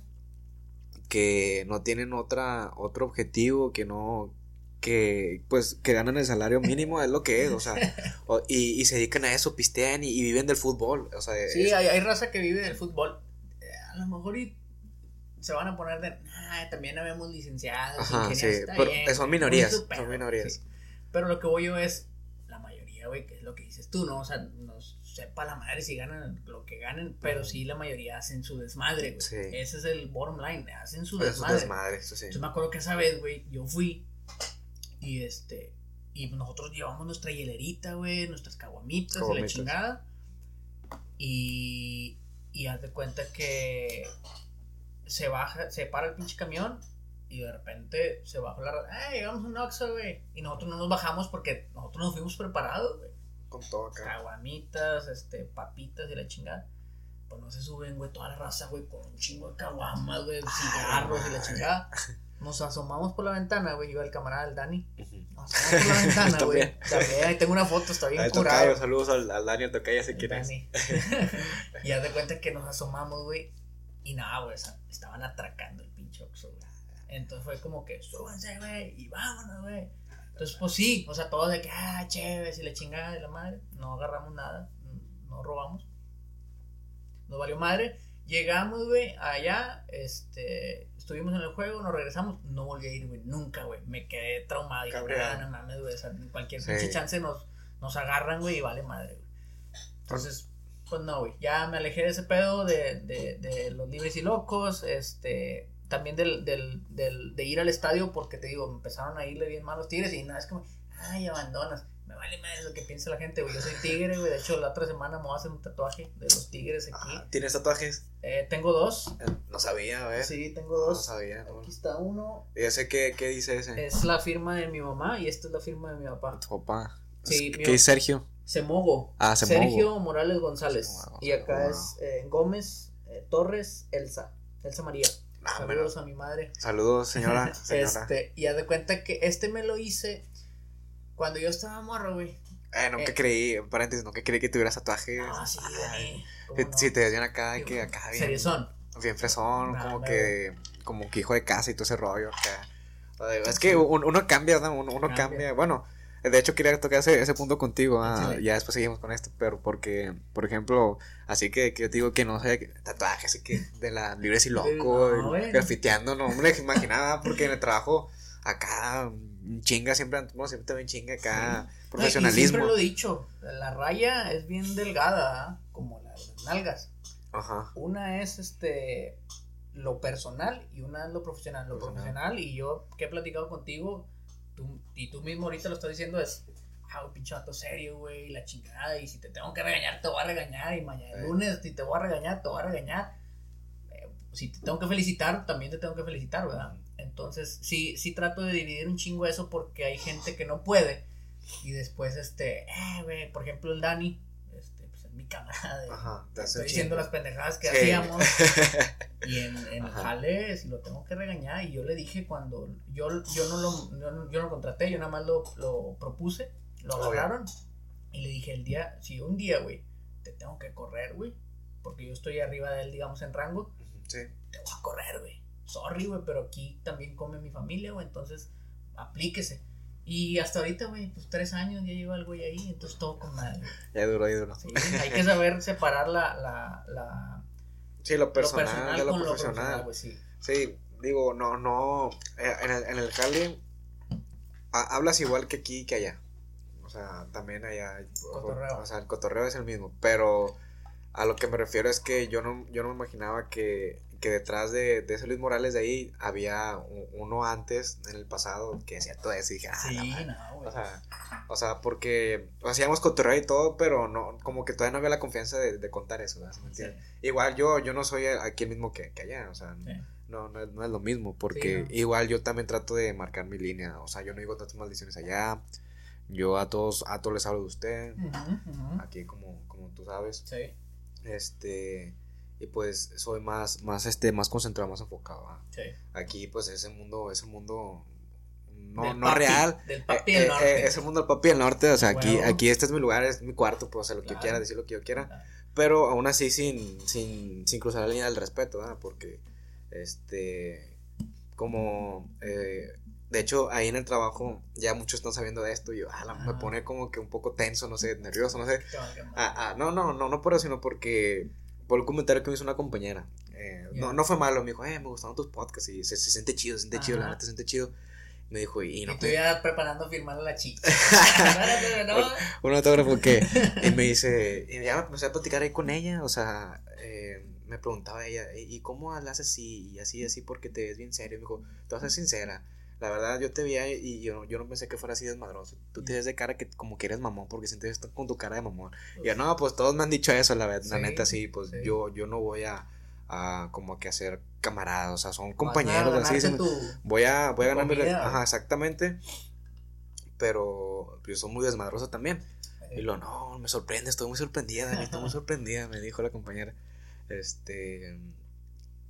que no tienen otra otro objetivo, que no que pues que ganan el salario mínimo es lo que es, o sea, <laughs> y, y, se dedican a eso, pistean y, viven del fútbol, o sea, sí, hay, hay, raza que vive del fútbol, a lo mejor y se van a poner de, ah, también habemos licenciados, Ajá, sí, pero son minorías, son minorías. Pero lo que voy yo es, la mayoría, güey, que es lo que dices tú, ¿no? O sea, nos sepa la madre si ganan lo que ganen, pero sí la mayoría hacen su desmadre, güey. Ese es el bottom line, hacen su desmadre. desmadre eso sí. Yo me acuerdo que esa vez, güey, yo fui y este, y nosotros llevamos nuestra hielerita, güey, nuestras caguamitas y la chingada. Y, y haz de cuenta que se baja, se para el pinche camión y de repente se baja la... ¡Eh, llegamos a un Oxxo, güey! Y nosotros no nos bajamos porque nosotros nos fuimos preparados, güey con todo acá. Caguamitas, este, papitas y la chingada. Pues no se suben, güey, toda la raza, güey, con un chingo de caguamas, güey, cigarros y la chingada. Nos asomamos por la ventana, güey, iba el camarada, el Dani. Nos asomamos por la ventana, <laughs> güey. También, ahí tengo una foto, está bien curado. saludos al, al Dani, al tocayo, si quieres. <laughs> y haz de cuenta que nos asomamos, güey, y nada, güey, estaban atracando el pinche Oxxo, güey. Entonces fue como que, súbanse, güey, y vámonos, güey. Entonces, pues sí, o sea, todo de que, ah, chévere, si le chingada de la madre, no agarramos nada, no robamos. Nos valió madre. Llegamos, güey, allá, este, estuvimos en el juego, nos regresamos, no volví a ir, güey, nunca, güey, me quedé traumado. Dije, ah, no mames, güey, o sea, cualquier chance nos, nos agarran, güey, y vale madre, güey. Entonces, pues no, güey, ya me alejé de ese pedo de, de, de los libres y locos, este, también del, del, del, de ir al estadio porque te digo, empezaron a irle bien mal los tigres y nada, es como, ay, abandonas. Me vale más lo que piensa la gente, güey. Yo soy tigre, güey. De hecho, la otra semana me voy a hacer un tatuaje de los tigres aquí. ¿Tienes tatuajes? Eh, tengo dos. Eh, no sabía, güey. Sí, tengo dos. No sabía. Aquí está uno. ¿Y ese qué, qué dice ese? Es la firma de mi mamá y esta es la firma de mi papá. Tu papá. Sí, ¿Qué es Sergio? Semogo. Ah, Semogo. Sergio Morales González. y acá es eh, Gómez Torres Elsa. Elsa María. Ah, Saludos a mi madre. Saludos, <laughs> señora, Este, y haz de cuenta que este me lo hice cuando yo estaba morro, güey. Eh, nunca eh, creí, paréntesis, nunca creí que tuvieras tatuajes. Ah, sí, Si te decían acá, y que acá bien. Seriosón. Bien fresón, como que, como que hijo de casa y todo ese rollo acá. Es que uno, cambia, ¿no? Uno, cambia. Bueno, de hecho, quería tocar ese, ese punto contigo. Ah, ya después seguimos con esto. Pero porque, por ejemplo, así que, que yo digo que no sé, tatuajes, así que de la libres y loco, no, grafiteando, no me <laughs> imaginaba porque en el trabajo acá, chinga, siempre, bueno, siempre también chinga acá, profesionalismo. siempre lo he dicho, la raya es bien delgada, ¿ah? como las nalgas. Ajá. Una es este lo personal y una es lo profesional. Lo profesional, y yo que he platicado contigo tú, y tú mismo ahorita lo estás diciendo, es, ah, un pinche vato serio, güey, la chingada, y si te tengo que regañar, te voy a regañar, y mañana lunes, si te voy a regañar, te voy a regañar. Eh, si te tengo que felicitar, también te tengo que felicitar, ¿verdad? Entonces, sí, sí trato de dividir un chingo eso porque hay gente que no puede. Y después, este, eh, güey, por ejemplo, el Dani, mi camarada. Ajá, estoy diciendo las pendejadas que hacíamos. <laughs> y en, en jale, si lo tengo que regañar. Y yo le dije cuando yo, yo, no, lo, yo, no, contraté, yo nada más lo, lo propuse, lo agarraron. Y le dije, el día, si un día, güey, te tengo que correr, güey, porque yo estoy arriba de él, digamos, en rango, sí. te voy a correr, güey sorry, güey, pero aquí también come mi familia, güey, entonces aplíquese. Y hasta ahorita, güey, pues tres años ya lleva el güey ahí, entonces todo con madre. <laughs> Ya duró, ya duró. Sí, hay que saber separar la, la, la Sí, lo personal, de lo profesional. sí. sí. digo, no, no, eh, en el, en el jale hablas igual que aquí que allá. O sea, también allá. Cotorreo. O sea, el cotorreo es el mismo, pero a lo que me refiero es que yo no, yo no me imaginaba que que detrás de, de ese Luis Morales de ahí había uno antes en el pasado que hacía todo eso y dije, ah, sí, no. O sea, o sea, porque hacíamos cotorreo y todo, pero no, como que todavía no había la confianza de, de contar eso, Igual yo, yo no soy aquí el mismo que, que allá, o sea, no, no, es, no, es, lo mismo, porque igual yo también trato de marcar mi línea, o sea, yo no digo tantas maldiciones allá, yo a todos, a todos les hablo de usted, aquí como, como tú sabes. Sí. Este y pues soy más más este más concentrado más enfocado aquí pues ese mundo ese mundo no, no real. del papi del eh, eh, norte. eh, ese mundo del papi del norte o sea aquí aquí este es mi lugar es mi cuarto puedo hacer lo que yo quiera decir lo que yo quiera pero aún así sin sin sin cruzar la línea del respeto ¿verdad? porque este como de hecho, ahí en el trabajo ya muchos están sabiendo de esto y yo, ah, me pone como que un poco tenso, no sé, nervioso, no sé. Ah, ah, no, no, no, no por eso, sino porque por el comentario que me hizo una compañera. Eh, no, no fue malo, me dijo, eh, me gustaron tus podcasts y se, se siente chido, se siente chido, la neta se siente chido. Me dijo, y no. Y te... preparando firmar a la chica. <laughs> un autógrafo que. Y me dice, y ya me empecé a platicar ahí con ella, o sea, eh, me preguntaba ella, ¿y cómo la haces así y así, así, porque te ves bien serio? Me dijo, tú vas a ser sincera la verdad, yo te vi y yo, yo no pensé que fuera así desmadroso. Tú te ves de cara que como que eres mamón porque sientes con tu cara de mamón. y yo, no, pues todos me han dicho eso, la, verdad, la neta, sí, pues yo, yo no voy a, a como que hacer camaradas, o sea, son compañeros, así. voy a, voy a ganarme, ajá, exactamente. Pero yo soy muy desmadroso también. Y lo, no, me sorprende, estoy muy sorprendida, estoy muy sorprendida, me dijo la compañera. Este,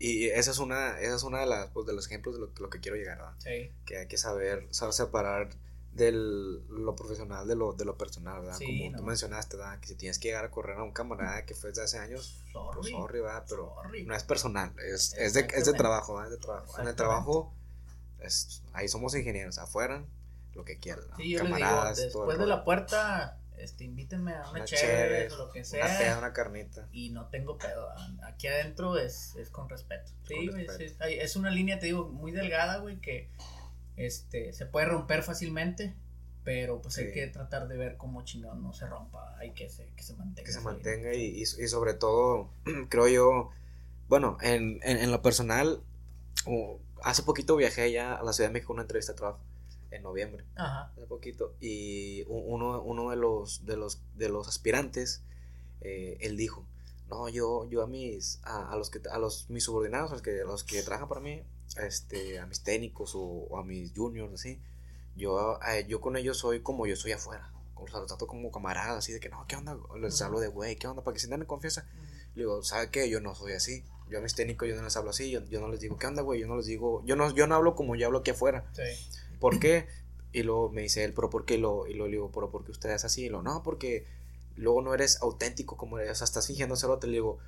y esa es una, esa es una de las, pues, de los ejemplos de lo, lo que quiero llegar, ¿verdad? Sí. Que hay que saber, saber separar del lo profesional de lo, de lo personal, ¿verdad? Como tú mencionaste, ¿verdad? Que si tienes que llegar a correr a un camarada que fue de hace años, pues sorry, ¿verdad? Pero no es personal, es, es, de, es de trabajo, ¿verdad? Es de trabajo. En el trabajo, es, ahí somos ingenieros, afuera, lo que quieran. Sí, Camaradas, digo, después de la puerta este, invítenme a una, chévere, o lo que sea. Una peda, una carnita. Y no tengo pedo. Aquí adentro es, es con respeto. Sí, Es, una línea, te digo, muy delgada, güey, que este, se puede romper fácilmente, pero pues hay que tratar de ver cómo chingón no se rompa, hay que se, que se mantenga. Que se mantenga y, y, sobre todo, <clears throat> creo yo, bueno, en, en, en lo personal, hace poquito viajé ya a la Ciudad de México una entrevista de trabajo en noviembre, Ajá. hace poquito, y uno, uno de, los, de, los, de los aspirantes, eh, él dijo, no, yo, yo a mis, a, los que, a los, mis subordinados, a los que, los que trabajan para mí, este, a mis técnicos o, a mis juniors, así, yo, eh, yo con ellos soy como yo soy afuera, o sea, los trato como camaradas, así de que, no, ¿qué onda? Les hablo de güey, ¿qué onda? Para que se den en confianza. Le digo, ¿sabe qué? Yo no soy así. Yo a mis técnicos yo no les hablo así, yo, yo no les digo, ¿qué onda, güey? Yo no les digo, yo no, yo no hablo como yo hablo aquí afuera. Sí. ¿Por qué? Y luego me dice él, pero ¿por qué? Lo, y lo digo, pero ¿por qué usted es así? Y lo, no, porque luego no eres auténtico como eres, o sea, estás fingiendo ser otro. Le digo,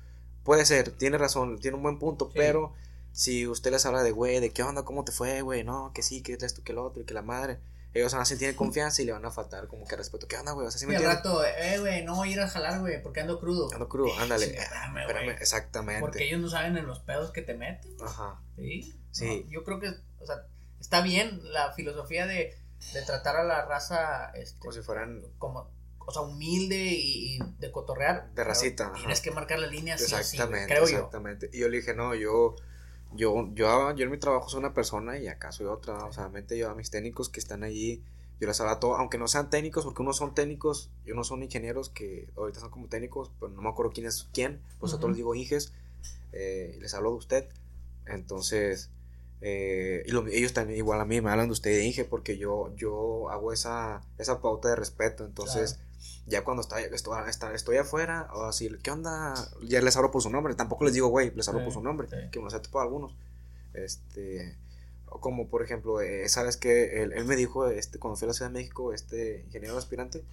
puede ser, tiene razón, tiene un buen punto, pero si usted les habla de, güey, de qué onda, cómo te fue, güey, no, que sí, que esto, que el otro, y que la madre, ellos van a sentir confianza y le van a faltar como que respeto. ¿Qué onda, güey? O sea, ¿sí me y al rato, eh, güey, no voy a ir a jalar, güey, porque ando crudo. Ando crudo, ándale. espérame, exactamente. Porque ellos no saben en los pedos que te meten. Ajá. Sí. Sí. yo creo que, o sea, está bien la filosofía de, de tratar a la raza este, como si fueran como o sea humilde y, de cotorrear de racita tienes que marcar la línea exactamente creo exactamente y yo le dije no yo yo, yo, yo en mi trabajo soy una persona y acá soy otra. O sea, mente yo a mis técnicos que están allí, yo les hablo todo, aunque no sean técnicos, porque unos son técnicos y unos son ingenieros que ahorita son como técnicos, pero no me acuerdo quién es quién, pues a todos les digo Inges, eh, les hablo de usted. Entonces, eh, y ellos también igual a mí me hablan de usted Inge porque yo, yo hago esa, esa pauta de respeto. Entonces, ya cuando está, estoy, estoy afuera, o así, ¿qué onda? Ya les hablo por su nombre. Tampoco les digo, güey, les hablo por su nombre. Que me lo sé para algunos. Este, como por ejemplo, eh, ¿sabes que él, él, me dijo, este, cuando fui a la Ciudad de México, este ingeniero aspirante,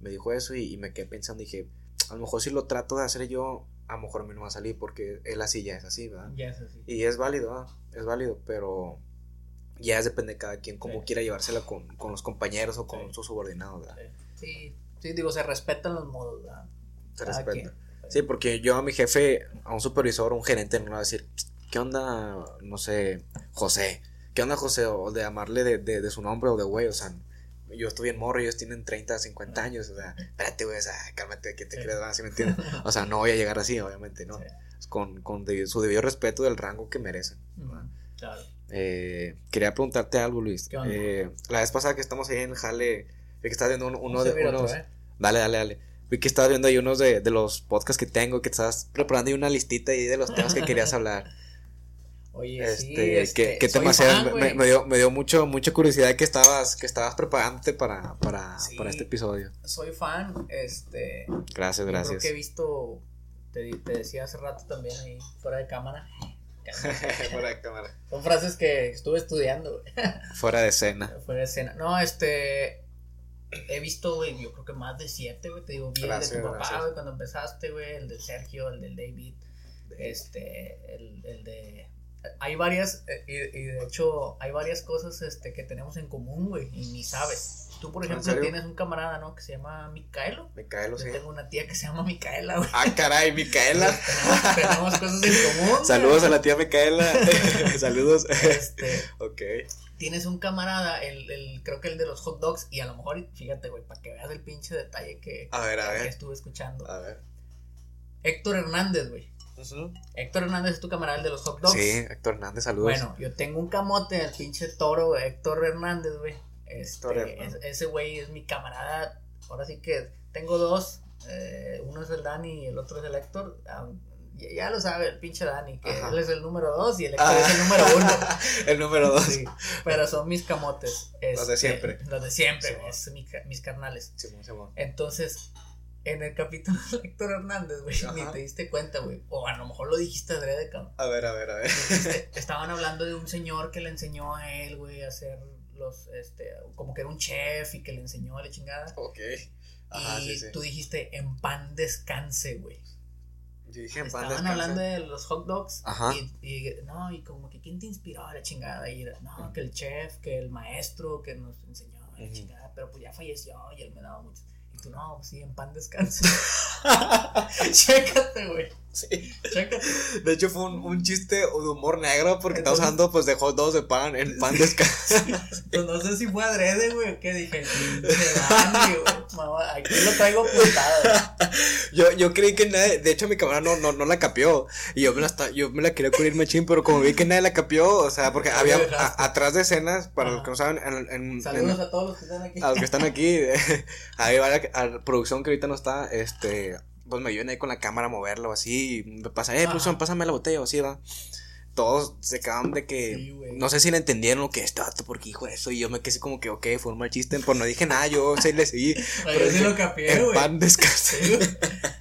me dijo eso y, me quedé pensando, dije, a lo mejor si lo trato de hacer yo, a lo mejor a mí no va a salir porque él así ya es así, ¿verdad? Ya es así. Y es válido, es válido, pero ya depende de cada quien cómo quiera llevársela con, con, los compañeros o con sus subordinados, ¿verdad? Sí. sí, digo, se respetan los modos, ¿verdad? Se respeta. Sí, porque yo a mi jefe, a un supervisor, un gerente, no le voy a decir, ¿qué onda, no sé, José? ¿Qué onda, José? O de amarle de, de, de su nombre o de güey, o sea, yo estoy en morro, ellos tienen 30, 50 años, o sea, espérate, güey, o sea, cálmate, ¿qué te crees? ¿Sí me entiendes? O sea, no voy a llegar así, obviamente, ¿no? Con, con su debido respeto del rango que merecen. Claro. Eh, quería preguntarte algo, Luis. Eh, la vez pasada que estamos ahí en Jale, vi que estás viendo uno, de unos... ¿eh? Dale, dale, dale. Vi que estabas viendo ahí unos de, de los podcasts que tengo, que estás preparando ahí una listita ahí de los temas que querías <laughs> hablar. Oye, este, sí, este, ¿qué, tema me, dio, me dio mucho, mucha curiosidad que estabas, que estabas preparándote para, para, para este episodio. Soy fan, este. Gracias, gracias. Creo que he visto, te, te, decía hace rato también ahí, fuera de cámara. <laughs> fuera de cámara. Son frases que estuve estudiando, Fuera de escena. <laughs> Fuera de escena. No, este. He visto, güey, yo creo que más de siete, güey. Te digo, bien de tu papá, güey, cuando empezaste, güey. El de Sergio, el del David. Este, el, el de hay varias, eh, y, de hecho, hay varias cosas este, que tenemos en común, güey, y ni sabes. Tú, por ejemplo, tienes un camarada, ¿no? Que se llama Micaelo. Micaelo, sí. tengo una tía que se llama Micaela, güey. Ah, caray, Micaela. <laughs> tenemos, cosas en común. Saludos a la tía Micaela. <laughs> Saludos. Este. ok. Tienes un camarada, el, el, creo que el de los hot dogs, y a lo mejor, fíjate, güey, para que veas el pinche detalle que, a ver, a ver. que estuve escuchando. A ver. Héctor Hernández, güey. Héctor Hernández es tu camarada de los hot dogs. Sí, Héctor Hernández, saludos. Bueno, yo tengo un camote, el pinche toro, Héctor Hernández, güey. Este, ese güey es mi camarada. Ahora sí que tengo dos. Eh, uno es el Dani y el otro es el Héctor. ya, lo sabe el pinche Dani, que él es el número dos y el Héctor ah. es el número uno. <laughs> el número dos. Sí, pero son mis camotes. los de este, siempre. Los de siempre, es mis carnales. Entonces, en el capítulo de Héctor Hernández, güey, ni te diste cuenta, güey. O a lo mejor lo dijiste adrede, cabrón. A ver, a ver, a ver. <laughs> estaban hablando de un señor que le enseñó a él, güey, a hacer los, este, como que era un chef y que le enseñó a la chingada. Ok. Ajá, y tú dijiste, en pan descanse, güey. Yo dije, en pan Estaban hablando de los hot dogs. Ajá. Y, no, y como que, ¿quién te inspiró a la chingada? Y no, que el chef, que el maestro que nos enseñó a la chingada. Pero pues ya falleció y él me daba mucho tú, no, pues sí, en pan descanse. <laughs> <laughs> Chécate, güey. Sí. Chécate. De hecho, fue un, un chiste de humor negro porque estamos hablando pues de hot dogs de pan en pan descanse. <laughs> pues no sé si fue adrede, güey, qué dije. Dani, güey. Aquí lo traigo apuntado. yo, yo creí que nadie, de hecho mi cámara no, no, no la capió. Y yo me la, yo me la quería cubrir machín, pero como vi que nadie la capió, o sea, porque había atrás de escenas, para los que no saben, en, en, Saludos a todos los que están aquí. A los que están aquí. <laughs> la producción que ahorita no está, este, pues me ayudan ahí con la cámara a moverlo así, y me pasa, eh, producción, pásame la botella o así, va. Todos se quedaron de que no sé si le entendieron lo que es porque hijo eso y yo me quedé como que ok, fue un mal chiste, pues no dije nada, yo <laughs> sí le seguí. pero yo sí lo capié, güey. Pan descanse.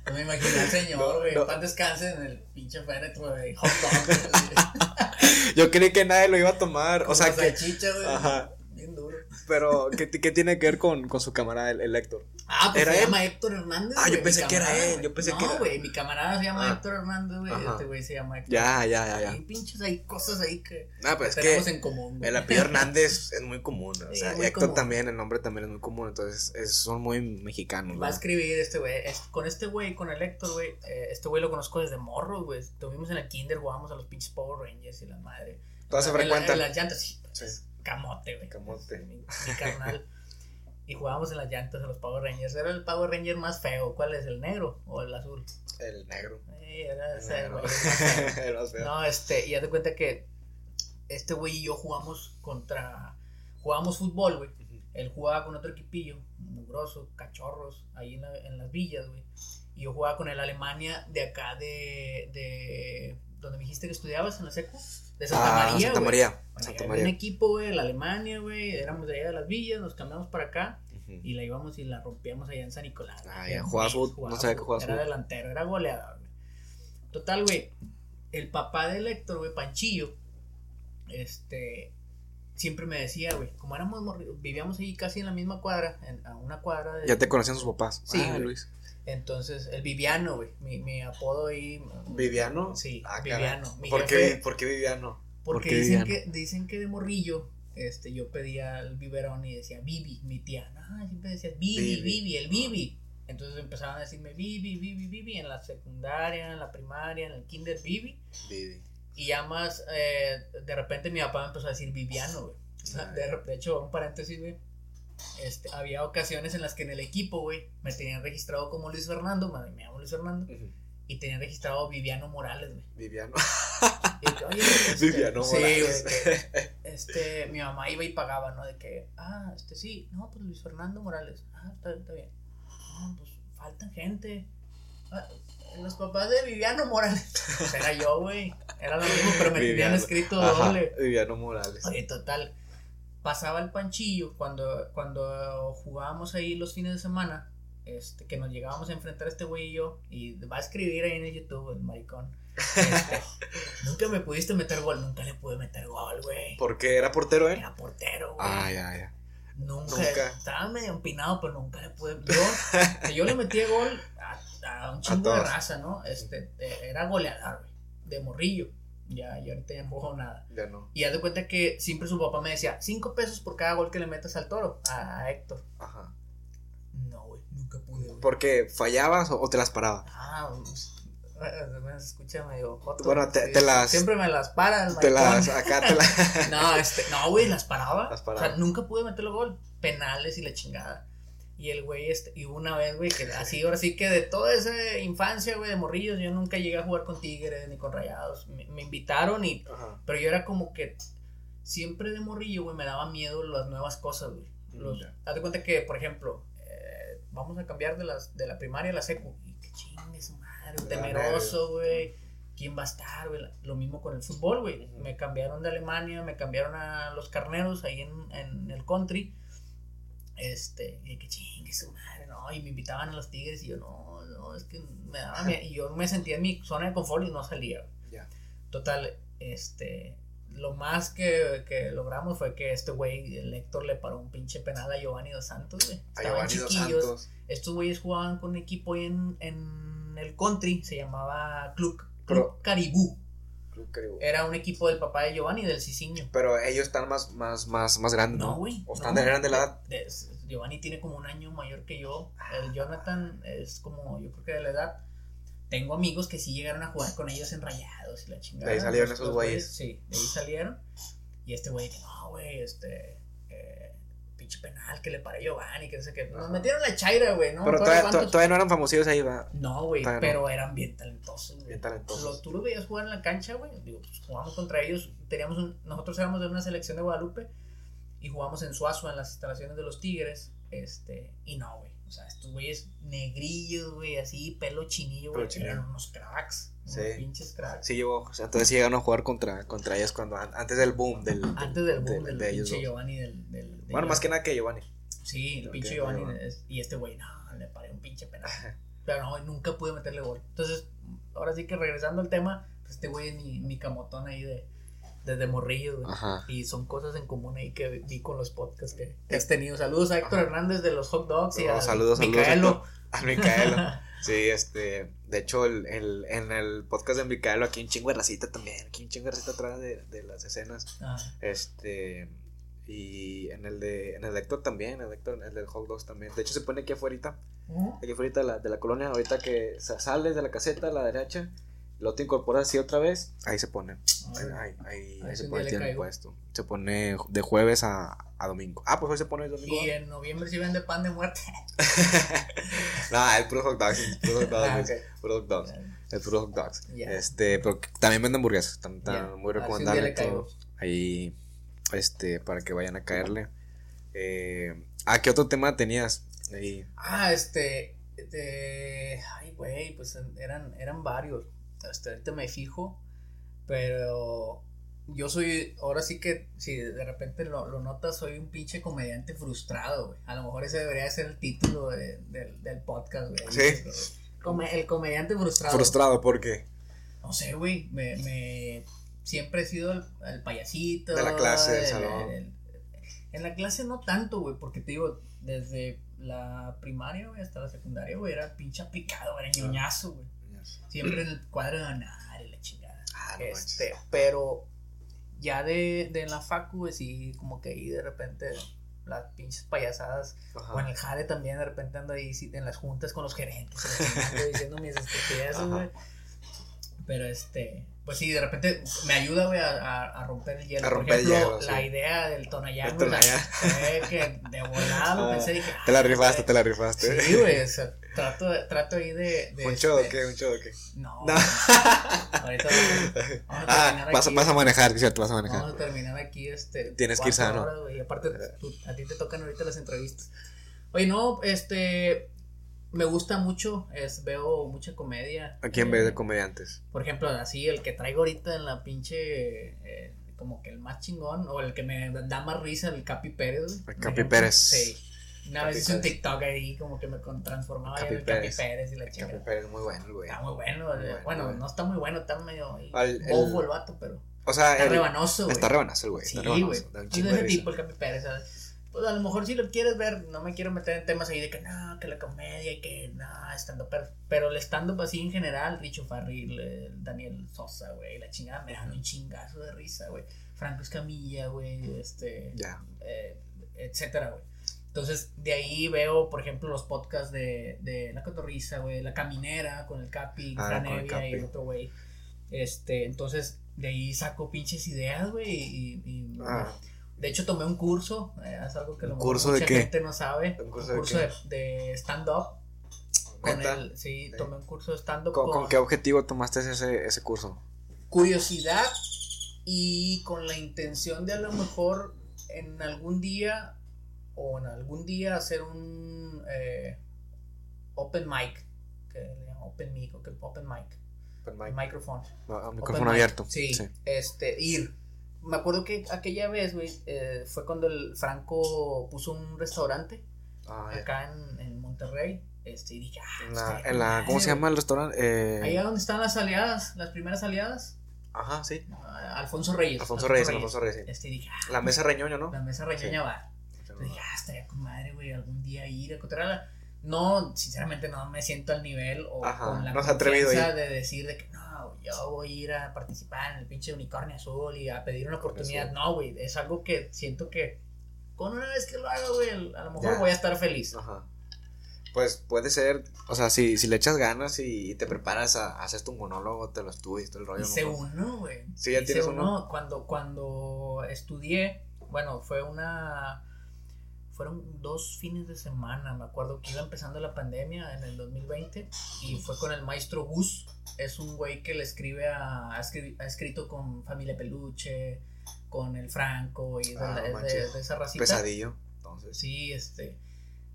no me imaginé al señor, <laughs> güey, pan descanse en el pinche féretro de hot dog. <laughs> yo creí que nadie lo iba a tomar, o sea que güey. Ajá. Bien duro. Pero, ¿qué, ¿qué, tiene que ver con, con su camarada, el, el Héctor? Ah, pues se llama Héctor Hernández. Ah, yo pensé que era él. Yo pensé que era. No, güey, mi camarada se llama ah. Héctor Hernández, güey. Este güey se llama Héctor. Ya, ya, ya, ya. Hay pinches, hay cosas ahí que, ah, pues tenemos en común. El apellido Hernández es muy común. O sea, Héctor también, el nombre también es muy común. Entonces, son muy mexicanos. Va a escribir este güey. Con este güey, con el Héctor, güey. Eh, este güey lo conozco desde morro, güey. Tuvimos en el Kinder, jugábamos a los pinches Power Rangers y la madre. ¿Todas se frecuentan? En las llantas, sí. Camote, güey. Camote. Mi, mi carnal. <laughs> y jugábamos en las llantas de los Power Rangers. Era el Power Ranger más feo. ¿Cuál es? ¿El negro o el azul? El negro. Sí, <laughs> era ese, güey. No, este, y haz de cuenta que este güey y yo jugamos contra. Jugamos fútbol, güey. Él jugaba con otro equipillo, mugroso, cachorros, ahí en, en las villas, güey. Y yo jugaba con el Alemania de acá de, de donde me dijiste que estudiabas en la secu, de Santa ah, María. Santa María. Santa María. Un equipo, güey, la Alemania, güey, éramos de allá de las villas, nos cambiamos para acá y la íbamos y la rompíamos allá en San Nicolás. Ah, ya, jugabas no sabía que jugabas Era delantero, era goleador, güey. Total, güey, el papá de Héctor, güey, Panchillo, este, siempre me decía, güey, como éramos vivíamos ahí casi en la misma cuadra, en, a una cuadra de... Ya te conocían sus papás. Sí, ah, Luis. Entonces, el Viviano, güey, mi, mi apodo ahí. ¿Viviano? Sí, ah, Viviano. ¿Por, qué, ¿Por, qué, Viviano? Porque dicen, Que, dicen que de morrillo, este, yo pedía el biberón y decía Vivi, mi tía. No, siempre decía Vivi, Vivi, el Vivi. Entonces empezaban a decirme Vivi, Vivi, Vivi, en la secundaria, en la primaria, en el kinder, Vivi. Vivi. Y ya más, eh, de repente mi papá me empezó a decir Viviano, güey. De, de hecho, un paréntesis, güey este, había ocasiones en las que en el equipo, güey, me tenían registrado como Luis Fernando, me, llamo Luis Fernando, y tenían registrado Viviano Morales, güey. Viviano. Este, Viviano Morales. Sí, este, mi mamá iba y pagaba, ¿no? De que, ah, este sí, no, pues Luis Fernando Morales, ah, está, está bien. No, pues faltan gente. Ah, los papás de Viviano Morales. Pues era yo, güey. Era lo mismo, pero me tenían escrito doble. Viviano Morales. Oye, total pasaba el panchillo cuando, cuando jugábamos ahí los fines de semana, este, que nos llegábamos a enfrentar a este güey y yo, y va a escribir ahí en el YouTube, el maricón. Este, <laughs> nunca me pudiste meter gol, nunca le pude meter gol, güey. ¿Por qué? ¿Era portero, eh? Era portero, güey. Ah, ya, ya. Nunca, Estaba medio empinado, pero nunca le pude. Yo, <laughs> yo le metía gol a, un chingo de raza, ¿no? Este, era goleador, güey. De morrillo. Ya, yo ahorita ya no nada. Ya no. Y haz de cuenta que siempre su papá me decía, cinco pesos por cada gol que le metas al toro, a, Héctor. Ajá. No, güey, nunca pude. ¿Por qué? ¿Fallabas o, te las paraba? Ah, pues, escúchame, digo, Bueno, te, las. Siempre me las paran, Te las. Acá te las. <laughs> no, este, no, güey, las paraba. Las paraba. O sea, nunca pude meterle gol. Penales y la chingada. Y el güey, este, y una vez, güey, que así, ahora sí que de toda esa infancia, güey, de morrillos, yo nunca llegué a jugar con Tigres ni con Rayados. Me, invitaron y. Pero yo era como que siempre de morrillo, güey, me daba miedo las nuevas cosas, güey. Los, Haz cuenta que, por ejemplo, eh, vamos a cambiar de, las, de la primaria a la secu. Y qué chingue su madre, temeroso, güey. ¿Quién va a estar, güey? Lo mismo con el fútbol, güey. Me cambiaron de Alemania, me cambiaron a los carneros ahí en, en el country este, y que chingue su madre, no, y me invitaban a los tigres y yo, no, no, es que me daba, y yo me sentía en mi zona de confort y no salía. Total, este, lo más que, que, logramos fue que este güey, el Héctor, le paró un pinche penal a Giovanni Dos Santos, güey. Estaban chiquillos. Estos güeyes jugaban con un equipo en, en el country, se llamaba Club, Club Caribú. Era un equipo del papá de Giovanni, del Cicinho. Pero ellos están más, más, más, más grandes, ¿no? güey. ¿O están eran de la edad? Giovanni tiene como un año mayor que yo. El Jonathan es como, yo creo que de la edad. Tengo amigos que sí llegaron a jugar con ellos en rayados y la chingada. De ahí salieron esos güeyes. Sí, de ahí salieron. Y este güey no, güey, este pinche penal que le paré Giovanni, que no sé qué. Nos metieron la chaira, güey, ¿no? Pero todavía, no eran famosos ahí, va. No, güey, pero eran bien talentosos, Bien talentosos. tú los veías jugar en la cancha, güey. Digo, pues jugamos contra ellos. Teníamos un, nosotros éramos de una selección de Guadalupe y jugamos en Suazo, en las instalaciones de los Tigres. Este, y no, güey. O sea, estos güeyes negrillos, güey, así, pelo chinillo, güey. Eran unos cracks. Sí. Unos pinches cracks. Sí, llegó. O sea, entonces llegaron a jugar contra, contra ellos cuando, antes del boom del. Antes del boom del, de pinche Giovanni del, del bueno, más que nada que Giovanni. Sí, el pinche Giovanni. y este güey, no, le paré un pinche penal. Pero no, nunca pude meterle gol. Entonces, ahora sí que regresando al tema, pues este güey es mi, mi camotón ahí de desde morrillo, güey. Y son cosas en común ahí que vi con los podcasts que, has tenido. Saludos a Héctor Hernández de los Hot Dogs y a saludos, Micaelo. A Micaelo. <laughs> sí, este, de hecho, el, el, en el podcast de Micaelo, aquí un chingo de racita también, aquí un chingo de racita atrás de, de las escenas. Este, y en el de, en el Héctor también, el Héctor, el del Hot Dogs también. De hecho, se pone aquí afuera, aquí afuera de la, de la colonia, ahorita que sales de la caseta a la derecha Lo te incorporas así otra vez, ahí se pone. Ahí, ahí, ahí, se pone el puesto. Se pone de jueves a, a, domingo. Ah, pues hoy se pone el domingo. Y en noviembre sí vende pan de muerte. <laughs> no, el puro hot dogs. El puro hot dogs. Ah, puro hot dogs. El puro hot dogs. Este, pero también vende hamburguesas. Están, muy recomendables. Ahí, este, para que vayan a caerle. Eh, ah, ¿qué otro tema tenías? Ahí. Ah, este, ay, güey, pues eran, eran varios. Hasta ahorita me fijo, pero yo soy, ahora sí que, si de repente lo, lo notas, soy un pinche comediante frustrado, güey. A lo mejor ese debería ser el título de, del podcast, güey. Sí. el comediante frustrado. Frustrado, ¿por qué? No sé, güey, me, me, siempre he sido el, payasito. De la clase, del salón. en la clase no tanto, güey, porque te digo, desde la primaria, güey, hasta la secundaria, güey, era pinche aplicado, era ñoñazo, güey. Siempre en el cuadro de ganar y la chingada. Ah, este, pero ya de, de la facu, güey, sí, como que ahí de repente las pinches payasadas. O en el jale también de repente ando ahí en las juntas con los gerentes, diciendo mis estupideces, güey. Pero este, pues sí, de repente me ayuda, güey, a, a, romper el hielo. A romper Por ejemplo, el hielo, la idea del Tonayán, güey, que de volado pensé, dije, Te la rifaste, te la rifaste. Sí, güey, o sea, trato, trato ahí de... de ¿Un show este... qué? ¿Un show qué? No, no. <laughs> ahorita <laughs> vamos, a ah, vas, vas, a manejar, ¿cierto? Vas a manejar. Vamos a terminar aquí, este... Tienes que ir sano. Horas, y aparte, tú, a ti te tocan ahorita las entrevistas. Oye, no, este me gusta mucho, es, veo mucha comedia. ¿A quién ves de comediantes? Por ejemplo, así el que traigo ahorita en la pinche, eh, como que el más chingón, o el que me da más risa, el Capi Pérez. El Capi Pérez. Sí. Una vez hice un TikTok ahí, como que me transformaba en el Capi Pérez y la chica. Capi Pérez, muy bueno, güey. Está muy bueno, bueno, no está muy bueno, está medio bobo el vato, pero. O sea, está rebanoso, güey. Está rebanoso el güey. Sí, güey. Es ese tipo, el Capi Pérez, ¿sabes? Pues a lo mejor si lo quieres ver, no me quiero meter en temas ahí de que no, que la comedia y que no, estando pero, pero el stand-up así en general, Richo Farril, Daniel Sosa, güey, la chingada me dan un chingazo de risa, güey. Franco Escamilla, güey, este, eh, etcétera, güey. Entonces, de ahí veo, por ejemplo, los podcasts de, de La Cotorriza, güey, La Caminera con el Capi, ah, y el otro güey. Este, entonces, de ahí saco pinches ideas, güey, y, y ah. De hecho, tomé un curso, eh, es algo que lo curso mucha de qué? gente no sabe. ¿Un curso, de, de stand-up. Con el, sí, tomé un curso de stand-up. ¿Con, ¿Con, qué objetivo tomaste ese, ese curso? Curiosidad y con la intención de a lo mejor en algún día o en algún día hacer un eh, open mic, que le llaman open mic o que open mic. Open mic. Micrófono. Ah, micrófono abierto. sí, este, ir me acuerdo que aquella vez, güey, eh, fue cuando el Franco puso un restaurante ah, acá en, en, Monterrey. Este, y dije, ah, en la, en la ¿cómo se llama el restaurante? Eh... Ahí donde están las aliadas, las primeras aliadas. Ajá, sí. Ah, Alfonso Reyes. Alfonso, Reyes, Alfonso Reyes. Este, dije, ah, la mesa reñoño, ¿no? La mesa reñoña va. Dije, ah, estaría con madre, güey, algún día ir a encontrarla. No, sinceramente no me siento al nivel o con la no confianza de decir de que no, yo voy a ir a participar en el pinche unicornio azul y a pedir una oportunidad. No, güey, es algo que siento que con una vez que lo haga, güey, a lo mejor voy a estar feliz. Ajá. Pues puede ser, o sea, si, si le echas ganas y te preparas a, hacer tu monólogo, te lo estudias, todo el rollo. Hice uno, güey. Sí, ya tienes uno. Cuando, cuando estudié, bueno, fue una fueron dos fines de semana, me acuerdo que iba empezando la pandemia en el 2020 y fue con el maestro Gus, es un güey que le escribe a, ha, escrito con Familia Peluche, con el Franco y de, ah, esa racita. Pesadillo, entonces. Sí, este,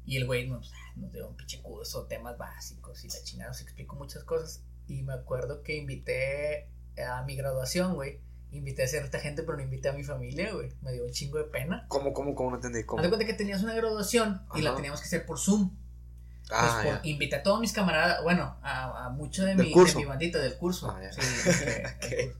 y el güey nos, nos dio un pinche curso, temas básicos y la chingada nos explicó muchas cosas y me acuerdo que invité a mi graduación, güey invité a cierta gente, pero no invité a mi familia, güey. Me dio un chingo de pena. ¿Cómo, cómo, cómo no entendí? ¿Cómo? Haz de cuenta que tenías una graduación y la teníamos que hacer por Zoom. Ah, pues, invité a todos mis camaradas, bueno, a, a muchos de, mi, de mi bandita del curso. Ah, sí, este,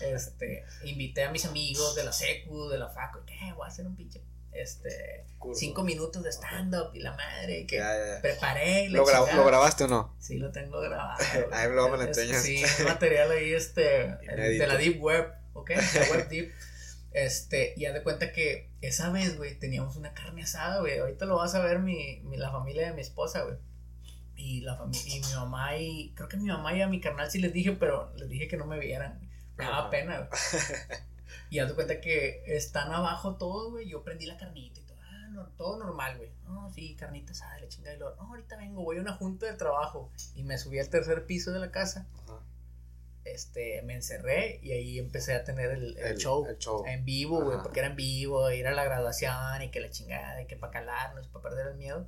<laughs> este, invité a mis amigos de la secu, de la facu, ¿qué? Voy a hacer un pinche este cinco minutos de stand-up y la madre que preparé y ¿Lo, ¿Lo, grabaste o no? Sí, lo tengo grabado. <laughs> ahí luego me lo enseñas. Sí, material ahí este <laughs> de la Deep Web. ¿Ok? Este, y haz de cuenta que esa vez, güey, teníamos una carne asada, güey. Ahorita lo vas a ver mi, mi, la familia de mi esposa, güey. Y, la y mi mamá y, creo que mi mamá y a mi carnal sí les dije, pero les dije que no me vieran. Me daba pena, güey. <laughs> y haz cuenta que están abajo todos, güey. Yo prendí la carnita y todo, ah, no, todo normal, güey. No, sí, carnita asada, le chingada y lo, no, ahorita vengo, voy a una junta de trabajo. Y me subí al tercer piso de la casa. Ajá este, me encerré y ahí empecé a tener el, el, show, en vivo, güey, porque era en vivo, ir a la graduación y que la chingada, y que para calarnos, para perder el miedo.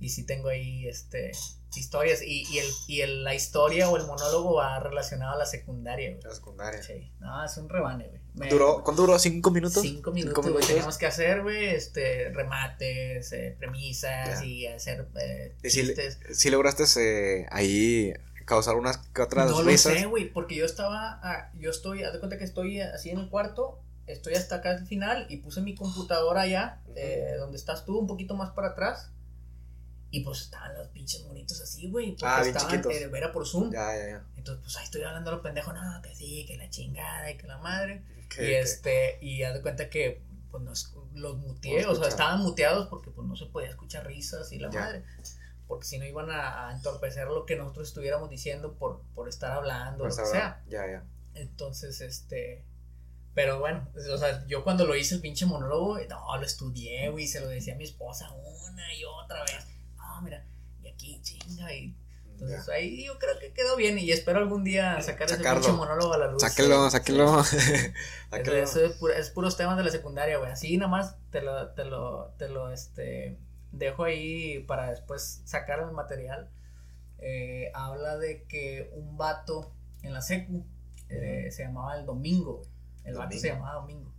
Y sí tengo ahí, este, historias y, y, el, y el, la historia o el monólogo va relacionado a la secundaria, güey. La secundaria. Sí, no, es un rebane, güey. ¿Duró, ¿Cuánto duró? ¿Cinco minutos? Cinco minutos, güey. Teníamos que hacer, güey, este, remates, eh, premisas y hacer eh, chistes. Si, lograste eh, ahí causar unas que otras No lo sé, güey, porque yo estaba, yo estoy, haz de cuenta que estoy así en el cuarto, estoy hasta acá al final y puse mi computadora allá, eh, donde estás tú, un poquito más para atrás. Y pues estaban los pinches monitos así, güey. Porque ah, bien estaban, eh, era por Zoom. Ya, ya, ya. Entonces, pues ahí estoy hablando a los pendejos, no, que sí, que la chingada y que la madre. y este, y haz de cuenta que, pues nos, los muteé, o sea, estaban muteados porque pues no se podía escuchar risas y la madre porque si no iban a, entorpecer lo que nosotros estuviéramos diciendo por, por estar hablando, o lo que sea. Ya, ya. Entonces, este. Pero bueno, o sea, yo cuando lo hice el pinche monólogo, no, lo estudié, güey, se lo decía a mi esposa una y otra vez. No, mira, y aquí chinga, y. Entonces ahí yo creo que quedó bien y espero algún día sacar ese pinche monólogo a la luz. Sáquelo, sáquelo. <laughs> Es, es, puros temas de la secundaria, güey. Así nada más te lo, te lo, te lo, este dejo ahí para después sacar el material. Eh, habla de que un vato en la secu eh, se llamaba el Domingo, El vato se llamaba Domingo.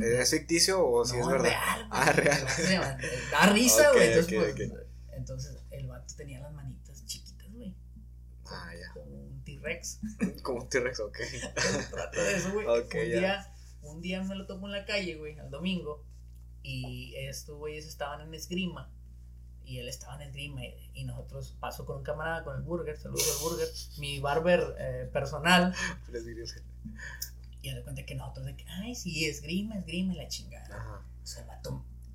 ¿Es ficticio o si es verdad? Real, ah, real. da risa, güey. entonces, entonces, el vato tenía las manitas chiquitas, güey. Ah, ya. Como un T-Rex. <laughs> como un T-Rex, ok. Trato de eso, güey. un, día, un día me lo tomo en la calle, güey, el domingo. Y estos güeyes estaban en esgrima. Y él estaba en esgrima. Y nosotros paso con un camarada, con el burger. Saludos al burger. Mi barber eh, personal. <laughs> y me cuenta que nosotros de que, ay, sí, esgrima, esgrima y la chingada. Ajá. O sea, el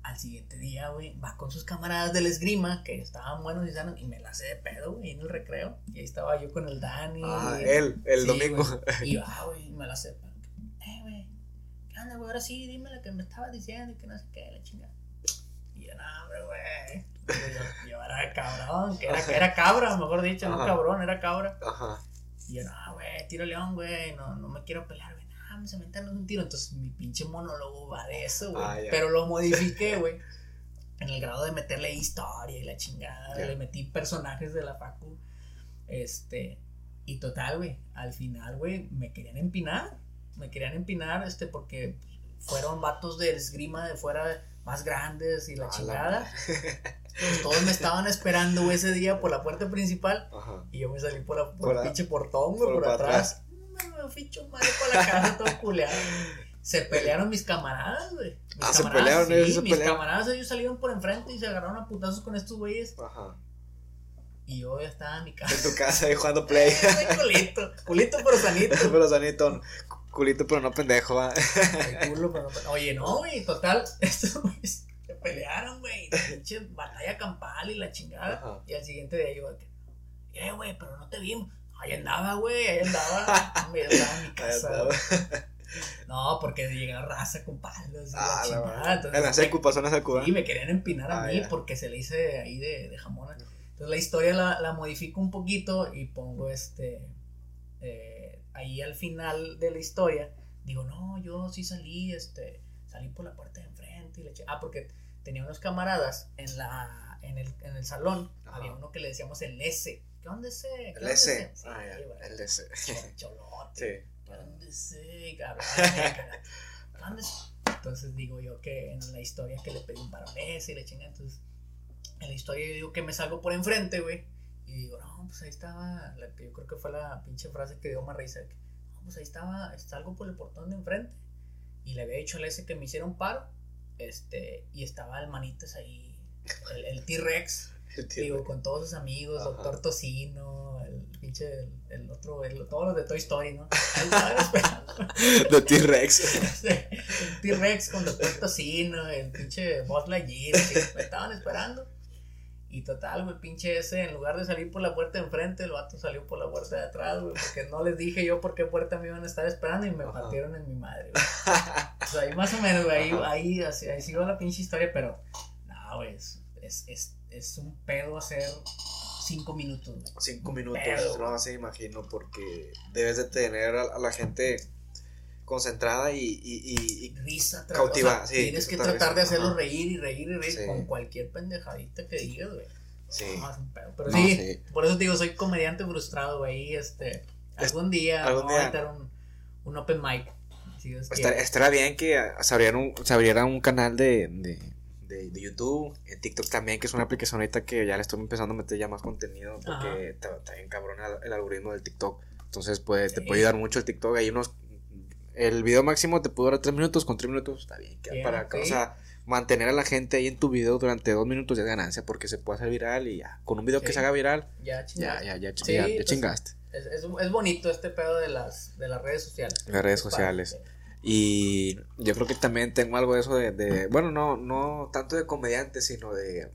al siguiente día, güey, va con sus camaradas del esgrima, que estaban buenos y sanos, y me la hace de pedo, güey, en el recreo. Y ahí estaba yo con el Dani. Ah, él, el domingo. y <laughs> va, güey, me la hace anda, güey, ahora sí, dime lo que me estabas diciendo y que no sé qué, la chingada. Y yo, no, hombre, güey. Yo, yo, era cabrón, que era, era cabra, mejor dicho, no cabrón, era cabra. Ajá. Y yo, no, güey, tiro león, güey, no, no me quiero pelear, güey, no, vamos a meternos un tiro. Entonces mi pinche monólogo va de eso, güey. Ah, Pero lo modifiqué, <laughs> güey. En el grado de meterle historia y la chingada, le metí personajes de la facu. Este, y total, güey, al final, güey, me querían empinar me querían empinar, este, porque fueron vatos de esgrima de fuera más grandes y la chingada. Pues todos me estaban esperando ese día por la puerta principal y yo me salí por, la, por, el pinche portón, güey, por, atrás. Me ficho madre por la casa todo culeado. Se pelearon mis camaradas, güey. ah, se pelearon ellos, Mis camaradas, ellos salieron por enfrente y se agarraron a putazos con estos güeyes. Ajá. Y yo ya estaba en mi casa. En tu casa ahí jugando play. <laughs> culito. Culito pero sanito. <laughs> pero sanito. Culito, pero no pendejo, va. culo, pero no Oye, no, güey, total. <laughs> Estos güeyes se pelearon, güey. Batalla campal y la chingada. Y al siguiente día yo, eh, güey, pero no te vimos. Ahí andaba, güey, ahí andaba. <laughs> Andaba en mi casa. No, porque llegaba raza con palos. Ah, la chingada. en la secu pasó en la secu. Sí, me querían empinar a ah, mí porque se le hice ahí de, de jamón. Entonces la historia la, la modifico un poquito y pongo este. Eh, ahí al final de la historia, digo, no, yo sí salí, este, salí por la puerta de enfrente y le eché, ah, porque tenía unos camaradas en la, en el, en el salón, había uno que le decíamos el S, ¿qué onda ese? ¿Qué el S, ah, ya, el S. Cholote. Sí. ¿Qué onda ese? Entonces digo yo que en la historia que le pedí un paro S y le chinga, entonces en la historia yo digo que me salgo por enfrente, güey, y digo, no, pues ahí estaba, la que yo creo que fue la pinche frase que dio más risa, que, no, pues ahí estaba, salgo por el portón de enfrente, y le había dicho al ese que me hiciera un paro, este, y estaba el manitas ahí, el, T-Rex, <laughs> digo, con todos sus amigos, Doctor Tocino, el pinche, el, otro, el, todos los de Toy Story, ¿no? <laughs> De T-Rex. <laughs> el T-Rex con Doctor Tocino, el pinche Buzz Lightyear, me estaban esperando. Y total, güey, pinche ese, en lugar de salir por la puerta de enfrente, el vato salió por la puerta de atrás, güey, porque no les dije yo por qué puerta me iban a estar esperando y me partieron en mi madre, güey. <laughs> o sea, ahí más o menos, güey, ahí, ahí, así, ahí sigo la pinche historia, pero, no, güey, es, es, es, un pedo hacer cinco minutos, güey. Cinco minutos, no, se imagino, porque debes de tener a la gente concentrada y, y, y, risa cautiva. tienes que tratar de hacerlo reír y reír y reír con cualquier pendejadita que digas, güey. Sí. pero sí, por eso te digo, soy comediante frustrado, güey. Este, algún día ¿Algún voy a meter un, un open mic. Si estaría bien que se abriera un, se abriera un canal de, de, de, de, YouTube, en TikTok también, que es una aplicación ahorita que ya le estoy empezando a meter ya más contenido porque está, bien cabrón el, algoritmo del TikTok. Entonces puede, te puede ayudar mucho el TikTok. Hay unos el video máximo te puede durar 3 minutos, con 3 minutos está bien. para, O sea, mantener a la gente ahí en tu video durante 2 minutos ya es ganancia porque se puede hacer viral y ya. Con un video que se haga viral, ya chingaste. Ya, ya, ya, chingaste. Es, es, es, bonito este pedo de las, de las redes sociales. Las redes sociales. Y yo creo que también tengo algo de eso de, de, bueno, no, no tanto de comediante, sino de,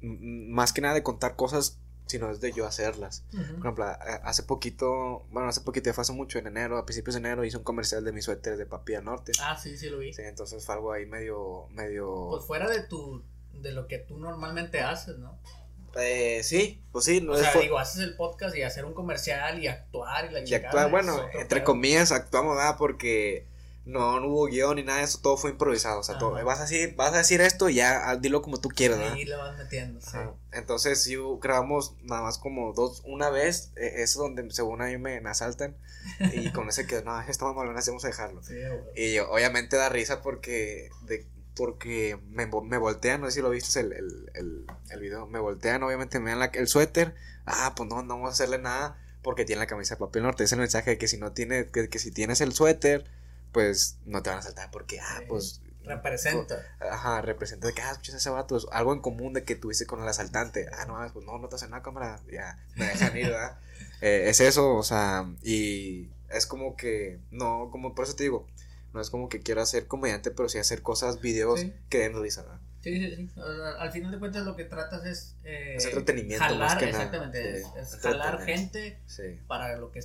más que nada de contar cosas sino es de yo hacerlas. Por ejemplo, hace poquito, bueno, hace poquito, fue hace mucho, en enero, a principios de enero, hice un comercial de mis suéteres de Papilla Norte. Ah, sí, sí lo vi. Sí, entonces fue algo ahí medio, medio... Pues fuera de tu, de lo que tú normalmente haces, ¿no? Eh, sí, pues sí. No o sea, digo, haces el podcast y hacer un comercial y actuar y la. Y actuar, bueno, entre comillas, actuamos, ¿verdad? Porque no, no hubo guion ni nada de eso, todo fue improvisado. O sea, todo, vas, a decir, vas a decir esto y ya ah, dilo como tú quieras. Ahí lo vas metiendo, sí. Entonces, sí, grabamos nada más como dos, una vez, e, eso donde según a mí me, asaltan. Y <laughs> con ese que, no, estamos mal, vamos a dejarlo. Sí, y obviamente da risa porque, de, porque me, me voltean, no sé si lo viste el, el, el, el video, me voltean, obviamente me dan la, el suéter. Ah, pues no, no vamos a hacerle nada porque tiene la camisa de papel norte. Es el mensaje de que si no tiene, que, que si tienes el suéter pues no te van a saltar porque, ah, pues... Representa. Ajá, representa de que, ah, escuchas ese vato, algo en común de que tuviste con el asaltante. Ah, no, pues no, no te hacen nada, cámara, ya, me dejan ir, ¿verdad? <laughs> Eh, es eso, o sea, y es como que, no, como por eso te digo, no es como que quiera ser comediante, pero sí hacer cosas, videos que den risa, ¿verdad? Sí, sí, sí. Al final de cuentas lo que tratas es... Eh, es entretenimiento jalar, más que exactamente, es, jalar gente para lo que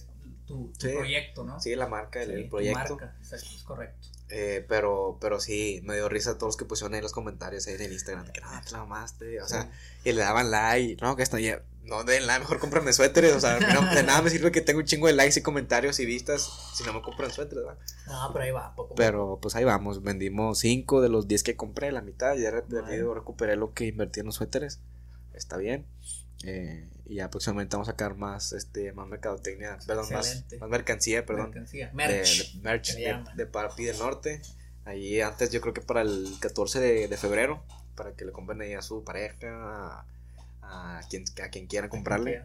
tu, proyecto, ¿no? Sí, la marca, el, proyecto. marca, es correcto. Eh, pero, pero sí, me dio risa a todos los que pusieron ahí los comentarios ahí en el Instagram, que no, te la mamaste, o sea, y le daban like, no, que está ya, no den like, mejor cómprame suéteres, o sea, de nada me sirve que tengo un chingo de likes y comentarios y vistas si no me compran suéteres, ¿verdad? No, pero ahí va, poco. Pero pues ahí vamos, vendimos 5 de los 10 que compré, la mitad, ya recuperé lo que invertí en los suéteres, está bien. Eh, y ya próximamente vamos a sacar más, este, más mercadotecnia, perdón, más, más, mercancía, perdón. Mercancía. Merch. De, merch de, de, Parapi del Norte. Allí antes, yo creo que para el 14 de, de febrero, para que le compren ahí a su pareja, a, quien, a quien quiera comprarle.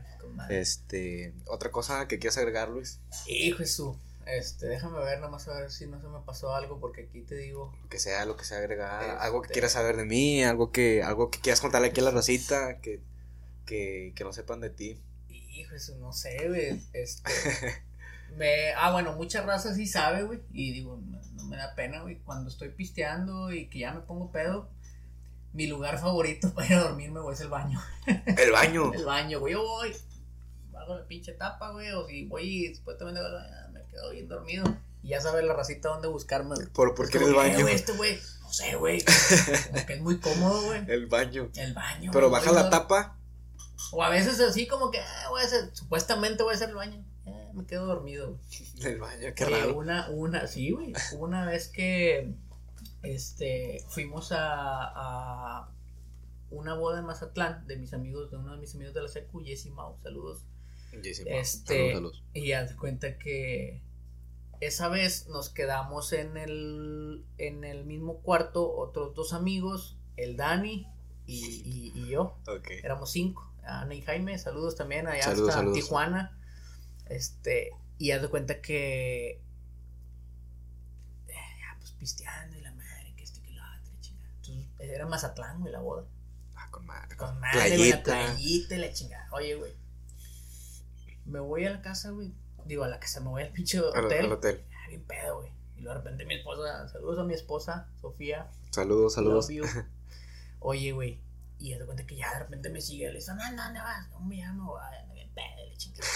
este, otra cosa que quieras agregar, Luis. Hijo Jesús. Este, déjame ver, nada más a ver si no se me pasó algo, porque aquí te digo. que sea, lo que sea agregar, algo que este quieras saber de mí, algo que, algo que quieras contarle aquí a la racita, que que, que no sepan de ti? Hijo, eso no sé, güey. Este, <laughs> me, ah, bueno, mucha raza sí sabe, güey. Y digo, no, me da pena, güey. Cuando estoy pisteando y que ya me pongo pedo, mi lugar favorito <laughs> para ir a dormirme, güey, es el baño. <laughs> ¿El baño? el baño, güey. Yo voy, hago la pinche tapa, güey. O si voy y supuestamente me quedo bien dormido. Y ya sabe la racita dónde buscarme. ¿Por, ¿por qué el baño? Este, güey, no sé, güey. Como que es muy cómodo, güey. El baño. El baño. Pero baja la tapa o a veces así como que, ah, voy a hacer, supuestamente voy a hacer el baño. Eh, me quedo dormido. <laughs> El baño, qué raro. Una, una, sí, güey. Una vez que este, fuimos a, a una boda en Mazatlán de mis amigos, de uno de mis amigos de la secu, Jesse Mau, saludos. Jesse Este, saludos, Y haz cuenta que esa vez nos quedamos en el, en el mismo cuarto, otros dos amigos, el Dani y, y, yo. Éramos cinco. Ana y Jaime, saludos también allá hasta Tijuana. Este, y haz de cuenta que. Eh, ya, pues pisteando y la madre, que este que la otra, chingada. Entonces, era Mazatlán, güey, la boda. Ah, con madre. Con madre, playita. la playita y la chingada. Oye, güey. Me voy a la casa, güey. Digo, a la casa, me voy al pinche hotel. Al, hotel. Ah, bien pedo, güey. Y luego de repente mi esposa, saludos a mi esposa, Sofía. Saludos, saludos. <laughs> Oye, güey, Y de cuenta que ya de repente me sigue, le dice, no, no, no, no me llamo,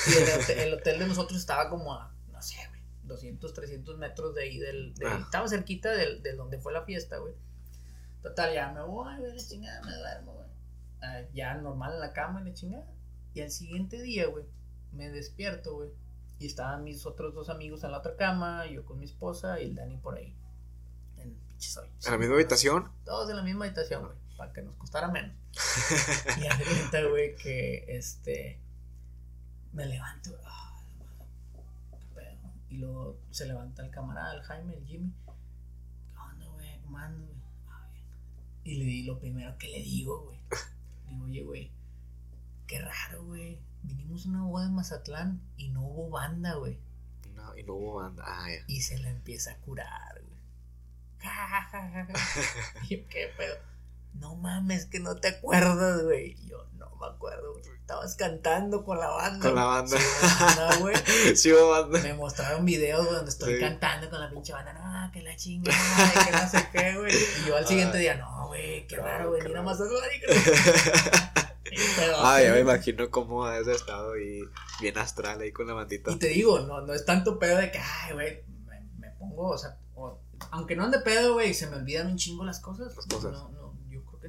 y el hotel, el hotel de nosotros estaba como a, no sé, güey, 200, 300 metros de ahí del, ah. estaba cerquita del, de donde fue la fiesta, güey. Total, ya me voy, güey, la chingada, me duermo, güey. Ah, ya normal en la cama, la chingada. Y al siguiente día, güey, me despierto, güey. Y estaban mis otros dos amigos en la otra cama, yo con mi esposa y el Dani por ahí. En pinches ¿En la misma habitación? Todos en la misma habitación, güey, para que nos costara menos. <laughs> y hace cuenta, güey, que este. Me levanto, ah, Y luego se levanta el camarada, el Jaime, el Jimmy. ¿Qué onda, güey? ¿Cómo ando, güey? Ah, y le di lo primero que le digo, güey. Digo, oye, güey, qué raro, güey vinimos a una boda en Mazatlán y no hubo banda, güey. No, y no hubo banda. Ah, ya. Y se la empieza a curar, güey. <laughs> y yo, ¿qué pedo? No mames, que no te acuerdas, güey. yo, no me acuerdo, güey. Estabas cantando con la banda. Con la banda. Sí, güey. <laughs> sí, banda. Me mostraron videos donde estoy cantando con la pinche banda. No, que la chingada, que no sé qué, güey. Y yo al siguiente día, no, güey, qué raro venir a Mazatlán. Ah, ya me imagino cómo has estado y bien astral ahí con la bandita. Y te digo, no, no es tanto pedo de que, ay, güey, me, pongo, o sea, aunque no ande pedo, güey, se me olvidan un chingo las cosas. Las cosas. No, no,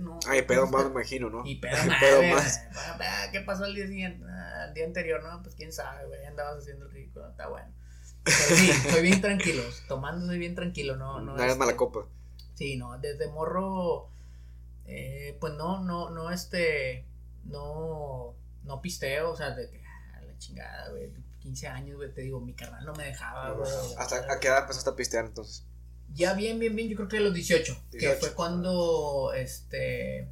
no. Ay, pedo más, me imagino, ¿no? Y <laughs> pedo, pedo más. ¿Qué pasó el día siguiente? Ah, el día anterior, no, pues quién sabe, güey, andabas haciendo el ridículo, está bueno. Pero sí, <laughs> soy bien tranquilo, tomando soy bien tranquilo, no, no. No eres mala copa. Sí, no, desde morro, eh, pues no, no, no, este no, no pisteo, o sea, de que, ah, la chingada, güey, 15 años, güey, te digo, mi carnal no me dejaba, güey. ¿Hasta a qué edad empezaste a pistear entonces? Ya bien, bien, bien, yo creo que a los 18, que fue cuando, este,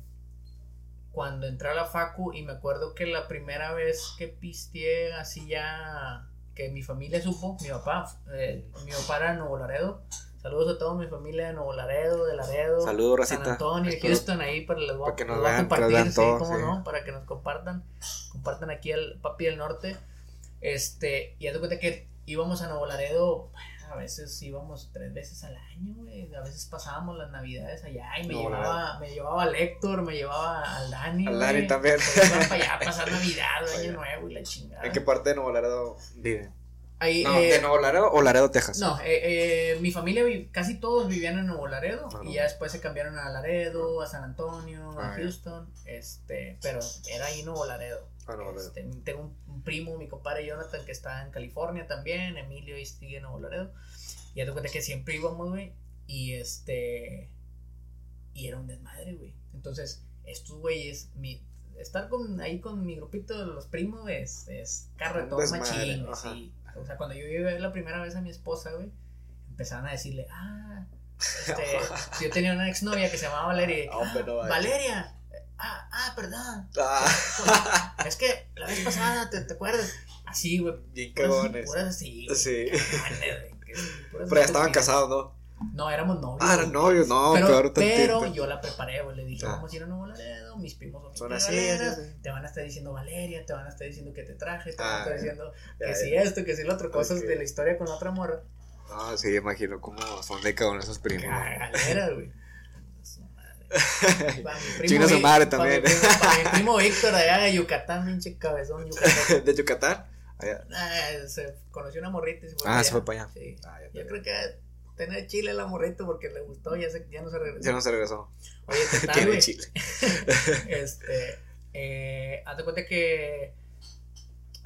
cuando entré a la facu y me acuerdo que la primera vez que pisteé así ya, que mi familia supo, mi papá, eh, mi papá era Nuevo Laredo, Saludos a toda mi familia de Nuevo Laredo, de Laredo, Saludos, San Antonio, Houston, ahí para, les voy, para que nos vean, compartir, sí, cómo no, para que nos compartan, compartan aquí el Papi del Norte. Este, y haz cuenta que íbamos a Nuevo Laredo, a veces íbamos tres veces al año, güey, a veces pasábamos las navidades allá y me llevaba, me llevaba a Héctor, me llevaba al Dani, Al Dani también. Para allá a <laughs> pasar Navidad, Año Nuevo y la chingada. ¿En qué parte de Nuevo Laredo vive? Ahí, no, ¿De eh, Nuevo Laredo o Laredo, Texas? No, eh, eh, mi familia, casi todos vivían en Nuevo Laredo ah, y ya después se cambiaron a Laredo, a San Antonio, a ah, Houston, este, pero era ahí Nuevo Laredo. Ah, este, tengo un, primo, mi compadre Jonathan, que está en California también, Emilio y sigue en Nuevo Laredo. Y ya te cuenta que siempre íbamos, güey, y este, y era un desmadre, güey. Entonces, estos güeyes, mi, estar con, ahí con mi grupito de los primos es, es carretón machín, sí o sea, cuando yo llevé la primera vez a mi esposa, güey, empezaban a decirle, ah, este, <laughs> yo tenía una exnovia que se llamaba Valeria. Ah, Valeria. Ah, ah, perdón. Ah. Es que la vez pasada, ¿te, te acuerdas? Así, güey. Bien cagones. así. Sí. Pero ya estaban casados, ¿no? No, éramos novios. Ah, eran novios, no, pero, pero yo la preparé, güey. Le dije, ah. vamos a ir a Nuevo Laredo, mis primos son, así, Te van a estar diciendo Valeria, te van a estar diciendo que te traje, te van a estar ah, diciendo que si esto, que si lo otro, cosas de la historia con la otra morra. Ah, sí, imagino cómo son de de esos primos. Galera, güey. <laughs> China su madre también. Para mi, <laughs> primo Víctor allá de Yucatán, pinche cabezón Yucatán. <laughs> ¿De Yucatán? Allá. Ah, se conoció una morrita y se fue ah, se fue para allá. Sí. Ah, yo creo que tener chile el amorrito porque le gustó, ya, se, ya no se regresó. Ya no se regresó. Oye, ¿qué tal, Tiene chile. este, eh, hazte cuenta que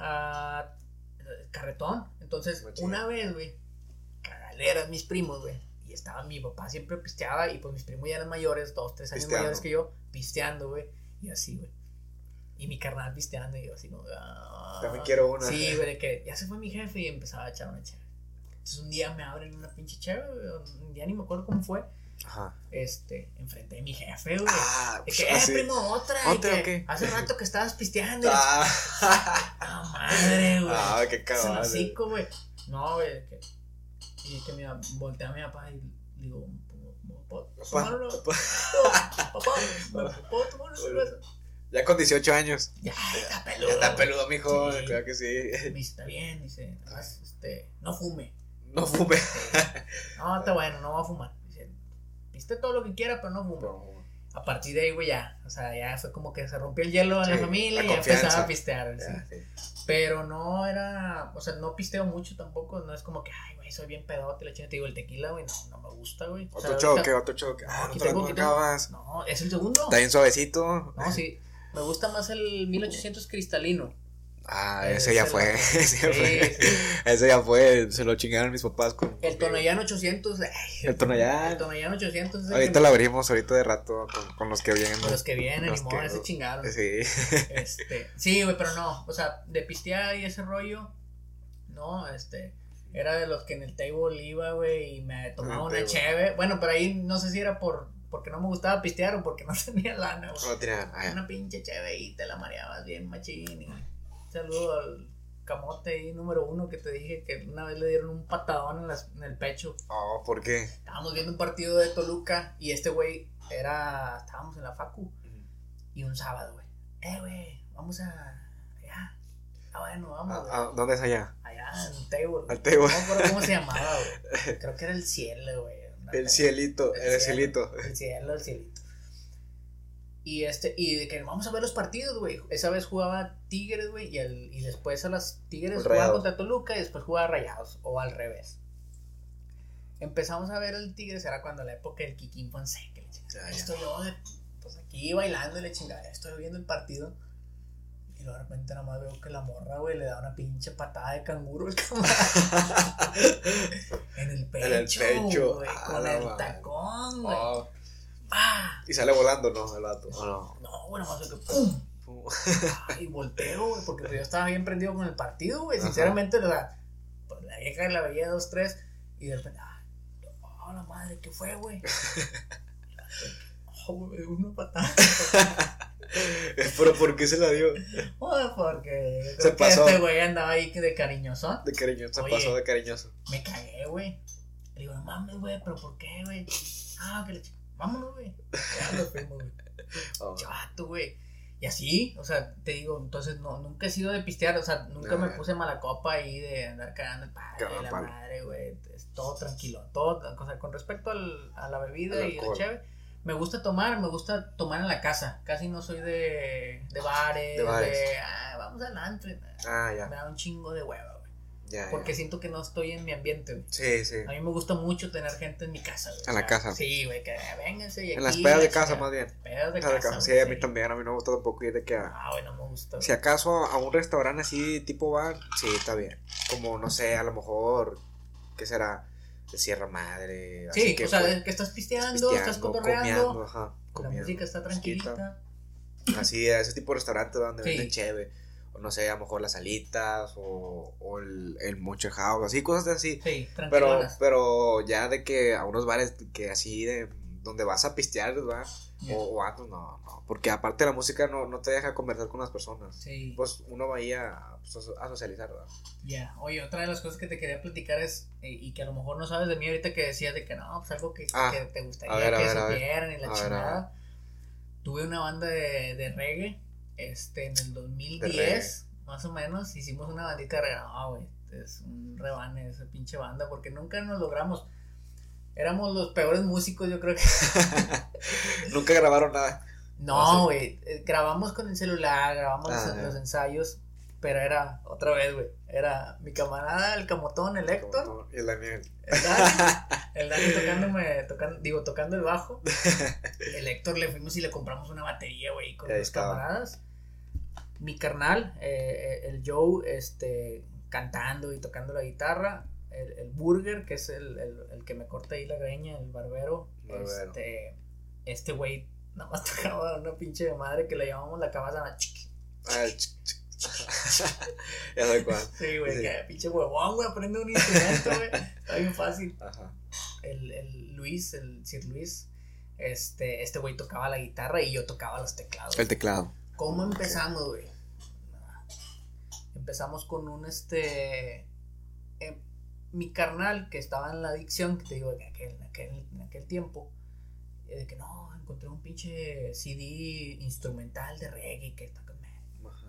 uh, carretón, entonces una vez, güey, cagaleras mis primos, güey, y estaba mi papá siempre pisteaba y pues mis primos ya eran mayores, dos, tres años mayores que yo, pisteando, güey, y así, güey. Y mi carnal pisteando y yo así, no, ah, También quiero una. Sí, güey, que ya se fue mi jefe y empezaba a echar una chévere. Entonces un día me abren una pinche chévere, día ni me acuerdo cómo fue. Ajá. Este, enfrente de mi jefe, güey. Ah, pues que, eh, primo, otra. ¿Otra que Hace rato que estabas pisteando. Ah. ah madre, güey. Ah, qué cabrón. Güey. No, güey. Que, y que me voltea a mi papá y digo, <laughs> ¿puedo tomar una cerveza? Ya con 18 años. Ya, está peludo. Ya está peludo, mijo. Sí. Claro que sí. Me dice, está bien, dice, este, no fume. No fume. <laughs> no, está bueno, no va a fumar. Dice, viste todo lo que quiera, pero no fume. a partir de ahí, güey, ya. O sea, ya fue como que se rompió el hielo en la familia y ya empezaba a pistear. Pero no era, o sea, no pisteo mucho tampoco. No es como que, ay, soy bien pedote. La chingada te digo, el tequila, güey, no, no me gusta, güey. Otro choque, otro choque. Ah, no te lo acabas. No, es el segundo. Está bien suavecito. No, sí. Me gusta más el 1800 cristalino. Ah, ese, ya fue. <laughs> Ese ya fue. Ese ya fue. Se lo chingaron mis papás con. El Tonayán 800. el Tonayán. El Tonayán 800. Ahorita lo abrimos, ahorita de rato, con, los que vienen. Con los que vienen, ni modo, ese chingaron. Sí. Este, sí, güey, pero no. O sea, de pistear y ese rollo. No, este. Era de los que en el table iba, güey, y me tomaba una cheve. Bueno, pero ahí no sé si era por porque no me gustaba pistear o porque <laughs> no tenía lana, güey. No tenía, ah, Una pinche cheve y te la mareabas bien machín. Y saludo al camote ahí, número uno, que te dije que una vez le dieron un patadón en, el pecho. Oh, ¿por qué? Estábamos viendo un partido de Toluca y este güey era. Estábamos en la Facu. Y un sábado, güey. Eh, güey, vamos a. Ah, bueno, vamos. ¿A, ¿Dónde es allá? Allá, en Table. Al Table. No cómo se llamaba, güey. <laughs> Creo que era el cielo, güey. El cielito, el, cielito. El cielo, el cielito. Y este, y de que vamos a ver los partidos, güey. Esa vez jugaba Tigres, güey, y, y después a las Tigres jugaba contra Toluca y después jugaba Rayados, o al revés. Empezamos a ver el Tigres, era cuando la época del Kikín Fonseca. estoy yo pues aquí bailando y le chingada, estoy viendo el partido. Y luego de repente nada más veo que la morra, güey, le da una pinche patada de canguro <laughs> en el pecho. En el pecho. con el tacón, güey. Oh. Y sale volando, ¿no? El vato. no? No, bueno, más que ¡pum! y volteo, güey, porque yo estaba bien prendido con el partido, güey. Sinceramente, la, pues, la vieja la veía dos, tres, y de repente, oh, la madre, ¿qué fue, güey? <laughs> oh, güey, una patada. <laughs> <laughs> ¿Pero por qué se la dio? Oh, porque se pasó. este güey andaba ahí de cariñoso. De cariñoso, se pasó de cariñoso. Me cagué, güey. Le digo, no mames, güey, pero ¿por qué, güey? Ah, que le vámonos, güey. Ya fuimos, güey. <laughs> Oh. Chato, güey. Y así, o sea, te digo, entonces no, nunca he sido de pistear, o sea, nunca me puse mala copa ahí de andar cagando el padre, la madre, güey. Todo tranquilo, todo, o sea, con respecto al, a la bebida y la chévere. Me gusta tomar, me gusta tomar en la casa. Casi no soy de, de bares, de, bares. de ah, vamos al antro. Ah, ya. Me da un chingo de hueva porque siento que no estoy en mi ambiente, Sí, sí. A mí me gusta mucho tener gente en mi casa, En la casa. Sí, güey, que vénganse. Y en las pedas de casa, más bien. Pedas de casa. Sí, a mí también. A mí no me gusta tampoco ir de que. Ah, güey, no me gusta. Si acaso a un restaurante así, tipo bar, sí, está bien. Como, no sé, a lo mejor. ¿Qué será? De Sierra Madre. Sí, o sea, que estás pisteando, estás cotorreando. Ajá, la música está tranquilita. Así, a ese tipo de restaurante donde venden chévere no sé, a lo mejor las alitas o, o el, el house, así, cosas así. Sí, pero, pero ya de que a unos bares que así de donde vas a pistear, ¿verdad? O, o no, no, porque aparte la música no, no te deja conversar con las personas. Sí. Pues uno va ahí a, pues, a socializar, ¿verdad? Ya, oye, otra de las cosas que te quería platicar es, eh, y que a lo mejor no sabes de mí ahorita que decías de que no, pues algo que, ah, que te gustaría que supieran y la chingada. Tuve una banda de, de reggae este, en el 2010, más o menos, hicimos una bandita de reggae. güey, es un rebane esa pinche banda, porque nunca nos logramos. Éramos los peores músicos, yo creo que. <laughs> nunca grabaron nada. No, güey, eh, grabamos con el celular, grabamos los, ah, ensayos, pero era, otra vez, güey, era mi camarada, el camotón, el Héctor. Y el Daniel. El Dani, el Dani tocándome, tocando, digo, tocando el bajo. <laughs> El Héctor le fuimos y le compramos una batería, güey, con los camaradas mi carnal, eh, eh, el Joe, este, cantando y tocando la guitarra, el, Burger, que es el, que me corta ahí la greña, el barbero, este, este güey nada más <laughs> tocaba una pinche de madre que le llamamos la cabazana chiqui. <laughs> Ya sé cuál. Sí, güey, que pinche huevón, güey, aprende un instrumento, güey. Está bien fácil. Ajá. El, el Luis, el Sir Luis, este, este güey tocaba la guitarra y yo tocaba los teclados. El teclado. ¿Cómo empezamos, güey? Empezamos con un este. Eh, mi carnal que estaba en la adicción, que te digo, en aquel, en aquel, tiempo, eh, de que no, encontré un pinche CD instrumental de reggae que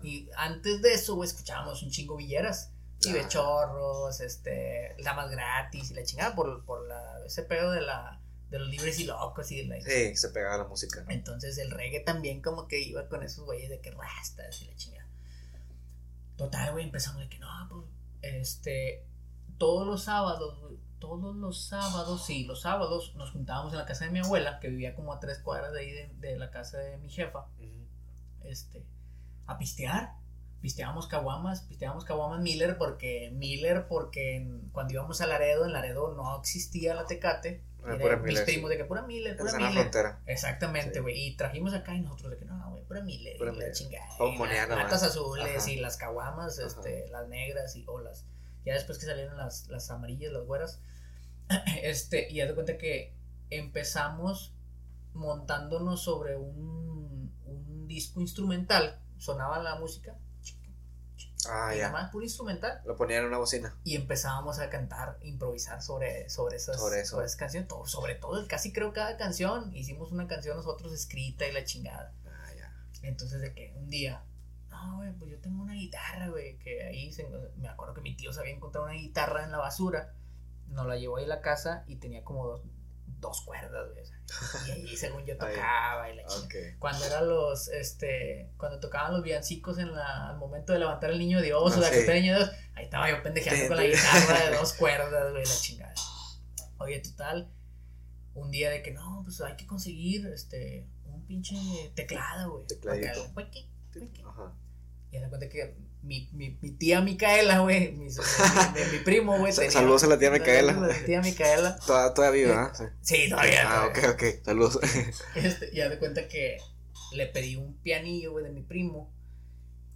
Y antes de eso, güey, escuchábamos un chingo villeras. Y de chorros, este, damas gratis y la chingada por, por la, ese pedo de la de los libres y locos y de la... Sí, se pegaba la música. Entonces el reggae también como que iba con esos güeyes de que rastas y la chingada. Total, güey, empezamos de que no, pues, este, todos los sábados, todos los sábados, sí, los sábados nos juntábamos en la casa de mi abuela, que vivía como a tres cuadras de ahí de, la casa de mi jefa, este, a pistear pisteábamos caguamas, pisteábamos caguamas Miller porque Miller porque cuando íbamos a Laredo, en Laredo no existía la Tecate. Ah, era mis primos de que pura Miller, pura Miller. frontera. Exactamente, güey. Y trajimos acá y nosotros de que no, güey, pura Miller, pura la chingada. Las latas azules y las caguamas, este, las negras y o las ya después que salieron las, las amarillas, las güeras. <clears throat> Este, y haz de cuenta que empezamos montándonos sobre un, un disco instrumental, sonaba la música Ah, ya. Más puro instrumental. Lo ponían en una bocina. Y empezábamos a cantar, improvisar sobre, sobre, esas, sobre, eso. sobre esas canciones. Todo, sobre todo, casi creo cada canción. Hicimos una canción nosotros escrita y la chingada. Ah, ya. Entonces, de que un día, no, güey, pues yo tengo una guitarra, güey. Que ahí me acuerdo que mi tío se había encontrado una guitarra en la basura. Nos la llevó ahí a la casa y tenía como dos, dos cuerdas, güey. Y ahí, según yo, <laughs> tocaba y la Cuando eran los, este, cuando tocaban los villancicos en la, al momento de levantar el niño Dios o la sí. niño Dios, ahí estaba yo pendejeando con la guitarra de <laughs> dos cuerdas, güey, la chingada. Oye, total, un día de que no, pues hay que conseguir, este, un pinche teclado, güey. Tecladito. Ajá. Y se cuenta que mi, mi, mi tía Micaela, güey, mi, mi, primo, güey. Saludos a la tía Micaela. A la tía Micaela. <laughs> Todavía viva, ¿eh? Sí, todavía. Ah, ok, ok, saludos. <laughs> Este, y haz de cuenta que le pedí un pianillo, güey, de mi primo.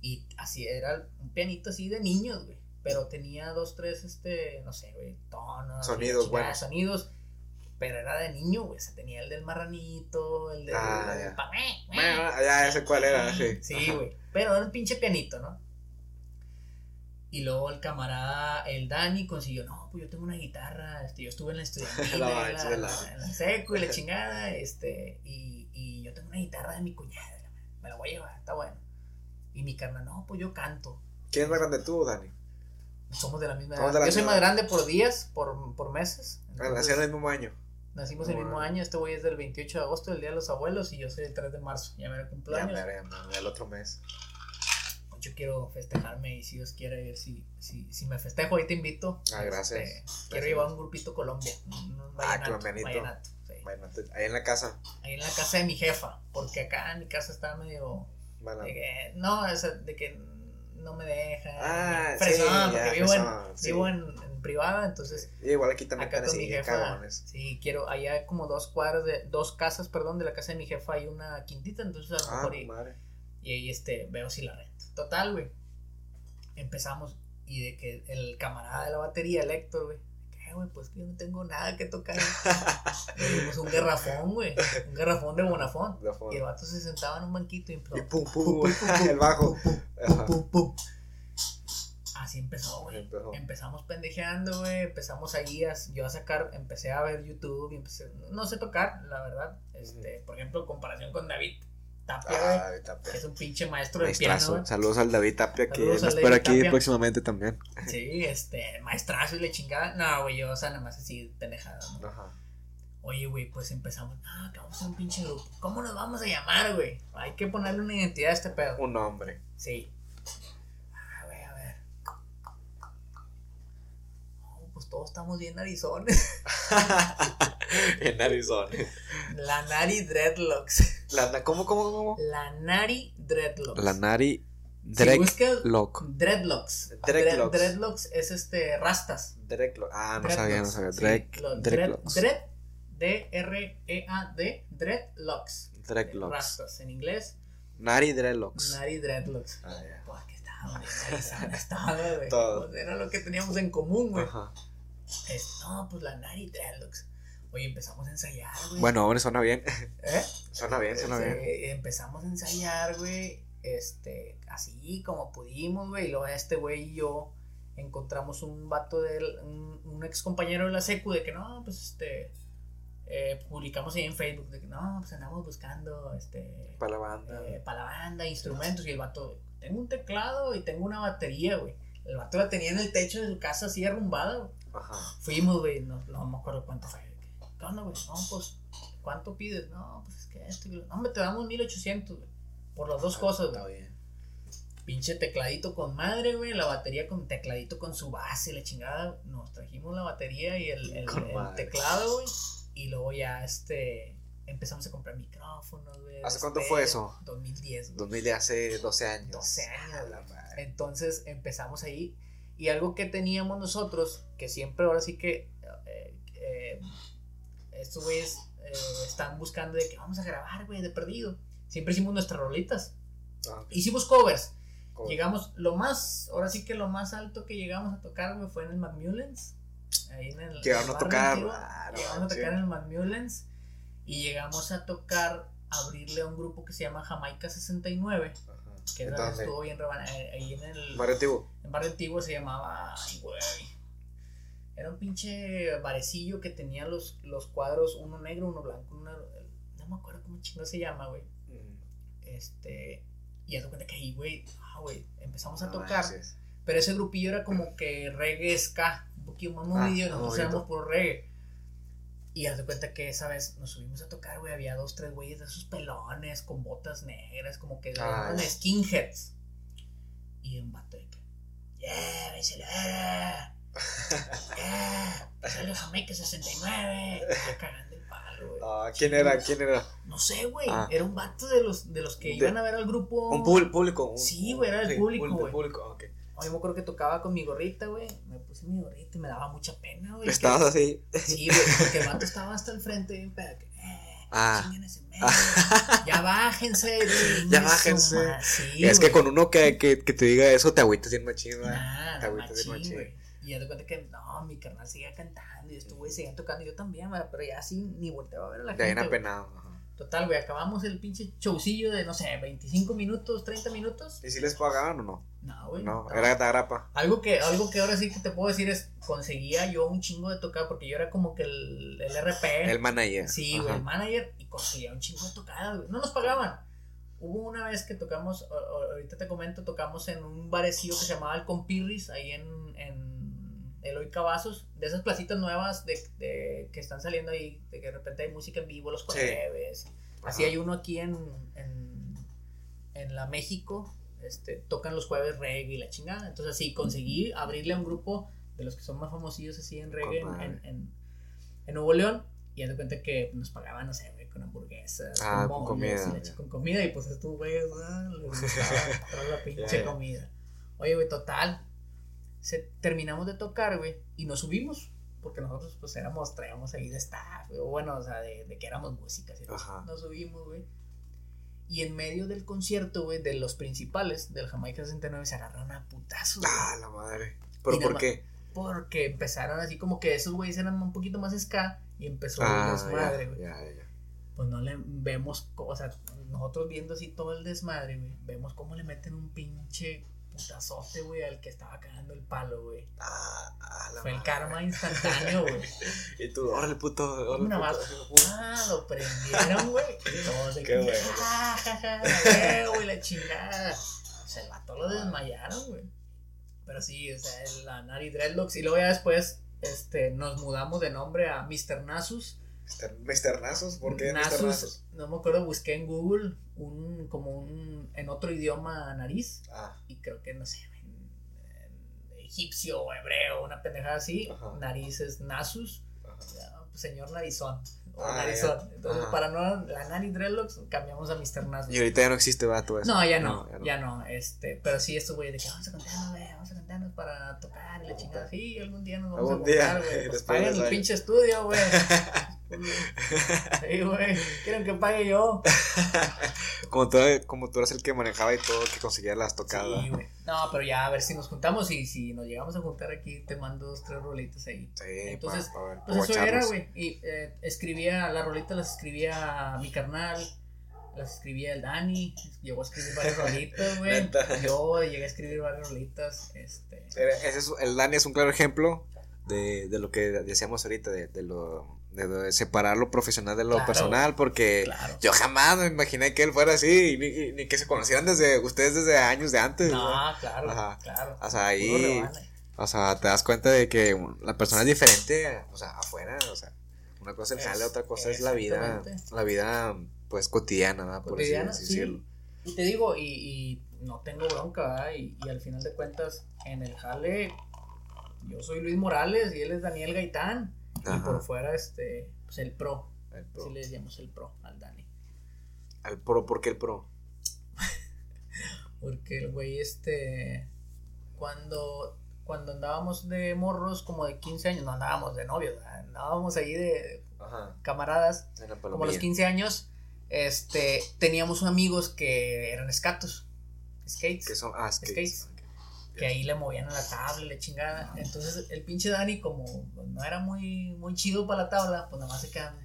Y así era un pianito así de niños, güey. Pero tenía dos, tres, este, no sé, güey, tonos. Sonidos, güey. Sonidos. Pero era de niño, güey. Se tenía el del marranito, el del. Ah, ya. Bueno, ya, ese cuál era, sí. Sí, güey. Pero era un pinche pianito, ¿no? Y luego el camarada, el Dani, consiguió, no, pues yo tengo una guitarra, este, yo estuve en la estudiantina, <laughs> la, en, la, <laughs> seco y la chingada, este, y, y yo tengo una guitarra de mi cuñada, me la voy a llevar, está bueno. Y mi carnal, no, pues yo canto. ¿Quién es más grande tú, Dani? Somos de la misma edad. yo soy más grande por días, por, por meses. Ah, Nacieron el mismo año. Nacimos el mismo año, este güey es del 28 de agosto, el Día de los Abuelos, y yo soy el 3 de marzo, ya me cumpleaños. Ya me el otro mes yo quiero festejarme y si Dios quiere, si, si, si me festejo ahí te invito. Ah, gracias. Este, quiero llevar un grupito Colombia. ah, colombianito. Ahí en la casa. Ahí en la casa de mi jefa, porque acá en mi casa está medio... no, es de que no me deja. Ah, sí, porque vivo, en, vivo en, privada, entonces. igual aquí también acá con mi jefa. Sí, quiero, allá hay como dos cuadras de, dos casas, perdón, de la casa de mi jefa hay una quintita, entonces a lo ah, mejor y, ahí este, veo si la renta. Total, güey. Empezamos y de que el camarada de la batería, el Héctor, güey, que, güey, pues que yo no tengo nada que tocar. <laughs> Dimos un garrafón, güey, un garrafón de bonafón. Y el vato se sentaba en un banquito y empezó. Y pum, pum, pum, el bajo. Pum, pum, pum, Así empezó, güey. Empezamos pendejeando, güey. Empezamos ahí a, yo a sacar, empecé a ver YouTube y empecé, no sé tocar, la verdad. Este, por ejemplo, comparación con David Tapia, es un pinche maestro de piano. Saludos al David Tapia, que nos espera aquí próximamente también. Sí, este, maestrazo y le chingada. No, güey, yo, o sea, nada más así pendejada, ¿no? Ajá. Oye, güey, pues empezamos. Ah, que vamos a un pinche grupo. ¿Cómo nos vamos a llamar, güey? Hay que ponerle una identidad a este pedo. Un nombre. Sí. Ah, güey, a ver. Oh, pues todos estamos bien narizones. <laughs> en Arizona. La Nari Dreadlocks. La, ¿Cómo, cómo, cómo? La Nari Dreadlocks. La Nari Dreadlocks. Dreadlocks. Dreadlocks. Dreadlocks es este, rastas. Dreadlocks. Ah, no sabía, no sabía. Dreadlocks. Dread, D-R-E-A-D, Dreadlocks. Dreadlocks. Rastas en inglés. Nari Dreadlocks. Nari Dreadlocks. Ah, ya. qué estaba, estaba, güey. <laughs> Todo. Era lo que teníamos en común, güey. Ajá. No, pues la Nari Dreadlocks. Oye, empezamos a ensayar, güey. Bueno, hombre, suena bien. ¿Eh? Suena bien, suena bien. Empezamos a ensayar, güey. Este, así como pudimos, güey. Y luego este güey y yo encontramos un vato de él, un, ex compañero de la secu, de que no, pues este. Eh, publicamos ahí en Facebook de que no, pues andamos buscando este. Para la banda. Eh, para la banda, instrumentos. Y el vato, tengo un teclado y tengo una batería, güey. El vato la tenía en el techo de su casa así arrumbada, güey. Ajá. Fuimos, güey, no, no me acuerdo cuánto fue ¿qué onda, güey? No, pues, ¿cuánto pides? No, pues es que esto, no, hombre, te damos 1800, güey. Por las dos ah, cosas, güey. Pinche tecladito con madre, güey. La batería con tecladito con su base, la chingada. Nos trajimos la batería y el, el, teclado, güey. Y luego ya, este. Empezamos a comprar micrófonos, güey. ¿Hace cuánto fue eso? 2010, güey. 2010, hace 12 años. 12 años, Entonces empezamos ahí. Y algo que teníamos nosotros, que siempre ahora sí que. Eh, eh, estos güeyes eh, están buscando de que vamos a grabar, güey, de perdido. Siempre hicimos nuestras rolitas. Ah, hicimos covers. Llegamos, lo más, ahora sí que lo más alto que llegamos a tocar, güey, fue en el Macmullens. Ahí en el. Llegamos a tocar. llegamos a tocar en el Macmullens. Y llegamos a tocar, abrirle a un grupo que se llama Jamaica 69. Que era, estuvo bien eh, ahí en el. Barrio Antiguo. En Barrio Antiguo se llamaba. Ay, güey. Era un pinche barecillo que tenía los, los cuadros, uno negro, uno blanco, uno, no me acuerdo cómo chingo se llama, güey. Este. Y ya cuenta que ahí, güey, güey, empezamos a tocar. Pero ese grupillo era como que reggae ska, un poquito más movido, ah, nosotros éramos por reggae. Y haz de cuenta que esa vez nos subimos a tocar, güey, había dos, tres güeyes de esos pelones con botas negras, como que eran skinheads. Y un vato de que, yeah, vencedora. yeah, salió Jamaica 69. Y cagando el palo, güey. Ah, ¿quién era? ¿Quién era? No sé, güey. Ah. Era un vato de los, de los que iban a ver al grupo. Un público. sí, güey, era el público, güey. público, ok. Yo me acuerdo que tocaba con mi gorrita, güey. Me puse mi gorrita y me daba mucha pena, güey. ¿Estabas así? Sí, güey, porque el vato estaba hasta el frente bien pero que, eh, ah. medio. ya bájense, <laughs> Ya bájense. Sí, es que con uno que, que, que, te diga eso te agüitas bien machín, güey. te agüitas bien machín. Y ya te cuenta que, no, mi carnal seguía cantando y estos güey seguían tocando. Yo también, güey, pero ya así ni volteaba a ver a la gente. De ahí apenado. Total, güey, acabamos el pinche showcillo de, no sé, 25 minutos, 30 minutos. ¿Y si les pagaban o no? No, güey. No, era de grapa. Algo que, algo que ahora sí que te puedo decir es, conseguía yo un chingo de tocar, porque yo era como que el, el RP. El manager. Sí, güey, el manager, y conseguía un chingo de tocadas, güey. No nos pagaban. Hubo una vez que tocamos, ahorita te comento, tocamos en un barecillo que se llamaba El Compirris, ahí en, en Eloy Cavazos, de esas placitas nuevas de, de, que están saliendo ahí, de que de repente hay música en vivo los jueves. Así hay uno aquí en, en, en, la México, este, tocan los jueves reggae y la chingada. Entonces así conseguí abrirle a un grupo de los que son más famosillos así en reggae en, en, en, Nuevo León. Y de cuenta que nos pagaban, no sé, con hamburguesas, ah, con, comida. Y con comida. Y pues estos güeyes, ah, les gustaba <laughs> la pinche comida. Oye, güey, total, se, terminamos de tocar, güey, y nos subimos, porque nosotros pues éramos, traíamos ahí de staff, o bueno, o sea, de, de que éramos músicas, y nos subimos, güey. Y en medio del concierto, güey, de los principales del Jamaica 69 se agarraron a putazos. Ah, la madre. ¿Pero por qué? Porque empezaron así como que esos güeyes eran un poquito más ska y empezó ah, el desmadre, güey. Pues no le vemos, o sea, nosotros viendo así todo el desmadre, güey, vemos cómo le meten un pinche putazote, güey, al que estaba cagando el palo, güey. Ah, ah Fue el karma instantáneo, güey. <laughs> y tú, órale, puto, órale, Una más, ah, lo prendieron, güey. <laughs> Qué bueno. Ah, güey, la chingada. Se mató, lo desmayaron, güey. Pero sí, o sea, la Nari Dreadlocks. Y luego ya después, este, nos mudamos de nombre a Mr. Nasus. Mr. Nasus, ¿por qué Nasus, Mr. Nasus? No me acuerdo, busqué en Google un, como un, en otro idioma nariz. Ah. Y creo que, no sé, en, egipcio o hebreo, una pendejada así. Nariz es Nasus. Pues, señor Narizón. O ah, narizón. Entonces, para no, la Nani Dreadlocks, cambiamos a Mr. Nasus. Y ahorita ya no existe vato eso. No, ya no, ya no, Este, pero sí, esto, güey, de que vamos a contarnos, güey, vamos a contarnos para tocar y la chingada. Sí, algún día nos vamos a contar, güey. <laughs> Pues paguen el pinche estudio, güey. <laughs> <laughs> Sí, güey. Quieren que pague yo. <laughs> como, tú, como tú eres el que manejaba y todo, que conseguía las tocadas. Sí, güey. No, pero ya a ver si nos juntamos y si nos llegamos a juntar aquí, te mando dos, tres rolitas ahí. Sí, Entonces, pues eso era, güey. Y eh, escribía, las rolitas las escribía mi carnal, las escribía el Dani, llegó a escribir varias <laughs> rolitas, güey. Yo llegué a escribir varias rolitas. Este. Ese es, el Dani es un claro ejemplo de, de lo que decíamos ahorita, de, de lo de, separar lo profesional de lo personal, porque yo jamás me imaginé que él fuera así, ni, ni, que se conocieran desde ustedes desde años de antes. No, claro, claro. O sea, ahí, o sea, te das cuenta de que la persona es diferente, o sea, afuera, o sea, Una cosa es el jale, otra cosa es la vida, la vida, pues, cotidiana, ¿verdad? Por así decirlo. Y te digo, y, y no tengo bronca, ¿verdad? Y, y al final de cuentas, en el jale, yo soy Luis Morales y él es Daniel Gaitán. Y por fuera, este, pues el pro. El pro. Así le decíamos el pro al Dani. ¿Al pro? ¿Por qué el pro? Porque el güey, este, cuando, cuando andábamos de morros, como de 15 años, no andábamos de novios, andábamos ahí de camaradas, como los 15 años, este, teníamos amigos que eran escatos, skates. Que son, ah, skates. Que ahí le movían a la tabla y le chingada. Entonces el pinche Dani, como no era muy, muy chido para la tabla, pues nada más se quedaba.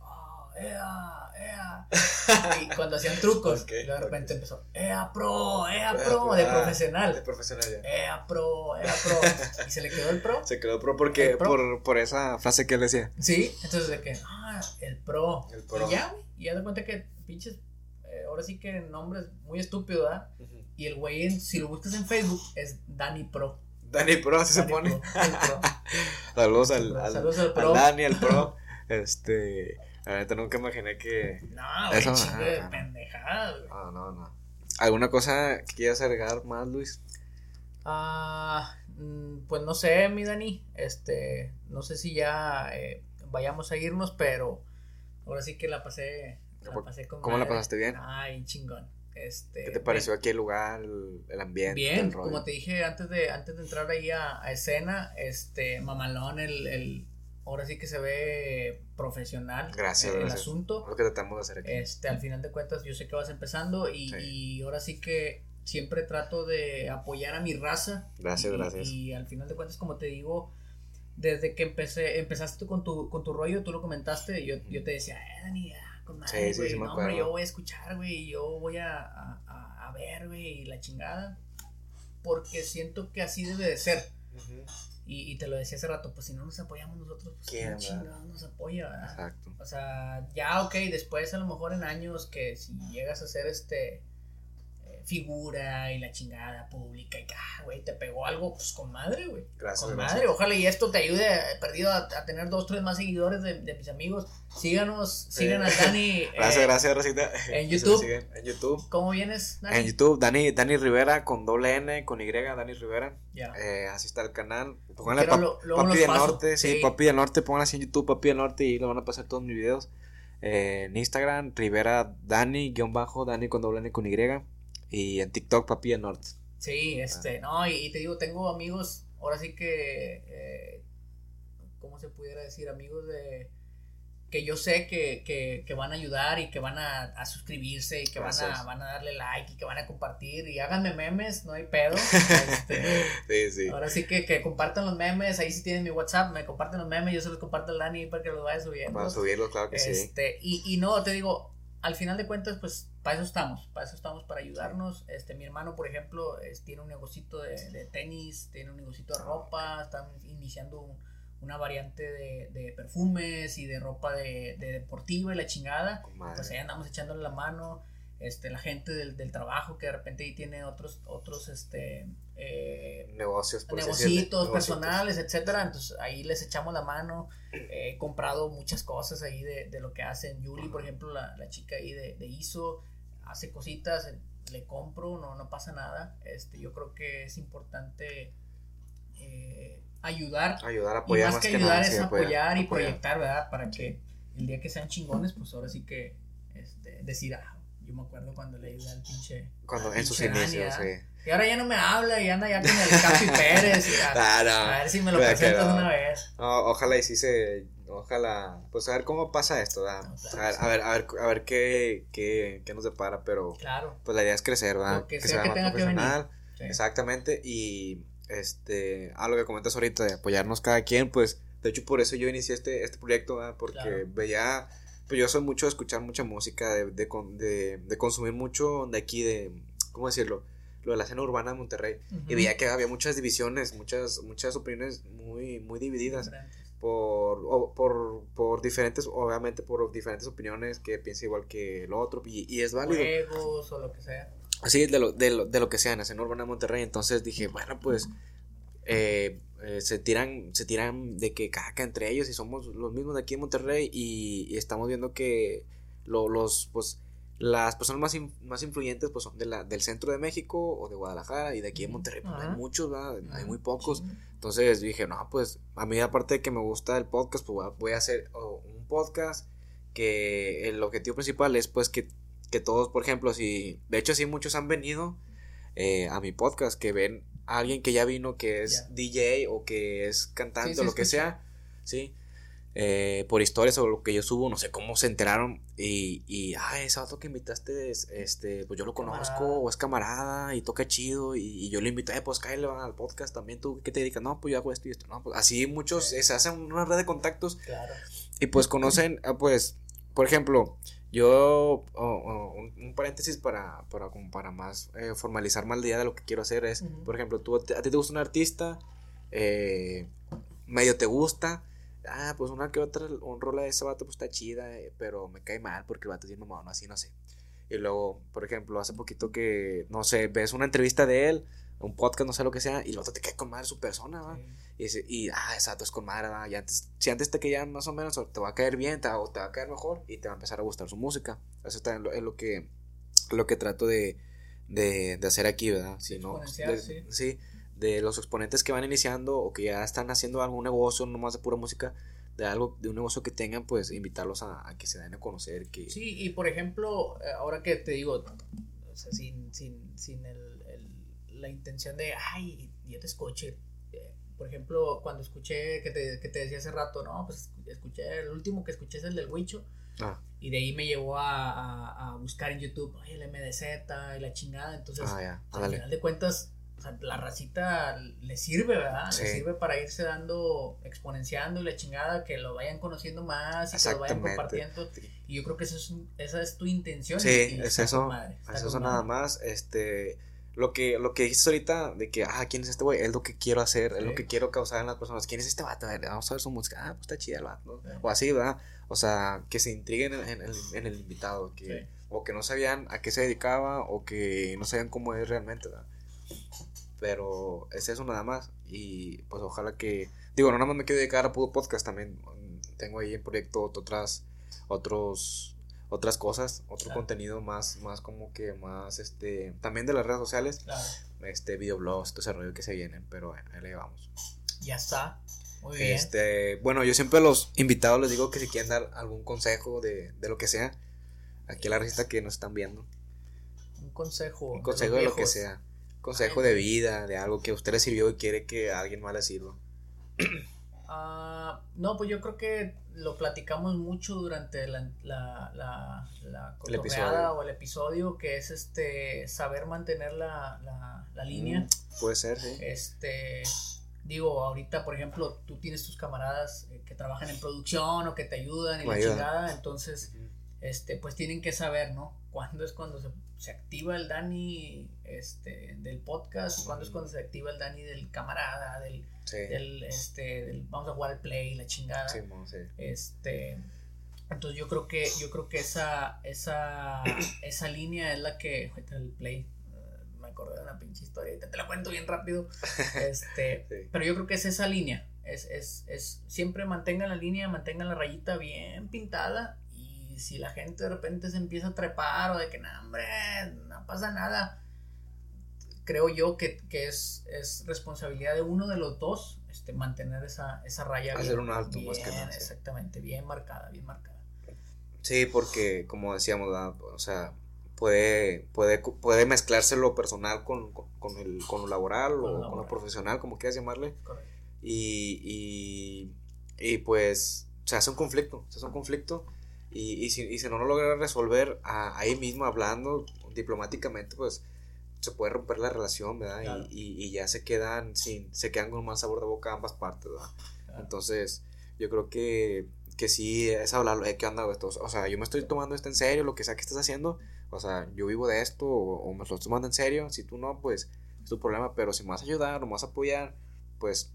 Oh, ea, ea. <laughs> y cuando hacían trucos, de repente empezó, ea pro, ea pro, de profesional. De profesional ya. Ea pro, ea pro. Y se le quedó el pro. Se quedó pro porque, Por, por esa frase que él decía. Sí, entonces de que, ah, el pro. El pro. Y ya, güey. Y ya de cuenta que pinches, eh, ahora sí que nombres muy estúpidos, ¿verdad? Y el güey, si lo buscas en Facebook, es Dani Pro. Dani Pro, así se pone. <laughs> Saludos al, al, Saludos al, Pro. Dani, al Pro. <laughs> Este. La neta nunca imaginé que. No, eso, de pendejada, No, no, no. ¿Alguna cosa que quieras agregar más, Luis? Ah. pues no sé, mi Dani. Este. No sé si ya eh, vayamos a irnos, pero. Ahora sí que la pasé. La pasé con ¿Cómo la pasaste bien? Ay, chingón. Este, ¿Qué te pareció aquí el lugar, el, ambiente? Bien, como te dije antes de, antes de entrar ahí a, escena, este, mamalón, el, el, ahora sí que se ve profesional gracias, el, asunto. Lo que tratamos de hacer aquí. Este, al final de cuentas, yo sé que vas empezando y, y ahora sí que siempre trato de apoyar a mi raza. Gracias, gracias. Y al final de cuentas, como te digo, desde que empecé, empezaste con tu, con tu rollo, tú lo comentaste, yo, yo te decía, eh, Dani, sí, sí, sí, no, yo voy a escuchar, güey, yo voy a, a, a ver, güey, la chingada. Porque siento que así debe de ser. y, y, te lo decía hace rato, pues si no nos apoyamos nosotros, pues ¿quién chingada nos apoya? Exacto. O sea, ya, ok, después a lo mejor en años que si llegas a ser este figura y la chingada pública y que, ah, güey, te pegó algo, pues con madre, güey. Gracias. Con madre, ojalá y esto te ayude, eh, perdido, a, tener dos, tres más seguidores de, de mis amigos. Síganos, sigan a Dani. <laughs> gracias, eh, gracias, Rosita. En YouTube. En YouTube. ¿Cómo vienes, Dani? En YouTube, Dani, Dani Rivera con doble N, con Y, Dani Rivera. Ya. Eh, así está el canal. Pónganle Papi del Norte, sí, Papi del Norte, pónganle así en YouTube, Papi del Norte y lo van a pasar todos mis videos. Eh, en Instagram, Rivera Dani, guion bajo, Dani con doble N con Y. Y en TikTok, Papi Norte. Sí, este, no, y, te digo, tengo amigos, ahora sí que, eh, ¿cómo se pudiera decir? Amigos de, que yo sé que, que, que van a ayudar y que van a, a suscribirse y que van a, van a darle like y que van a compartir y háganme memes, no hay pedo. <laughs> Este, sí, sí. Ahora sí que, que compartan los memes, ahí sí tienen mi WhatsApp, me comparten los memes, yo se los comparto al Dani para que los vaya subiendo. Para subirlos, claro que este, sí. Y, y no, te digo, al final de cuentas, pues para eso estamos, para eso estamos, para ayudarnos. Este, mi hermano, por ejemplo, tiene un negocito de, tenis, tiene un negocito de ropa, están iniciando una variante de, perfumes y de ropa de, deportiva y la chingada. Pues ahí andamos echándole la mano. Este, la gente del, trabajo que de repente ahí tiene otros, otros, este, eh, negocios, negocios personales, etcétera. Entonces ahí les echamos la mano. He comprado muchas cosas ahí de, de lo que hacen. Yuli, por ejemplo, la, la chica ahí de, de ISO, hace cositas, le compro, no, no pasa nada. Este, yo creo que es importante eh, ayudar. Ayudar, apoyar. Y más, que, ayudar es apoyar, y proyectar, ¿verdad? Para que el día que sean chingones, pues ahora sí que este, decir, ah, yo me acuerdo cuando le ayudé al pinche. Cuando en sus inicios, sí. Y ahora ya no me habla y anda ya con el Capi <laughs> Pérez. Y a, a, ver si me lo presentas una vez. ojalá y si se. Ojalá. Pues a ver cómo pasa esto, ¿verdad? a, ver, a, ver, a ver, a ver qué, qué, qué nos depara, pero. Claro. Pues la idea es crecer, ¿verdad? que, sea, más profesional. Exactamente. Y este. Algo que comentas ahorita de apoyarnos cada quien, pues. De hecho, por eso yo inicié este, este proyecto, ¿verdad? Porque veía pues yo soy mucho de escuchar mucha música, de, de, de, consumir mucho de aquí, de, ¿cómo decirlo? Lo de la escena urbana de Monterrey. Y veía que había muchas divisiones, muchas, muchas opiniones muy, muy divididas. Por, por, por diferentes, obviamente por diferentes opiniones que piensa igual que el otro y, y es válido. o lo que sea. Así, de lo, de lo, de lo que sea en urbana Monterrey. Entonces dije, bueno, pues eh, eh, se tiran se tiran de que caca entre ellos y somos los mismos de aquí en Monterrey y, estamos viendo que los pues las personas más, más influyentes pues son de la, del centro de México o de Guadalajara y de aquí en Monterrey pues, hay muchos, hay muy pocos. Entonces dije, no, pues a mí aparte de que me gusta el podcast, pues voy a hacer un podcast que el objetivo principal es pues que, que todos, por ejemplo, si de hecho sí muchos han venido eh, a mi podcast, que ven a alguien que ya vino que es DJ o que es cantante o lo que sea, ¿sí? Eh, por historias o lo que yo subo, no sé cómo se enteraron y, y ah, ese vato que invitaste, este, pues yo lo conozco o es camarada y toca chido y, yo le invité, eh, pues cállale al podcast también, tú, ¿qué te dedicas? No, pues yo hago esto y esto, no, pues así muchos, se hacen una red de contactos claro. y pues conocen, ah, pues, por ejemplo, yo, un, paréntesis para, para, para más eh, formalizar más la idea de lo que quiero hacer es, por ejemplo, tú, a ti te gusta un artista, eh, medio te gusta, ah, pues una que otra, un rola de ese vato pues está chida, eh, pero me cae mal porque el vato tiene mamá, así, no sé. Y luego, por ejemplo, hace poquito que, no sé, ves una entrevista de él, un podcast, no sé lo que sea, y el otro te cae con madre su persona, ¿va? Y, dice, y, ah, ese vato es con madre, ¿va? Y antes, si antes te caía más o menos, te va a caer bien, te va, te va a caer mejor, y te va a empezar a gustar su música. Eso también es lo que, lo que trato de, de, de hacer aquí, ¿verdad? Si no, sí. sí de los exponentes que van iniciando o que ya están haciendo algún negocio, no más de pura música, de algo, de un negocio que tengan, pues invitarlos a, que se den a conocer. Que... Sí, y por ejemplo, eh, ahora que te digo, o sea, sin, sin, sin el, la intención de, ay, yo te escuché. Eh, por ejemplo, cuando escuché que te, que te decía hace rato, no, pues escuché, el último que escuché es el del Huicho. Ah. Y de ahí me llevó a, a, buscar en YouTube, el MDZ y la chingada. Entonces, ah, al final de cuentas, o sea, la racita le sirve, ¿verdad? Le sirve para irse dando, exponenciando y la chingada, que lo vayan conociendo más y que lo vayan compartiendo. Y yo creo que eso es, esa es tu intención. Sí, es eso. es eso nada más. Este, lo que, lo que dijiste ahorita de que, ah, ¿quién es este güey? Es lo que quiero hacer, es lo que quiero causar en las personas. ¿Quién es este vato? Vamos a ver su música. Ah, pues está chida el vato. O así, ¿verdad? O sea, que se intriguen en, el, en el, invitado. Que, O que no sabían a qué se dedicaba o que no sabían cómo es realmente, ¿verdad? Pero es eso nada más. Y pues ojalá que. Digo, no nada más me quiero dedicar a puro podcast también. Tengo ahí en proyecto otras. Otros. Otras cosas, otro contenido más, más como que más, este, también de las redes sociales, este, videoblogs, todo ese rollo que se vienen, pero ahí le vamos. Ya está, muy bien. Este, bueno, yo siempre a los invitados les digo que si quieren dar algún consejo de, de lo que sea, aquí a la revista que nos están viendo. Un consejo. Un consejo de lo que sea consejo de vida, de algo que a usted le sirvió y quiere que a alguien más le sirva. <clears throat> Ah, no, pues yo creo que lo platicamos mucho durante la, la, la, la o el episodio, que es este saber mantener la, la, línea. Mm, puede ser, sí. Este, digo, ahorita, por ejemplo, tú tienes tus camaradas eh, que trabajan en producción o que te ayudan y la chingada, entonces, este, pues tienen que saber, ¿no? Cuándo es cuando se se activa el Dani este, del podcast, cuando es cuando se activa el Dani del camarada, del, del, este, del vamos a jugar al play, la chingada. Sí, Este, entonces yo creo que, yo creo que esa, esa, <coughs> esa línea es la que, el play, me acordé de una pinche historia, te la cuento bien rápido, <laughs> este, pero yo creo que es esa línea, es, es, es, siempre mantengan la línea, mantengan la rayita bien pintada si la gente de repente se empieza a trepar o de que, no, hombre, no pasa nada, creo yo que, es, es, responsabilidad de uno de los dos este, mantener esa, esa raya. Hacer un alto más que nada. Exactamente, bien marcada, bien marcada. Sí, porque como decíamos, o sea, puede, puede, puede mezclarse lo personal con, con, el, con lo laboral o con lo profesional, como quieras llamarle. Y, y, y pues se hace un conflicto, se hace un conflicto y, y, si, y si no lo logra resolver ahí mismo hablando diplomáticamente, pues se puede romper la relación, ¿verdad? Y, y, ya se quedan sin, se quedan con más sabor de boca ambas partes, ¿verdad? Entonces, yo creo que, que sí es hablarlo, ¿qué onda esto? O sea, yo me estoy tomando esto en serio, lo que sea que estés haciendo, o sea, yo vivo de esto, o, me lo estoy tomando en serio, si tú no, pues es tu problema, pero si me vas a ayudar o me vas a apoyar, pues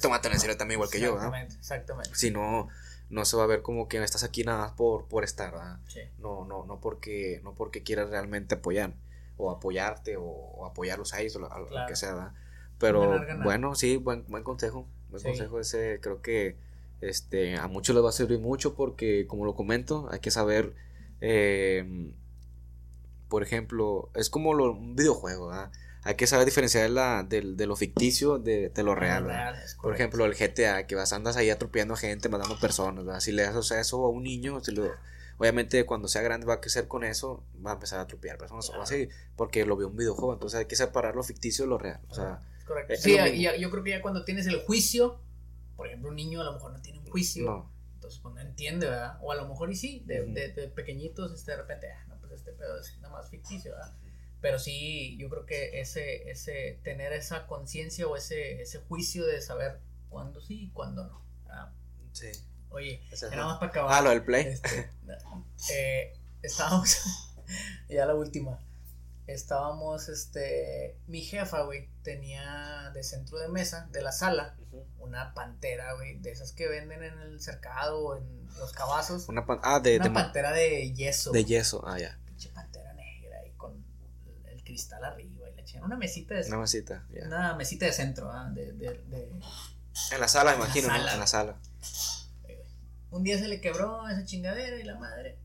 tómatelo en serio también igual que yo, ¿verdad? Exactamente, exactamente. Si no, no se va a ver como que estás aquí nada más por, por estar, ¿verdad? No, no, no porque, no porque quieras realmente apoyar, o apoyarte, o, apoyarlos a ellos, o lo, que sea, ¿verdad? Pero bueno, sí, buen, buen consejo. Buen consejo ese, creo que este, a muchos les va a servir mucho porque, como lo comento, hay que saber, eh, por ejemplo, es como lo, un videojuego, Hay que saber diferenciar la, de, lo ficticio de, lo real. por ejemplo, el GTA, que vas, andas ahí atropellando a gente, matando personas. Si le das eso a un niño, obviamente cuando sea grande va a crecer con eso, va a empezar a atropellar personas o así, porque lo veo un videojuego. Entonces hay que separar lo ficticio de lo real. O sea, Correcto. Sí, yo creo que ya cuando tienes el juicio por ejemplo, un niño a lo mejor no tiene un juicio. Entonces, pues no entiende, ¿verdad? O a lo mejor y sí, de, de, pequeñitos, este, de repente, ah, no, pues este pedo es nada más ficticio, ¿verdad? Pero sí, yo creo que ese, ese, tener esa conciencia o ese, ese juicio de saber cuándo sí y cuándo no. ¿verdad? Sí. Oye, nada más para acabar. Ah, lo del play. Este, <laughs> eh, estábamos, <laughs> ya la última estábamos, este, mi jefa, güey, tenía de centro de mesa, de la sala, una pantera, güey, de esas que venden en el cercado o en los cabazos. Una, ah, de, una pantera de yeso. De yeso, ah, ya. Pinche pantera negra y con el cristal arriba y la chingada. Una mesita de Una mesita, ya. Una mesita de centro, ah, de, de, de, En la sala, me imagino, ¿no? En la sala. Un día se le quebró esa chingadera y la madre,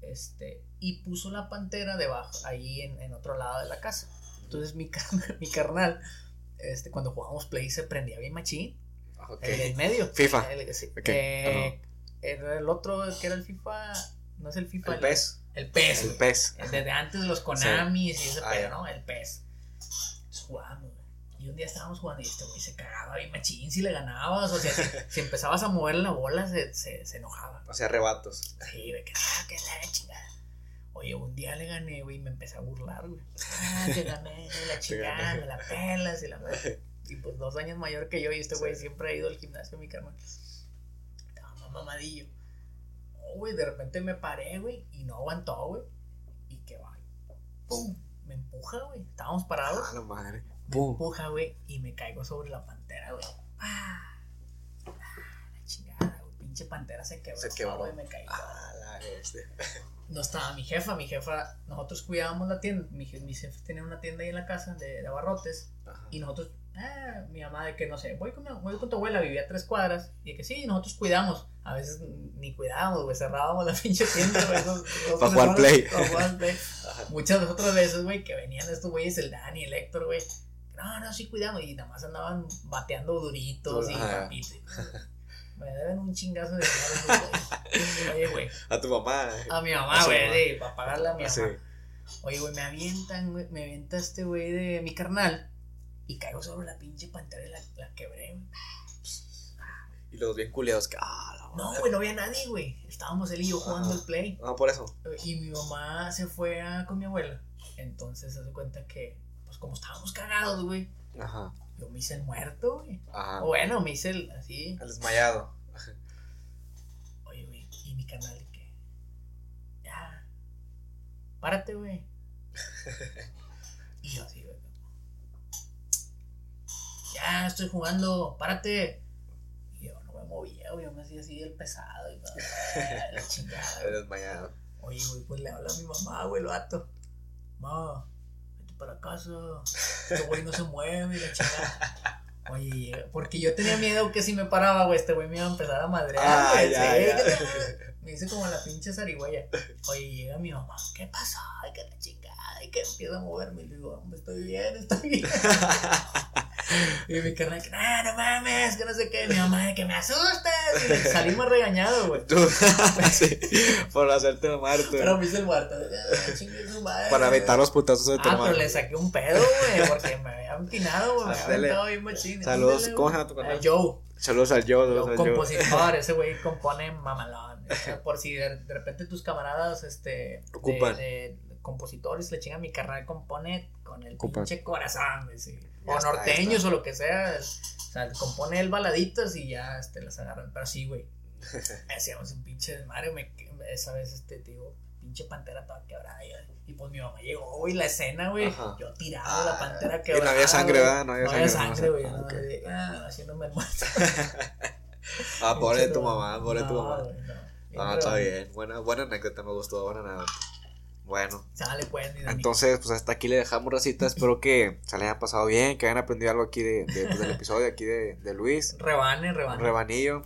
este, y puso la pantera debajo, ahí en, en otro lado de la casa. Entonces mi, <laughs> mi carnal, este, cuando jugábamos Play se prendía bien machín. El del medio. FIFA. El, eh, Era el otro que era el FIFA, no es el FIFA. El PES. El PES. El PES. Desde antes de los Konamis y ese ah, pedo, ¿no? El PES. Jugamos, y un día estábamos jugando y este güey se cagaba bien machín si le ganabas. O sea, si, <laughs> empezabas a mover la bola, se, se, se enojaba. O sea, rebatos. Sí, de que, ah, que la chingada. Oye, un día le gané, güey, y me empecé a burlar, güey. Ah, te gané, la <laughs> chingada, me la pelas y la madre. <laughs> Y pues dos años mayor que yo, y este güey siempre ha ido al gimnasio, mi carnal. Estaba mamadillo. Güey, de repente me paré, güey, y no aguantó, güey. Y que va, ¡pum! Me empuja, güey. Estábamos parados. Ah, la madre. Me empuja, güey, y me caigo sobre la pantera, güey. ¡Ah! La chingada, güey. Pinche pantera se quebró. Se quebró. Güey, me caí. Ah, la este no estaba mi jefa, mi jefa, nosotros cuidábamos la tienda, mi, mi jefe tenía una tienda ahí en la casa de, de abarrotes y nosotros, ah, mi mamá de que no sé, voy con, voy con tu abuela, vivía a tres cuadras y de que sí, nosotros cuidamos, a veces ni cuidábamos, güey, cerrábamos la <laughs> pinche tienda, güey, <laughs> para jugar play. <laughs> play. Muchas otras veces, güey, que venían estos güeyes, el Dani, el Héctor, güey, no, no, sí cuidamos y nada más andaban bateando duritos y papitos. Me deben un chingazo de dinero. Oye, güey. A tu mamá. A mi mamá, güey, para pagarle a mi mamá. Oye, güey, me avientan, güey, me avienta este güey de mi carnal y caigo sobre la pinche pantalla y la, la quebré. Y los bien culeados que, ah, No, güey, no había nadie, güey. Estábamos él y yo jugando el play. Ah, por eso. Y mi mamá se fue a, con mi abuela. Entonces se hace cuenta que, pues como estábamos cagados, güey. Ajá. Yo me hice el muerto, güey. Ajá. bueno, me hice el así. El desmayado. Oye, güey, y mi canal de qué? Ya. Párate, güey. <laughs> y yo así, güey. Ya, estoy jugando, párate. Y yo no me movía, güey. Yo me hacía así el pesado y <laughs> la chingada. Desmayado. Oye, güey, pues le habla a mi mamá, güey, el vato. Ma, para casa, este güey no se mueve, la chingada. Oye, porque yo tenía miedo que si me paraba, güey, este güey me iba a empezar a madrear, ah, Me dice como la pinche zarigüeya. Oye, llega mi mamá, ¿qué pasó? Ay, que la chingada, y que empieza a moverme. Y le digo, estoy bien, estoy bien. <laughs> Y mi carnal, no, no mames, que no sé qué. Mi mamá, que me asustes. Y salimos regañados, güey. Tú, <laughs> sí, por hacerte muerto. Pero me hice el muerto. Para evitar los putazos de tu Ah, pero le saqué un pedo, güey, porque me había empinado, güey. Me había bien machín. Saludos, ¿cómo se llama tu canal? Joe. Saludos al Joe. Saludos al compositor, ese güey <laughs> compone mamalón. Por si de, repente tus camaradas, este. Ocupan. De, compositores le chingan mi carnal compone con el pinche corazón, sí o norteños o lo que sea. O sea, compone el baladitas y ya este, las agarran. Pero sí, güey. <laughs> Hacíamos un pinche desmadre. Me, esa vez, este, digo, pinche pantera toda quebrada. Y, pues mi mamá llegó, güey, la escena, güey. Yo tirado la pantera quebrada. Y no había sangre, ¿verdad? No había sangre. güey. No, ah, haciéndome el muerto. <laughs> ah, pobre tu mamá, pobre tu mamá. Ah, está bien. Buena, buena anécdota, me gustó, buena anécdota. Bueno. Sale pues, mi Dani. Entonces, pues hasta aquí le dejamos racita. Espero que se le haya pasado bien, que hayan aprendido algo aquí de, de- pues, del episodio aquí de, de Luis. Rebane, rebane. Rebanillo.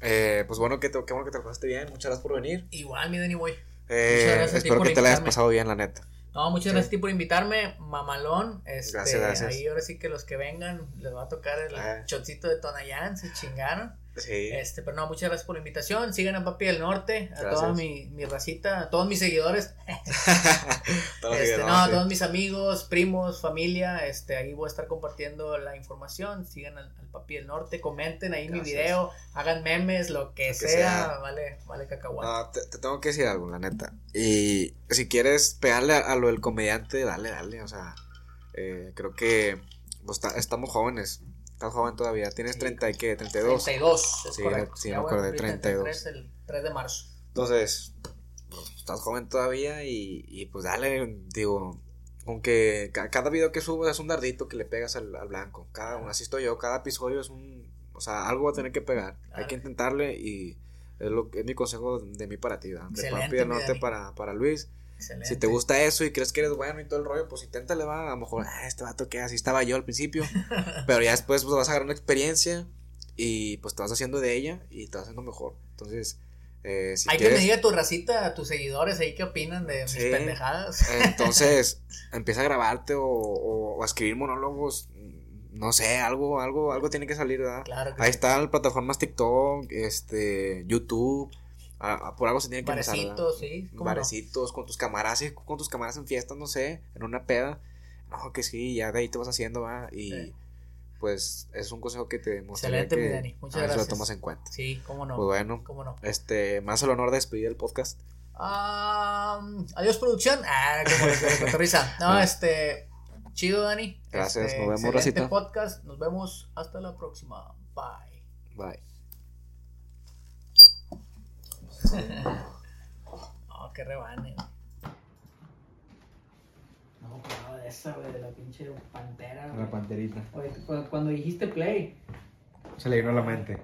Eh, pues bueno, que te, qué bueno que te pasaste bien. Muchas gracias por venir. Igual, mi Dani, voy. Eh, Muchas gracias a ti espero por que te la hayas invitarme. pasado bien, la neta. No, muchas gracias a ti por invitarme, mamalón. Este, Gracias, gracias. Ahí ahora sí que los que vengan les va a tocar el Ah. chocito de Tonayán, se chingaron. Sí. Este, pero no, muchas gracias por la invitación. Sigan a Papi del Norte, a Gracias. toda mi, mi racita, a todos mis seguidores. <laughs> <laughs> Este, no, a todos mis amigos, primos, familia, este, ahí voy a estar compartiendo la información, sigan al, al Papi del Norte, comenten ahí mi video, hagan memes, lo que, que sea, sea. vale, vale cacahuate. No, te, te tengo que decir algo, la neta. Y si quieres pegarle a, a lo del comediante, dale, dale. O sea, eh, creo que pues, ta- estamos jóvenes. Estás joven todavía. Tienes Sí. 30 y qué, 32. 32, es Sí, correcto. sí, me acuerdo de cumplir 32. 33 el 3 de marzo. Entonces, pues, estás joven todavía y, y, pues dale, digo, aunque ca- cada video que subes es un dardito que le pegas al, al blanco. Cada, Claro. así estoy yo, cada episodio es un, o sea, algo va a tener que pegar. Hay que intentarle y es, lo, es mi consejo de mí para ti, ¿verdad? de Papi del Norte para, para Luis. Excelente. Si te gusta eso y crees que eres bueno y todo el rollo, pues inténtale, va. A lo mejor, ah, este vato que así estaba yo al principio. <laughs> pero ya después pues, vas a agarrar una experiencia y pues te vas haciendo de ella y te vas haciendo mejor. Entonces, eh, si Hay que quieres. me diga tu racita, a tus seguidores ahí qué opinan de mis Sí. pendejadas. <laughs> Entonces, <laughs> empieza a grabarte o, o- o a escribir monólogos. No sé, algo, algo, algo tiene que salir, ¿verdad? Claro que Ahí sí. están plataformas TikTok, este, YouTube. A- a- por algo se tiene que empezar. ¿verdad? Barecitos, sí. ¿cómo no? Barecitos, con tus camaradas, y con tus camaradas en fiestas, no sé, en una peda. No, que sí, ya de ahí te vas haciendo, va. Y Sí. pues es un consejo que te mostraría Excelente, que mi Dani. Muchas gracias. lo tomas en cuenta. Sí, cómo no. Pues bueno, Cómo no. este, más el honor de despedir el podcast. Ah, adiós, producción. Ah, como les cotorriza. No, <laughs> Ah. este. Chido, Dani. Gracias, Este, nos vemos, racita. podcast. Nos vemos hasta la próxima. Bye. Bye. <laughs> No, qué rebane. No, acordaba de esa, güey, de la pinche pantera. güey. panterita. Oye, cu- cuando dijiste play, Se le vino a la mente.